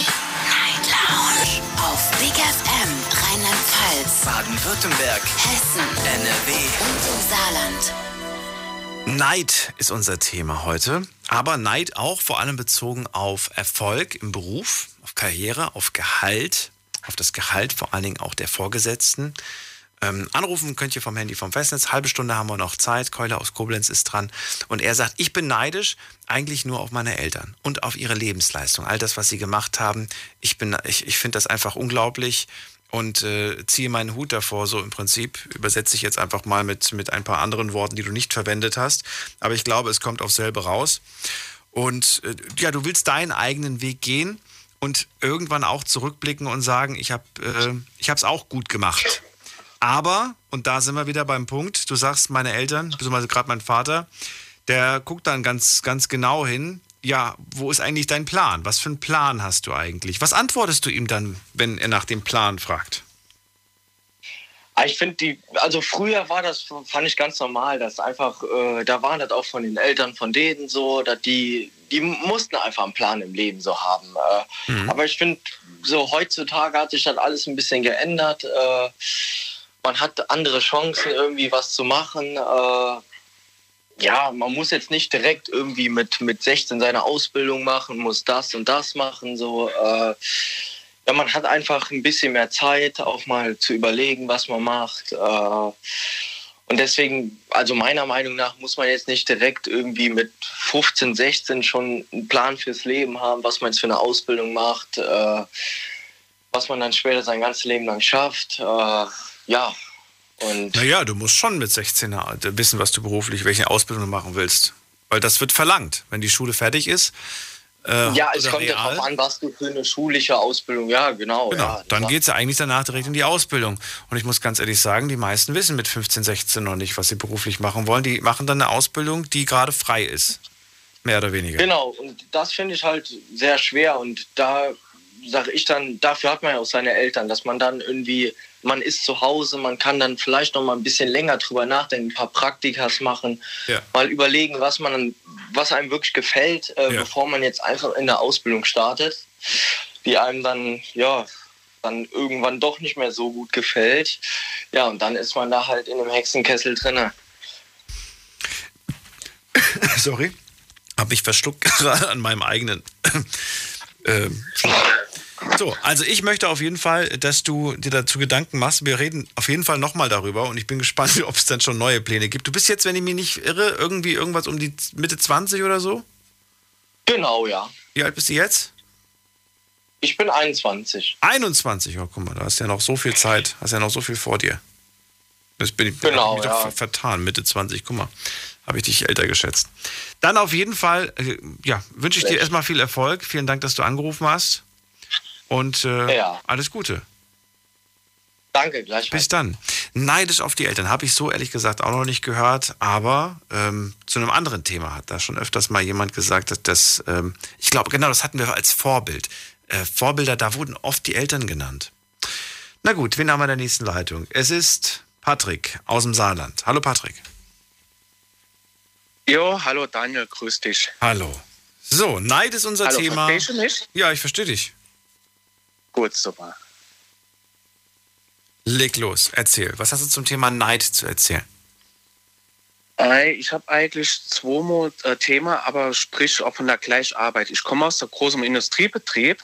Lounge auf Big FM Rheinland-Pfalz, Baden-Württemberg, Hessen, NRW und im Saarland. Neid ist unser Thema heute, aber Neid auch vor allem bezogen auf Erfolg im Beruf, auf Karriere, auf Gehalt, auf das Gehalt vor allen Dingen auch der Vorgesetzten. Ähm, anrufen könnt ihr vom Handy vom Festnetz. Halbe Stunde haben wir noch Zeit. Keule aus Koblenz ist dran. Und er sagt, ich bin neidisch eigentlich nur auf meine Eltern und auf ihre Lebensleistung. All das, was sie gemacht haben. Ich, ich, ich finde das einfach unglaublich und äh, ziehe meinen Hut davor. So im Prinzip übersetze ich jetzt einfach mal mit, mit ein paar anderen Worten, die du nicht verwendet hast. Aber ich glaube, es kommt auf selbe raus. Und äh, ja, du willst deinen eigenen Weg gehen und irgendwann auch zurückblicken und sagen, ich habe äh, es auch gut gemacht. Aber, und da sind wir wieder beim Punkt, du sagst, meine Eltern, beziehungsweise gerade mein Vater, der guckt dann ganz, ganz genau hin, ja, wo ist eigentlich dein Plan? Was für einen Plan hast du eigentlich? Was antwortest du ihm dann, wenn er nach dem Plan fragt? Ah, ich finde die, also früher war das, fand ich ganz normal, dass einfach, äh, da waren das auch von den Eltern von denen so, dass die, die mussten einfach einen Plan im Leben so haben. Äh, mhm. Aber ich finde, so heutzutage hat sich das alles ein bisschen geändert. Äh, man hat andere Chancen, irgendwie was zu machen. Äh, ja, man muss jetzt nicht direkt irgendwie mit, mit 16 seine Ausbildung machen, muss das und das machen. So, äh, ja, man hat einfach ein bisschen mehr Zeit, auch mal zu überlegen, was man macht. Äh, und deswegen, also meiner Meinung nach, muss man jetzt nicht direkt irgendwie mit 15, 16 schon einen Plan fürs Leben haben, was man jetzt für eine Ausbildung macht, äh, was man dann später sein ganzes Leben lang schafft. Äh, ja. Und naja, du musst schon mit 16 wissen, was du beruflich, welche Ausbildung du machen willst. Weil das wird verlangt. Wenn die Schule fertig ist, äh, ja, es kommt ja darauf an, was du für eine schulische Ausbildung, ja, genau. genau. Ja, dann geht es ja eigentlich danach direkt in die Ausbildung. Und ich muss ganz ehrlich sagen, die meisten wissen mit 15, 16 noch nicht, was sie beruflich machen wollen. Die machen dann eine Ausbildung, die gerade frei ist. Mehr oder weniger. Genau, und das finde ich halt sehr schwer. Und da sage ich dann, dafür hat man ja auch seine Eltern, dass man dann irgendwie, man ist zu Hause, man kann dann vielleicht noch mal ein bisschen länger drüber nachdenken, ein paar Praktikas machen, ja. mal überlegen, was man, was einem wirklich gefällt, äh, ja. bevor man jetzt einfach in der Ausbildung startet, die einem dann, ja, dann irgendwann doch nicht mehr so gut gefällt. Ja, und dann ist man da halt in einem Hexenkessel drin. [laughs] Sorry, habe mich verschluckt [laughs] gerade an meinem eigenen. ähm, so, also ich möchte auf jeden Fall, dass du dir dazu Gedanken machst. Wir reden auf jeden Fall nochmal darüber und ich bin gespannt, [laughs] ob es dann schon neue Pläne gibt. Du bist jetzt, wenn ich mich nicht irre, irgendwie irgendwas um die Mitte 20 oder so? Genau, ja. Wie alt bist du jetzt? Ich bin 21. 21, oh guck mal, da hast ja noch so viel Zeit, hast ja noch so viel vor dir. Das bin ich, genau, ich ja. doch vertan, Mitte 20, guck mal, habe ich dich älter geschätzt. Dann auf jeden Fall, äh, ja, wünsche ich dir erstmal viel Erfolg. Vielen Dank, dass du angerufen hast. Und äh, ja. alles Gute. Danke, gleich. Bis dann. Neidisch auf die Eltern habe ich so ehrlich gesagt auch noch nicht gehört, aber ähm, zu einem anderen Thema hat da schon öfters mal jemand gesagt, dass das, ähm, ich glaube, genau, das hatten wir als Vorbild. Äh, Vorbilder, da wurden oft die Eltern genannt. Na gut, wen haben wir in der nächsten Leitung? Es ist Patrick aus dem Saarland. Hallo Patrick. Jo, hallo Daniel, grüß dich. Hallo. So, Neid ist unser hallo, Thema. Verstehst du mich? Ja, ich verstehe dich. Gut, super. Leg los, erzähl. Was hast du zum Thema Neid zu erzählen? Ich habe eigentlich zwei äh, Themen, aber sprich auch von der Gleicharbeit. Ich komme aus der großen Industriebetrieb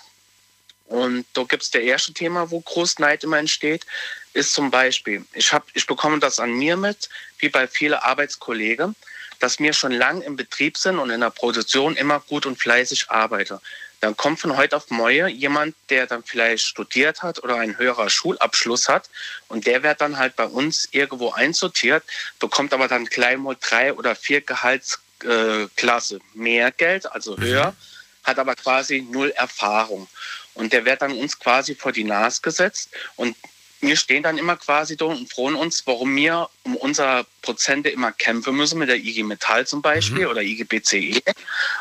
und da gibt es der erste Thema, wo groß Neid immer entsteht, ist zum Beispiel, ich, hab, ich bekomme das an mir mit, wie bei vielen Arbeitskollegen, dass wir schon lang im Betrieb sind und in der Produktion immer gut und fleißig arbeiten. Dann kommt von heute auf morgen jemand, der dann vielleicht studiert hat oder einen höheren Schulabschluss hat und der wird dann halt bei uns irgendwo einsortiert, bekommt aber dann gleich mal drei oder vier Gehaltsklasse mehr Geld, also mhm. höher, hat aber quasi null Erfahrung. Und der wird dann uns quasi vor die Nase gesetzt und wir stehen dann immer quasi da und freuen uns, warum wir um unsere Prozente immer kämpfen müssen, mit der IG Metall zum Beispiel mhm. oder IG BCE.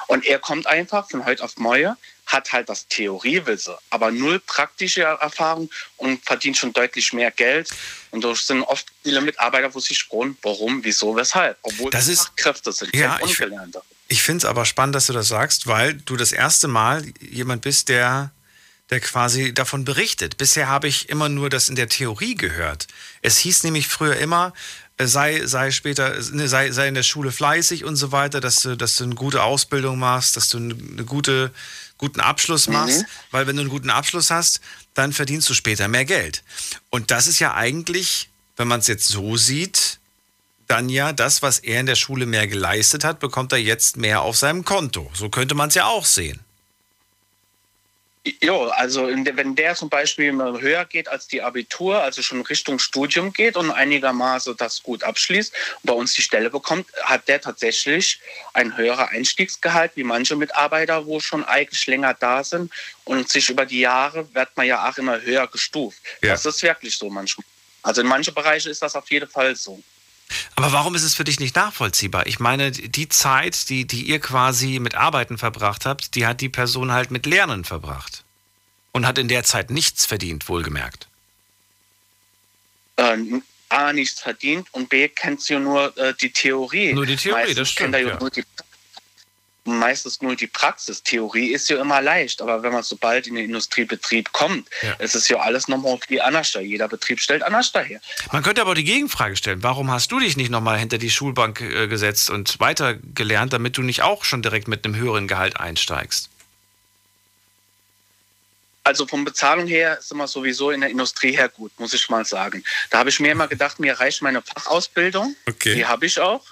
Und er kommt einfach von heute auf morgen, hat halt das Theoriewissen, aber null praktische Erfahrung und verdient schon deutlich mehr Geld. Und da sind oft viele Mitarbeiter, wo sie frohen, warum, wieso, weshalb, obwohl das ist, Kräfte sind, ja, ich, ich finde es aber spannend, dass du das sagst, weil du das erste Mal jemand bist, der der quasi davon berichtet. Bisher habe ich immer nur das in der Theorie gehört. Es hieß nämlich früher immer, äh, sei, sei später, ne, sei, sei in der Schule fleißig und so weiter, dass du, dass du eine gute Ausbildung machst, dass du eine gute, guten Abschluss mhm. machst, mhm. weil wenn du einen guten Abschluss hast, dann verdienst du später mehr Geld. Und das ist ja eigentlich, wenn man es jetzt so sieht, dann ja das, was er in der Schule mehr geleistet hat, bekommt er jetzt mehr auf seinem Konto. So könnte man es ja auch sehen. Ja, also wenn der zum Beispiel höher geht als die Abitur, also schon Richtung Studium geht und einigermaßen das gut abschließt und bei uns die Stelle bekommt, hat der tatsächlich ein höherer Einstiegsgehalt wie manche Mitarbeiter, wo schon eigentlich länger da sind und sich über die Jahre wird man ja auch immer höher gestuft. Ja. Das ist wirklich so manchmal. Also in manchen Bereichen ist das auf jeden Fall so. Aber warum ist es für dich nicht nachvollziehbar? Ich meine, die Zeit, die, die ihr quasi mit Arbeiten verbracht habt, die hat die Person halt mit Lernen verbracht. Und hat in der Zeit nichts verdient, wohlgemerkt. Äh, A, nichts verdient und B, kennt sie nur äh, die Theorie. Nur die Theorie, Meistens das stimmt. Ja. Nur die, meistens nur die Praxis. Theorie ist ja immer leicht, aber wenn man sobald in den Industriebetrieb kommt, ja. ist es ja alles nochmal wie anders da. Jeder Betrieb stellt anders daher. Man könnte aber die Gegenfrage stellen, warum hast du dich nicht nochmal hinter die Schulbank äh, gesetzt und weitergelernt, damit du nicht auch schon direkt mit einem höheren Gehalt einsteigst? Also von Bezahlung her ist immer sowieso in der Industrie her gut, muss ich mal sagen. Da habe ich mir immer gedacht, mir reicht meine Fachausbildung. Okay. Die habe ich auch.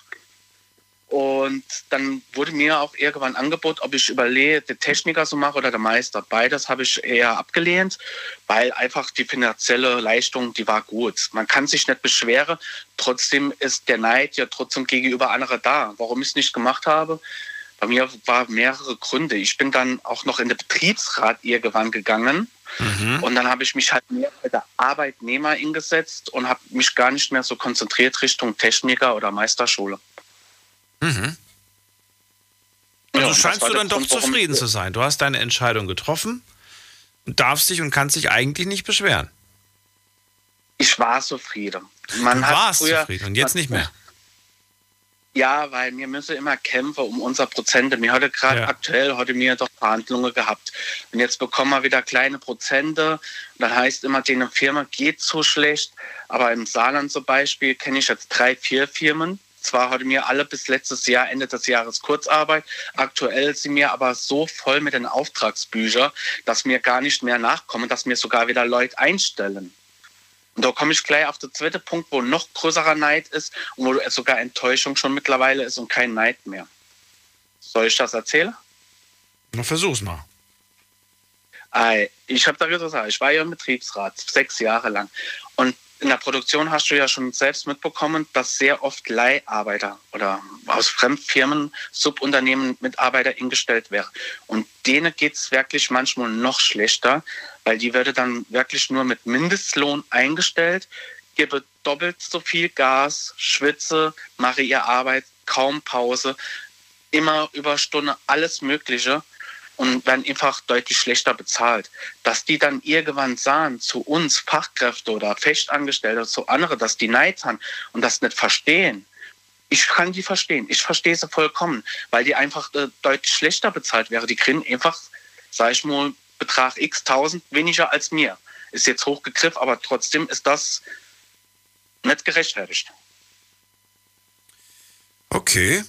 Und dann wurde mir auch irgendwann angeboten, ob ich überlege, den Techniker so mache oder der Meister. Beides habe ich eher abgelehnt, weil einfach die finanzielle Leistung, die war gut. Man kann sich nicht beschweren. Trotzdem ist der Neid ja trotzdem gegenüber anderen da. Warum ich es nicht gemacht habe? Bei mir waren mehrere Gründe. Ich bin dann auch noch in den Betriebsrat irgendwann gegangen. Und dann habe ich mich halt mehr bei der Arbeitnehmer eingesetzt und habe mich gar nicht mehr so konzentriert Richtung Techniker oder Meisterschule. Mhm. Ja, Also und das scheinst du dann doch Grund, zufrieden zu sein. Du hast deine Entscheidung getroffen und darfst dich und kannst dich eigentlich nicht beschweren. Ich war zufrieden. Man du hat warst früher- zufrieden und jetzt nicht mehr. [laughs] Ja, weil wir müssen immer kämpfen um unser Prozente. Wir heute gerade Ja. aktuell heute mir doch Verhandlungen gehabt. Und jetzt bekommen wir wieder kleine Prozente. Und dann heißt immer, denen Firma geht so schlecht. Aber im Saarland zum Beispiel kenne ich jetzt drei, vier Firmen. Zwar hatte mir alle bis letztes Jahr, Ende des Jahres Kurzarbeit. Aktuell sind wir aber so voll mit den Auftragsbüchern, dass wir gar nicht mehr nachkommen, dass wir sogar wieder Leute einstellen. Und da komme ich gleich auf den zweiten Punkt, wo noch größerer Neid ist und wo sogar Enttäuschung schon mittlerweile ist und kein Neid mehr. Soll ich das erzählen? Na, versuch's mal. Ich habe da gesagt, ich war ja im Betriebsrat sechs Jahre lang. Und in der Produktion hast du ja schon selbst mitbekommen, dass sehr oft Leiharbeiter oder aus Fremdfirmen, Subunternehmen Mitarbeiter eingestellt werden. Und denen geht es wirklich manchmal noch schlechter, weil die werden dann wirklich nur mit Mindestlohn eingestellt, gebe doppelt so viel Gas, schwitze, mache ihre Arbeit, kaum Pause, immer Überstunde, alles Mögliche und werden einfach deutlich schlechter bezahlt. Dass die dann irgendwann sahen, zu uns Fachkräfte oder Festangestellte, zu anderen, dass die Neid haben und das nicht verstehen. Ich kann die verstehen. Ich verstehe sie vollkommen, weil die einfach äh, deutlich schlechter bezahlt wäre. Die kriegen einfach, sag ich mal, Betrag x tausend weniger als mir. Ist jetzt hochgegriffen, aber trotzdem ist das nicht gerechtfertigt. Okay.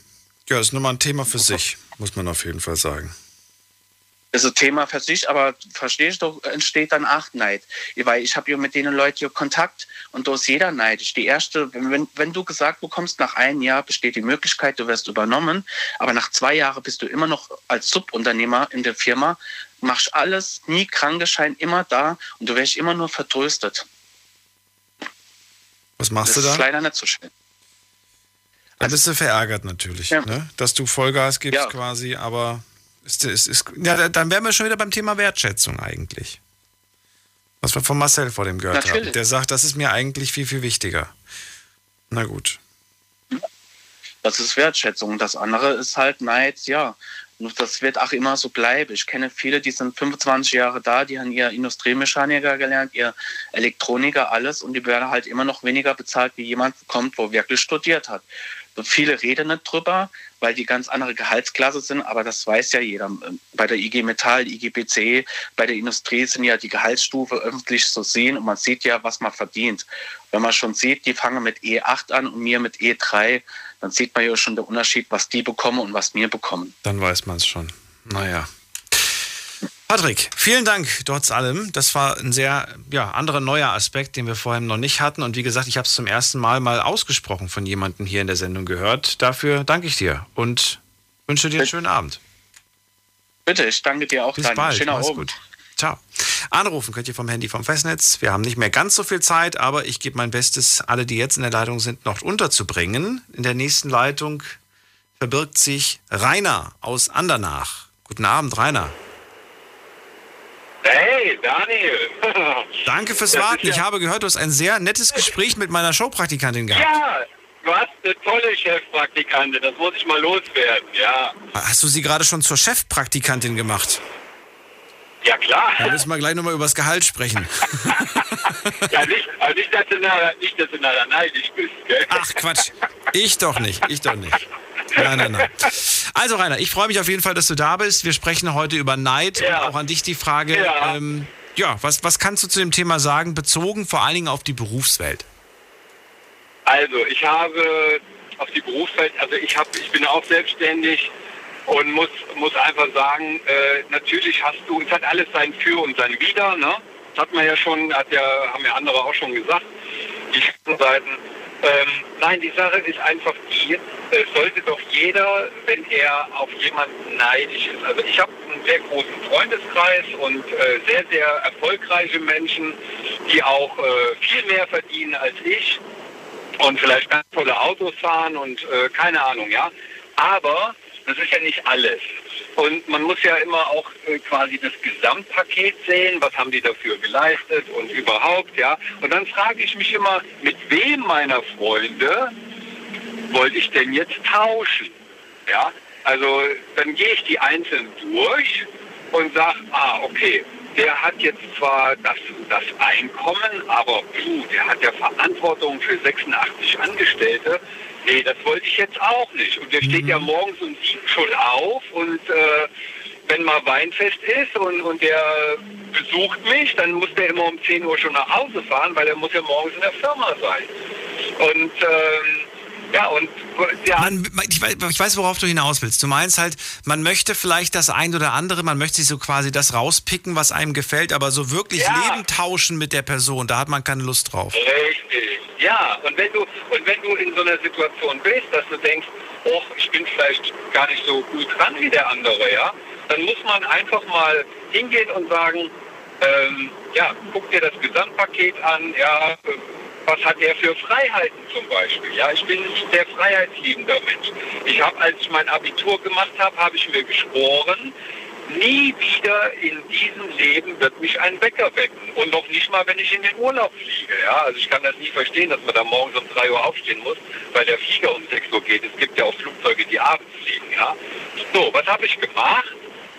Ja, ist nochmal ein Thema für sich, muss man auf jeden Fall sagen. Ist ein Thema für sich, aber verstehst du, entsteht dann auch Neid. Weil ich habe ja mit denen Leuten Kontakt und da ist jeder neidisch. Die erste, wenn, wenn, du gesagt bekommst, nach einem Jahr besteht die Möglichkeit, du wirst übernommen, aber nach zwei Jahren bist du immer noch als Subunternehmer in der Firma, machst alles, nie Krankenschein, immer da und du wirst immer nur vertröstet. Was machst das du ist dann? leider nicht so schön. Dann bist du verärgert natürlich, Ja. ne? dass du Vollgas gibst Ja. quasi, aber ist, ist, ist, ja, da- dann wären wir schon wieder beim Thema Wertschätzung eigentlich. Was wir von Marcel vor dem gehört haben. Natürlich. Der sagt, das ist mir eigentlich viel, viel wichtiger. Na gut. Das ist Wertschätzung. Das andere ist halt Neid, ja. Und das wird auch immer so bleiben. Ich kenne viele, die sind 25 Jahre da, die haben ihr Industriemechaniker gelernt, ihr Elektroniker, alles und die werden halt immer noch weniger bezahlt, wie jemand kommt, wo wirklich studiert hat. Viele reden nicht drüber, weil die ganz andere Gehaltsklasse sind, aber das weiß ja jeder. Bei der IG Metall, IG BCE, bei der Industrie sind ja die Gehaltsstufe öffentlich zu sehen und man sieht ja, was man verdient. Wenn man schon sieht, die fangen mit E8 an und mir mit E3, dann sieht man ja schon den Unterschied, was die bekommen und was wir bekommen. Dann weiß man es schon. Naja. Patrick, vielen Dank trotz allem. Das war ein sehr ja, anderer neuer Aspekt, den wir vorher noch nicht hatten. Und wie gesagt, ich habe es zum ersten Mal mal ausgesprochen von jemandem hier in der Sendung gehört. Dafür danke ich dir und wünsche dir einen schönen Abend. Bitte, ich danke dir auch. Bis Daniel. bald. Schöner Mach's Abend. Ciao. Anrufen könnt ihr vom Handy vom Festnetz. Wir haben nicht mehr ganz so viel Zeit, aber ich gebe mein Bestes, alle, die jetzt in der Leitung sind, noch unterzubringen. In der nächsten Leitung verbirgt sich Rainer aus Andernach. Guten Abend, Rainer. Hey, Daniel. Danke fürs Das Warten. ja- Ich habe gehört, du hast ein sehr nettes Gespräch mit meiner Showpraktikantin gehabt. Ja, du hast eine tolle Chefpraktikantin, das muss ich mal loswerden, ja. Hast du sie gerade schon zur Chefpraktikantin gemacht? Ja, klar. Dann müssen wir gleich nochmal über das Gehalt sprechen. [laughs] Ja, nicht, also nicht, dass du nachher, nicht, dass du nachher neidisch bist, gell? Ach, Quatsch. Ich doch nicht. Ich doch nicht. Nein, nein, nein. Also, Rainer, ich freue mich auf jeden Fall, dass du da bist. Wir sprechen heute über Neid und auch an dich die Frage. Ja. Ähm, ja, was, was kannst du zu dem Thema sagen, bezogen vor allen Dingen auf die Berufswelt? Also, ich habe auf die Berufswelt, also ich, hab, ich bin auch selbstständig und muss, muss einfach sagen, äh, natürlich hast du, es hat alles sein Für und sein Wider, ne? Das hat man ja schon, hat ja, haben ja andere auch schon gesagt, die Seiten. Ähm, nein, die Sache ist einfach die, es sollte doch jeder, wenn er auf jemanden neidisch ist. Also ich habe einen sehr großen Freundeskreis und äh, sehr, sehr erfolgreiche Menschen, die auch äh, viel mehr verdienen als ich und vielleicht ganz tolle Autos fahren und äh, keine Ahnung, ja. Aber das ist ja nicht alles. Und man muss ja immer auch äh, quasi das Gesamtpaket sehen, was haben die dafür geleistet und überhaupt, ja. Und dann frage ich mich immer, mit wem meiner Freunde wollte ich denn jetzt tauschen? Ja, also dann gehe ich die einzeln durch und sage, ah, okay, der hat jetzt zwar das, das Einkommen, aber puh, der hat ja Verantwortung für 86 Angestellte. Nee, das wollte ich jetzt auch nicht. Und der steht ja morgens um sieben schon auf und äh, wenn mal Weinfest ist und, und der besucht mich, dann muss der immer um 10 Uhr schon nach Hause fahren, weil er muss ja morgens in der Firma sein. Und ähm, ja, und ja. Man, ich, weiß, ich weiß, worauf du hinaus willst. Du meinst halt, man möchte vielleicht das ein oder andere, man möchte sich so quasi das rauspicken, was einem gefällt, aber so wirklich Ja. Leben tauschen mit der Person, da hat man keine Lust drauf. Richtig. Ja, und wenn du und wenn du in so einer Situation bist, dass du denkst, oh, ich bin vielleicht gar nicht so gut dran wie der andere, ja, dann muss man einfach mal hingehen und sagen, ähm, ja, guck dir das Gesamtpaket an, ja, was hat er für Freiheiten zum Beispiel? Ja, ich bin ein sehr freiheitsliebender Mensch. Ich habe, als ich mein Abitur gemacht habe, habe ich mir geschworen, nie wieder in diesem Leben wird mich ein Wecker wecken. Und noch nicht mal, wenn ich in den Urlaub fliege. Ja, also ich kann das nie verstehen, dass man da morgens um 3 Uhr aufstehen muss, weil der Flieger um 6 Uhr geht. Es gibt ja auch Flugzeuge, die abends fliegen. Ja, so, was habe ich gemacht?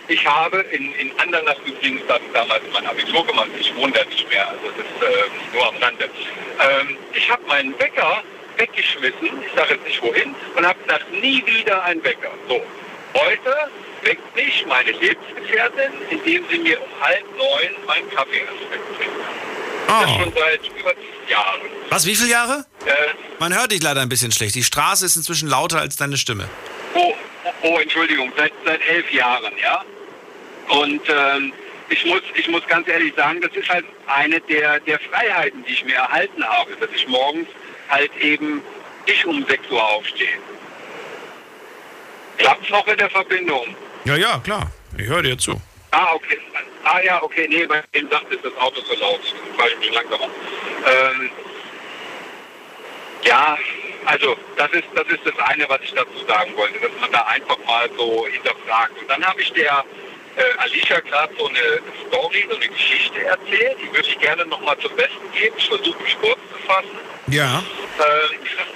Ich habe in, in Andernach übrigens damals mein Abitur gemacht. Ich wohne da nicht mehr, also das ist äh, nur am Rande. Ähm, ich habe meinen Wecker weggeschmissen, ich sage jetzt nicht wohin, und habe gesagt, nie wieder ein Wecker. So, heute weckt mich meine Lebensgefährtin, indem sie mir um halb neun meinen Kaffee ins Bett bringt. Das Oh. schon seit über Jahren. Was, wie viele Jahre? Äh, Man hört dich leider ein bisschen schlecht. Die Straße ist inzwischen lauter als deine Stimme. Oh, oh, oh Entschuldigung, seit, seit elf Jahren, ja. Und ähm, ich, muss, ich muss ganz ehrlich sagen, das ist halt eine der, der Freiheiten, die ich mir erhalten habe, dass ich morgens halt eben nicht um 6 Uhr aufstehe. Klappt's noch mit der Verbindung? Ja, ja, klar. Ich höre dir zu. Ah, okay. Ah ja, okay, nee, bei dem sagt ist das Auto so laut. Fahre ich ein bisschen langsamer. Ähm, ja, also das ist das ist das eine, was ich dazu sagen wollte, dass man da einfach mal so hinterfragt. Und dann habe ich der äh, Alicia gerade so eine Story, so eine Geschichte erzählt, die würde ich gerne nochmal zum Besten geben. Ich versuche mich kurz zu fassen. Ja. Äh,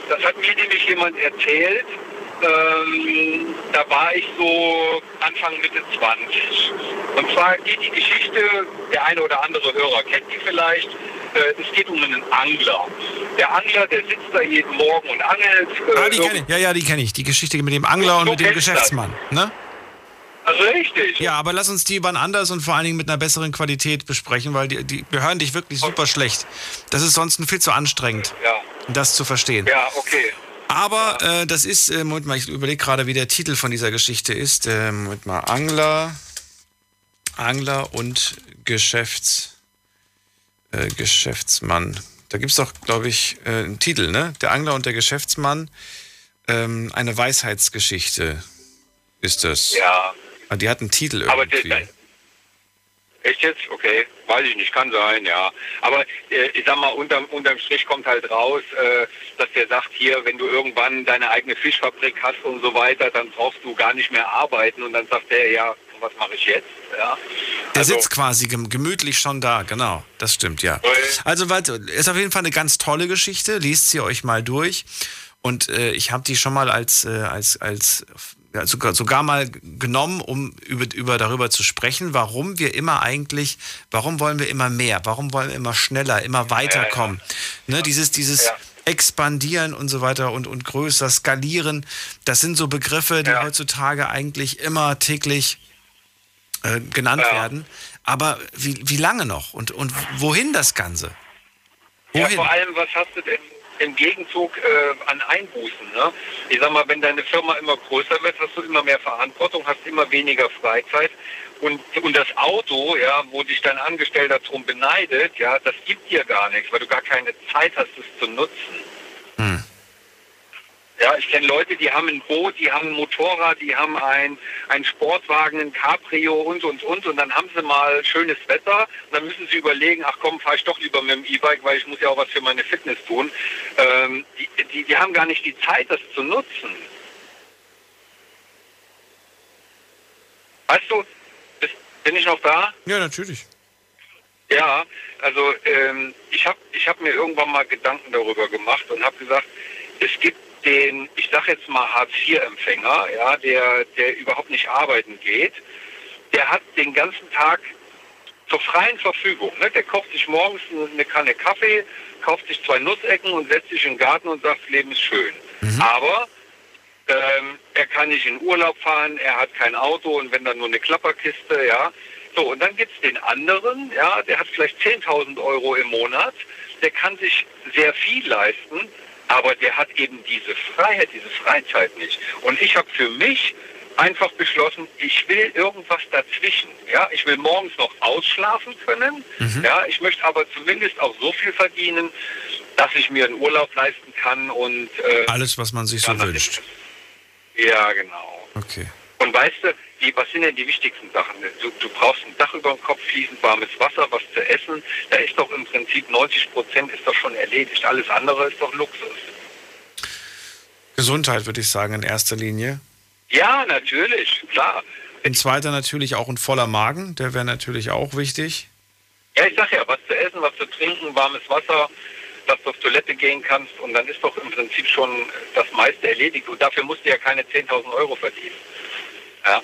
das hat mir nämlich jemand erzählt. Ähm, da war ich so Anfang Mitte 20. Und zwar geht die Geschichte, der eine oder andere Hörer kennt die vielleicht, äh, es geht um einen Angler. Der Angler, der sitzt da jeden Morgen und angelt. Äh, Ah, die kenne ich. Ja, ja, die kenne ich. Die Geschichte mit dem Angler und So mit dem du das. Geschäftsmann. Also richtig. Ja, aber lass uns die wann anders und vor allen Dingen mit einer besseren Qualität besprechen, weil die, die, wir hören dich wirklich super schlecht. Das ist sonst viel zu anstrengend, Ja. das zu verstehen. Ja, okay. Aber äh, das ist, äh, Moment mal, ich überlege gerade, wie der Titel von dieser Geschichte ist. Äh, Moment mal, Angler, Angler und Geschäfts, äh, Geschäftsmann. Da gibt es doch, glaube ich, äh, einen Titel, ne? Der Angler und der Geschäftsmann. Ähm, eine Weisheitsgeschichte ist das. Ja. Ah, Die hat einen Titel Aber irgendwie. der, echt jetzt? Okay, weiß ich nicht, kann sein, ja. Aber äh, ich sag mal, unterm, unterm Strich kommt halt raus, äh, dass der sagt, hier, wenn du irgendwann deine eigene Fischfabrik hast und so weiter, dann brauchst du gar nicht mehr arbeiten. Und dann sagt der, ja, was mache ich jetzt? Ja. Der sitzt quasi gem gemütlich schon da, genau. Das stimmt, ja. Also, ist auf jeden Fall eine ganz tolle Geschichte. Liest sie euch mal durch. Und äh, ich habe die schon mal als, äh, als, als sogar, sogar mal genommen, um über, über darüber zu sprechen, warum wir immer eigentlich, warum wollen wir immer mehr, warum wollen wir immer schneller, immer weiterkommen. Ne, dieses, dieses Expandieren und so weiter und, und größer, skalieren, das sind so Begriffe, die heutzutage eigentlich immer täglich äh, genannt werden. Aber wie, wie lange noch? Und, und wohin das Ganze? Ja, Wohin? vor allem, was hast du denn, im Gegenzug äh, an Einbußen. Ne? Ich sag mal, wenn deine Firma immer größer wird, hast du immer mehr Verantwortung, hast immer weniger Freizeit. Und, und das Auto, ja, wo dich dein Angestellter drum beneidet, ja, das gibt dir gar nichts, weil du gar keine Zeit hast, es zu nutzen. Hm. Ja, ich kenne Leute, die haben ein Boot, die haben ein Motorrad, die haben ein, ein Sportwagen, ein Cabrio und, und, und. Und dann haben sie mal schönes Wetter. Und dann müssen sie überlegen, ach komm, fahre ich doch lieber mit dem E-Bike, weil ich muss ja auch was für meine Fitness tun. Ähm, die, die, die haben gar nicht die Zeit, das zu nutzen. Weißt du, bist, bin ich noch da? Ja, natürlich. Ja, also ähm, ich habe ich hab mir irgendwann mal Gedanken darüber gemacht und habe gesagt, es gibt den, ich sage jetzt mal Hartz-IV-Empfänger, ja, der, der überhaupt nicht arbeiten geht, der hat den ganzen Tag zur freien Verfügung. Ne? Der kauft sich morgens eine Kanne Kaffee, kauft sich zwei Nussecken und setzt sich in den Garten und sagt, das Leben ist schön. Aber ähm, er kann nicht in Urlaub fahren, er hat kein Auto und wenn dann nur eine Klapperkiste, ja. So, und dann gibt's den anderen, ja, der hat vielleicht 10.000 Euro im Monat, der kann sich sehr viel leisten, aber der hat eben diese Freiheit, diese Freizeit nicht. Und ich habe für mich einfach beschlossen, ich will irgendwas dazwischen. Ja, ich will morgens noch ausschlafen können. Ja, ich möchte aber zumindest auch so viel verdienen, dass ich mir einen Urlaub leisten kann und äh, Alles, was man sich so wünscht. ja, genau. Okay. Und weißt du, die, was sind denn die wichtigsten Sachen? Du, du brauchst ein Dach über dem Kopf, fließend warmes Wasser, was zu essen. Da ist doch im Prinzip 90 Prozent ist doch schon erledigt. Alles andere ist doch Luxus. Gesundheit würde ich sagen in erster Linie. Ja, natürlich, klar. In zweiter natürlich auch ein voller Magen, der wäre natürlich auch wichtig. Ja, ich sag ja, was zu essen, was zu trinken, warmes Wasser, dass du auf Toilette gehen kannst und dann ist doch im Prinzip schon das meiste erledigt. Und dafür musst du ja keine 10.000 Euro verdienen. Ja.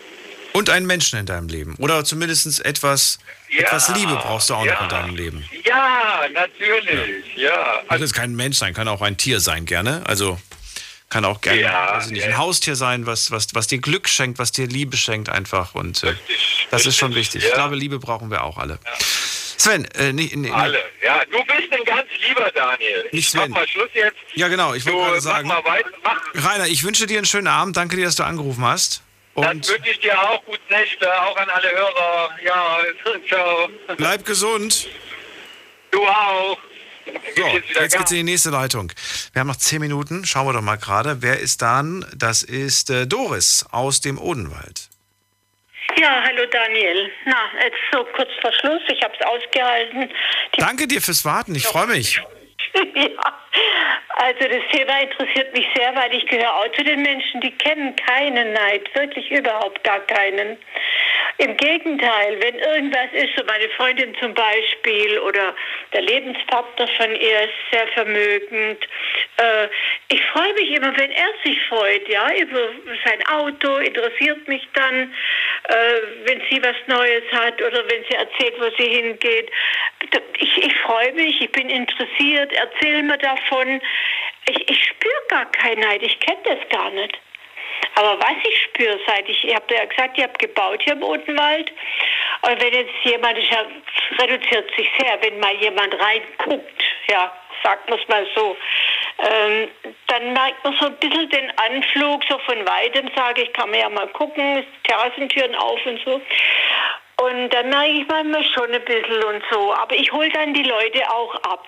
Und einen Menschen in deinem Leben. Oder zumindest etwas, etwas Liebe brauchst du auch noch in deinem Leben. Ja, natürlich, ja. Muss jetzt kein Mensch sein, kann auch ein Tier sein, gerne. Also kann auch gerne Ja, ich nicht, ja. ein Haustier sein, was, was, was dir Glück schenkt, was dir Liebe schenkt einfach. Und äh, das ist schon wichtig. Ich ja. glaube, Liebe brauchen wir auch alle. Sven, äh, nicht, nee, Alle. Ja, du bist ein ganz lieber Daniel. Nicht Ich mach Sven. mal Schluss jetzt. Ja, genau, ich wollte gerade mach sagen. mal weiter. Mach. Rainer, ich wünsche dir einen schönen Abend. Danke dir, dass du angerufen hast. Dann Und wünsche ich dir auch gute Nächte, auch an alle Hörer. Ja, [laughs] ciao. bleib gesund. Du auch. So, jetzt geht's in die nächste Leitung. Wir haben noch zehn Minuten. Schauen wir doch mal gerade. Wer ist dann? Das ist äh, Doris aus dem Odenwald. Ja, hallo Daniel. Na, jetzt so kurz vor Schluss. Ich habe es ausgehalten. Danke dir fürs Warten. Ich freue mich. [laughs] ja, also das Thema interessiert mich sehr, weil ich gehöre auch zu den Menschen, die kennen keinen Neid, wirklich überhaupt gar keinen. Im Gegenteil, wenn irgendwas ist, so meine Freundin zum Beispiel oder der Lebenspartner von ihr ist sehr vermögend, äh, ich freue mich immer, wenn er sich freut, ja, über sein Auto, interessiert mich dann, äh, wenn sie was Neues hat oder wenn sie erzählt, wo sie hingeht. Ich, ich freue mich, ich bin interessiert, erzähl mir davon. Ich, ich spüre gar keinen Neid, ich kenne das gar nicht. Aber was ich spüre, seit ich, ich habe ja gesagt, ich habe gebaut hier im Odenwald. Und wenn jetzt jemand, es ja, reduziert sich sehr, wenn mal jemand reinguckt, ja, sagt man es mal so, ähm, dann merkt man so ein bisschen den Anflug, so von weitem sage ich, kann man ja mal gucken, ist Terrassentüren auf und so. Und dann merke ich manchmal schon ein bisschen und so. Aber ich hole dann die Leute auch ab.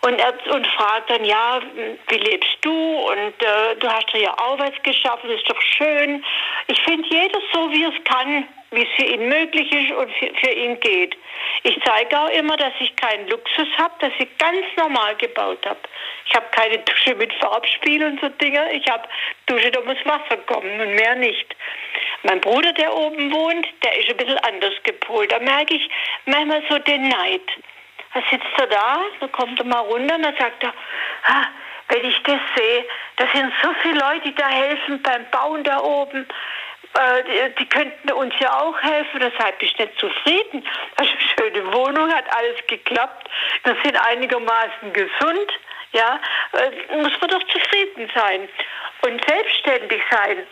Und, er, und fragt dann, ja, wie lebst du? Und äh, du hast ja auch was geschaffen, ist doch schön. Ich finde jeder so, wie es kann, wie es für ihn möglich ist und für, für ihn geht. Ich zeige auch immer, dass ich keinen Luxus habe, dass ich ganz normal gebaut habe. Ich habe keine Dusche mit Farbspiel und so Dinge. Ich habe Dusche, da muss Wasser kommen und mehr nicht. Mein Bruder, der oben wohnt, der ist ein bisschen anders gepolt. Da merke ich manchmal so den Neid. Da sitzt er da, da kommt er mal runter und dann sagt er, ah, wenn ich das sehe, da sind so viele Leute, die da helfen beim Bauen da oben. Äh, die, könnten uns ja auch helfen, deshalb bin ich nicht zufrieden. Eine [laughs] schöne Wohnung, hat alles geklappt. Wir sind einigermaßen gesund. Ja, äh, muss man doch zufrieden sein und selbstständig sein.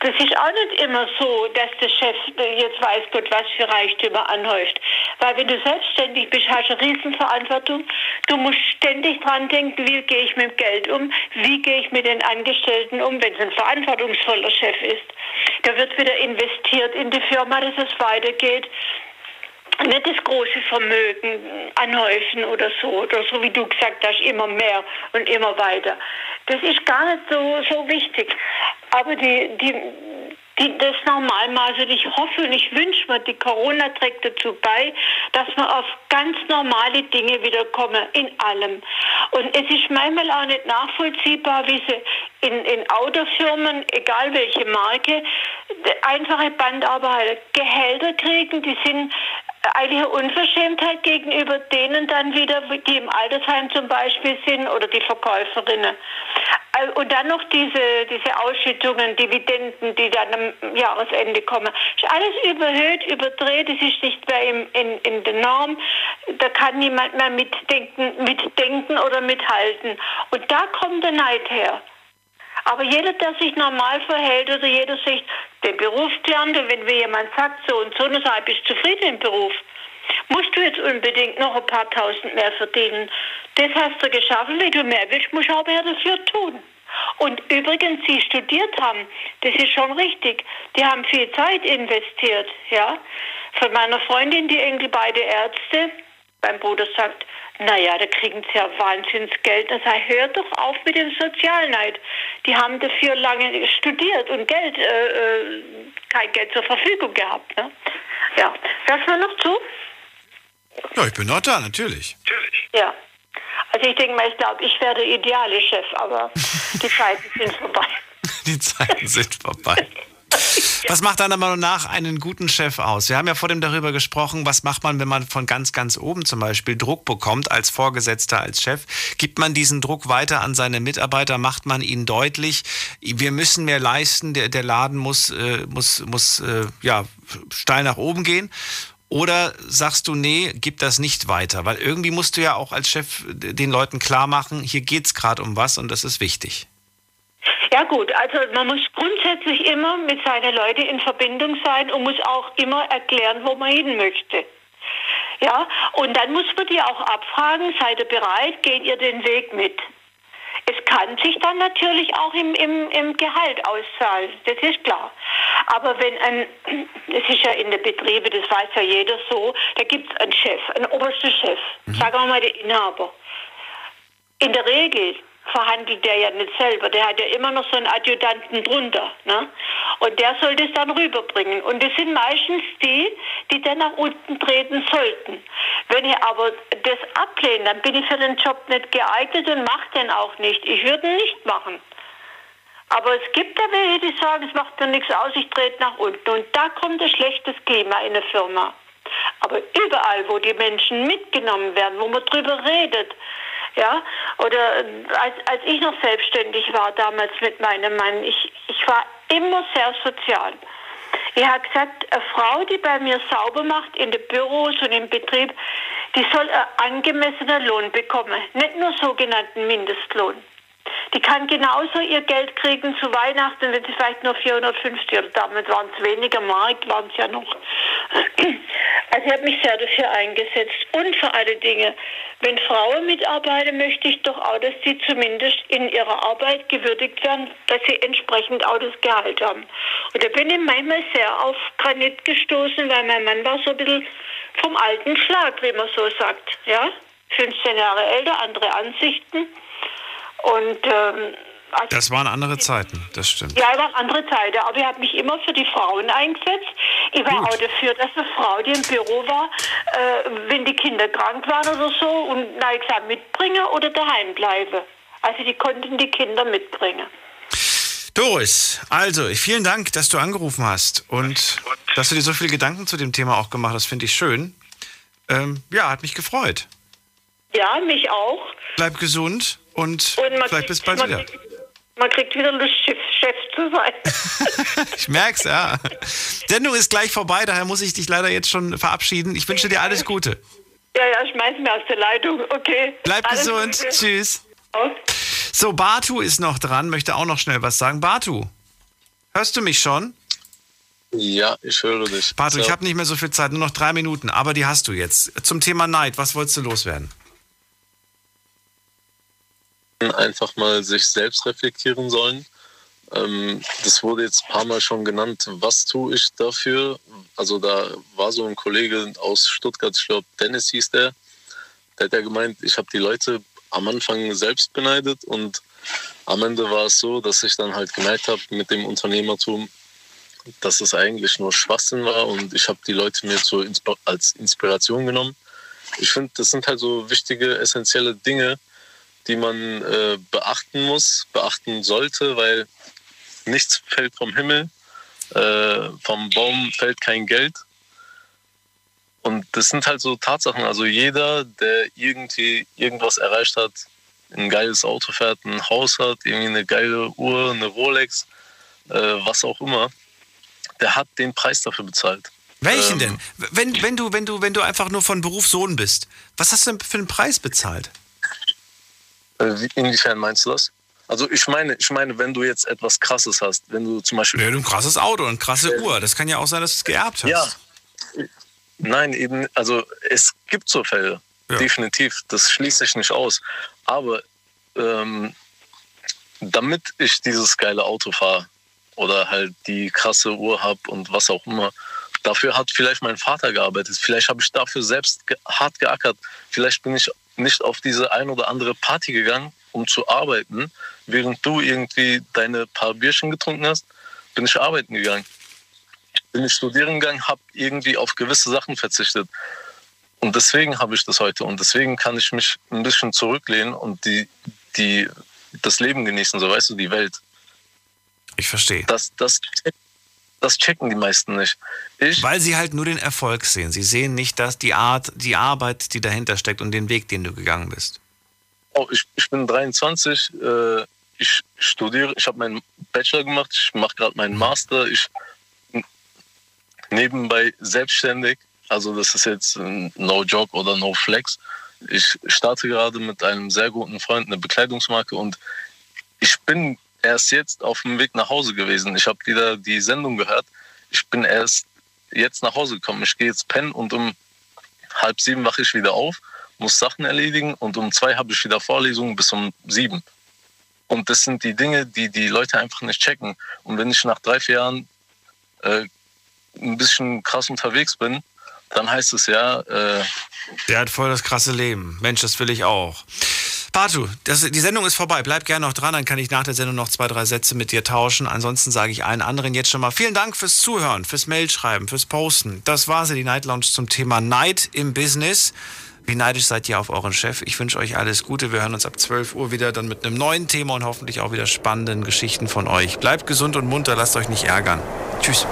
Das ist auch nicht immer so, dass der Chef jetzt weiß Gott, was für Reichtümer anhäuft. Weil wenn du selbstständig bist, hast du eine Riesenverantwortung. Du musst ständig dran denken, wie gehe ich mit dem Geld um, wie gehe ich mit den Angestellten um, wenn es ein verantwortungsvoller Chef ist. Da wird wieder investiert in die Firma, dass es weitergeht nicht das große Vermögen anhäufen oder so, oder so wie du gesagt hast, immer mehr und immer weiter. Das ist gar nicht so, so wichtig. Aber die, die, die, das Normalmaß, und ich hoffe und ich wünsche mir, die Corona trägt dazu bei, dass wir auf ganz normale Dinge wiederkommen, in allem. Und es ist manchmal auch nicht nachvollziehbar, wie sie in, in Autofirmen, egal welche Marke, einfache Bandarbeiter Gehälter kriegen, die sind eine Unverschämtheit gegenüber denen dann wieder, die im Altersheim zum Beispiel sind oder die Verkäuferinnen. Äh, und dann noch diese, diese Ausschüttungen, Dividenden, die dann am Jahresende kommen. Ist alles überhöht, überdreht, es ist nicht mehr im, in, in der Norm. Da kann niemand mehr mitdenken, mitdenken oder mithalten. Und da kommt der Neid her. Aber jeder, der sich normal verhält oder jeder sich den Beruf lernt, wenn mir jemand sagt, so und so, dann sage bist zufrieden im Beruf? Musst du jetzt unbedingt noch ein paar tausend mehr verdienen? Das hast du geschaffen, wenn du mehr willst, musst du auch mehr dafür tun. Und übrigens, Sie studiert haben, das ist schon richtig. Die haben viel Zeit investiert, ja. Von meiner Freundin, die Enkel, beide Ärzte, mein Bruder sagt, naja, da kriegen sie ja Wahnsinnsgeld. Das heißt, hört doch auf mit dem Sozialneid. Die haben dafür lange studiert und Geld, äh, äh, kein Geld zur Verfügung gehabt. Ne? Ja, hörst du mir noch zu? Ja, ich bin noch da, natürlich. Natürlich. Ja. Also ich denke mal, ich glaube, ich wäre der ideale Chef, aber [laughs] die Zeiten sind vorbei. Die Zeiten sind vorbei. [laughs] Was macht deiner Meinung nach einen guten Chef aus? Wir haben ja vor dem darüber gesprochen, was macht man, wenn man von ganz, ganz oben zum Beispiel Druck bekommt als Vorgesetzter, als Chef? Gibt man diesen Druck weiter an seine Mitarbeiter? Macht man ihnen deutlich, wir müssen mehr leisten, der, der Laden muss, äh, muss, muss äh, ja, steil nach oben gehen? Oder sagst du, nee, gib das nicht weiter? Weil irgendwie musst du ja auch als Chef den Leuten klar machen, hier geht es gerade um was und das ist wichtig. Ja gut, also man muss grundsätzlich immer mit seinen Leuten in Verbindung sein und muss auch immer erklären, wo man hin möchte. Ja, und dann muss man die auch abfragen, seid ihr bereit, geht ihr den Weg mit? Es kann sich dann natürlich auch im, im, im Gehalt auszahlen, das ist klar. Aber wenn ein, [clears throat] das ist ja in den Betrieben, das weiß ja jeder so, da gibt es einen Chef, einen obersten Chef, mhm. sagen wir mal der Inhaber. In der Regel verhandelt der ja nicht selber. Der hat ja immer noch so einen Adjutanten drunter. Ne? Und der soll das dann rüberbringen. Und das sind meistens die, die dann nach unten treten sollten. Wenn ich aber das ablehne, dann bin ich für den Job nicht geeignet und mache den auch nicht. Ich würde ihn nicht machen. Aber es gibt da welche, die sagen, es macht mir nichts aus, ich trete nach unten. Und da kommt ein schlechtes Klima in der Firma. Aber überall, wo die Menschen mitgenommen werden, wo man drüber redet, ja, oder äh, als, als ich noch selbstständig war damals mit meinem Mann, ich, ich war immer sehr sozial. Ich habe gesagt, eine Frau, die bei mir sauber macht in den Büros und im Betrieb, die soll einen angemessenen Lohn bekommen, nicht nur sogenannten Mindestlohn. Die kann genauso ihr Geld kriegen zu Weihnachten, wenn sie vielleicht nur 450 oder damit waren es weniger Mark, waren es ja noch. [clears throat] Also ich habe mich sehr dafür eingesetzt. Und für alle Dinge, wenn Frauen mitarbeiten, möchte ich doch auch, dass sie zumindest in ihrer Arbeit gewürdigt werden, dass sie entsprechend auch das Gehalt haben. Und da bin ich manchmal sehr auf Granit gestoßen, weil mein Mann war so ein bisschen vom alten Schlag, wie man so sagt. Ja? 15 Jahre älter, andere Ansichten. Und ähm, also das waren andere Zeiten, das stimmt. Ja, waren andere Zeiten, aber ich habe mich immer für die Frauen eingesetzt. Ich war Gut. auch dafür, dass eine Frau, die im Büro war, äh, wenn die Kinder krank waren oder so, und na, ich sag, mitbringen oder daheim bleiben. Also die konnten die Kinder mitbringen. Doris, also vielen Dank, dass du angerufen hast und dass du dir so viele Gedanken zu dem Thema auch gemacht hast, finde ich schön. Ähm, ja, hat mich gefreut. Ja, mich auch. Bleib gesund und, und vielleicht bis bald wieder. Man kriegt wieder Lust, Chef, zu sein. [laughs] ich merk's, ja. Sendung ist gleich vorbei, daher muss ich dich leider jetzt schon verabschieden. Ich wünsche dir alles Gute. Ja, ja, schmeiß mir aus der Leitung. Okay. Bleib alles gesund. Gute. Tschüss. So, Batu ist noch dran, möchte auch noch schnell was sagen. Batu. Hörst du mich schon? Ja, ich höre dich. Patrick, so. ich habe nicht mehr so viel Zeit, nur noch drei Minuten, aber die hast du jetzt. Zum Thema Neid, was wolltest du loswerden? Einfach mal sich selbst reflektieren sollen. Ähm, das wurde jetzt ein paar Mal schon genannt. Was tue ich dafür? Also da war so ein Kollege aus Stuttgart, ich glaube Dennis hieß der, der hat ja gemeint, ich habe die Leute am Anfang selbst beneidet und am Ende war es so, dass ich dann halt gemerkt habe mit dem Unternehmertum, dass es eigentlich nur Schwachsinn war und ich habe die Leute mir so als Inspiration genommen. Ich finde, das sind halt so wichtige, essentielle Dinge, die man äh, beachten muss, beachten sollte, weil nichts fällt vom Himmel, äh, vom Baum fällt kein Geld. Und das sind halt so Tatsachen. Also jeder, der irgendwie irgendwas erreicht hat, ein geiles Auto fährt, ein Haus hat, irgendwie eine geile Uhr, eine Rolex, äh, was auch immer, der hat den Preis dafür bezahlt. Welchen ähm, denn? Wenn, wenn, du, wenn, du, wenn du einfach nur von Beruf Sohn bist, was hast du denn für einen Preis bezahlt? Äh, inwiefern meinst du das? Also ich meine, ich meine, wenn du jetzt etwas Krasses hast, wenn du zum Beispiel... Ja, ein krasses Auto, eine krasse äh, Uhr. Das kann ja auch sein, dass du es geerbt hast. Ja. Nein, eben, also es gibt so Fälle. Ja. Definitiv. Das schließe ich nicht aus. Aber ähm, damit ich dieses geile Auto fahre oder halt die krasse Uhr habe und was auch immer, dafür hat vielleicht mein Vater gearbeitet. Vielleicht habe ich dafür selbst hart geackert. Vielleicht bin ich nicht auf diese ein oder andere Party gegangen, um zu arbeiten, während du irgendwie deine paar Bierchen getrunken hast, bin ich arbeiten gegangen. Bin ich studieren gegangen, habe irgendwie auf gewisse Sachen verzichtet. Und deswegen habe ich das heute. Und deswegen kann ich mich ein bisschen zurücklehnen und die, die, das Leben genießen, so weißt du, die Welt. Ich verstehe. Das, das, das checken die meisten nicht. Ich, Weil sie halt nur den Erfolg sehen. Sie sehen nicht dass die Art, die Arbeit, die dahinter steckt und den Weg, den du gegangen bist. Oh, ich, ich bin 23, äh, ich studiere, ich habe meinen Bachelor gemacht, ich mache gerade meinen mhm. Master, ich nebenbei selbstständig, also das ist jetzt no joke oder no flex. Ich starte gerade mit einem sehr guten Freund eine Bekleidungsmarke und ich bin erst jetzt auf dem Weg nach Hause gewesen. Ich habe wieder die Sendung gehört. Ich bin erst jetzt nach Hause gekommen. Ich gehe jetzt pennen und um halb sieben wache ich wieder auf, muss Sachen erledigen und um zwei habe ich wieder Vorlesungen bis um sieben. Und das sind die Dinge, die die Leute einfach nicht checken. Und wenn ich nach drei, vier Jahren äh, ein bisschen krass unterwegs bin, dann heißt es ja. Äh, Der hat voll das krasse Leben. Mensch, das will ich auch. Batu, das, die Sendung ist vorbei. Bleib gerne noch dran, dann kann ich nach der Sendung noch zwei, drei Sätze mit dir tauschen. Ansonsten sage ich allen anderen jetzt schon mal vielen Dank fürs Zuhören, fürs Mailschreiben, fürs Posten. Das war sie, die Night Lounge zum Thema Night im Business. Wie neidisch seid ihr auf euren Chef? Ich wünsche euch alles Gute. Wir hören uns ab 12 Uhr wieder dann mit einem neuen Thema und hoffentlich auch wieder spannenden Geschichten von euch. Bleibt gesund und munter, lasst euch nicht ärgern. Tschüss.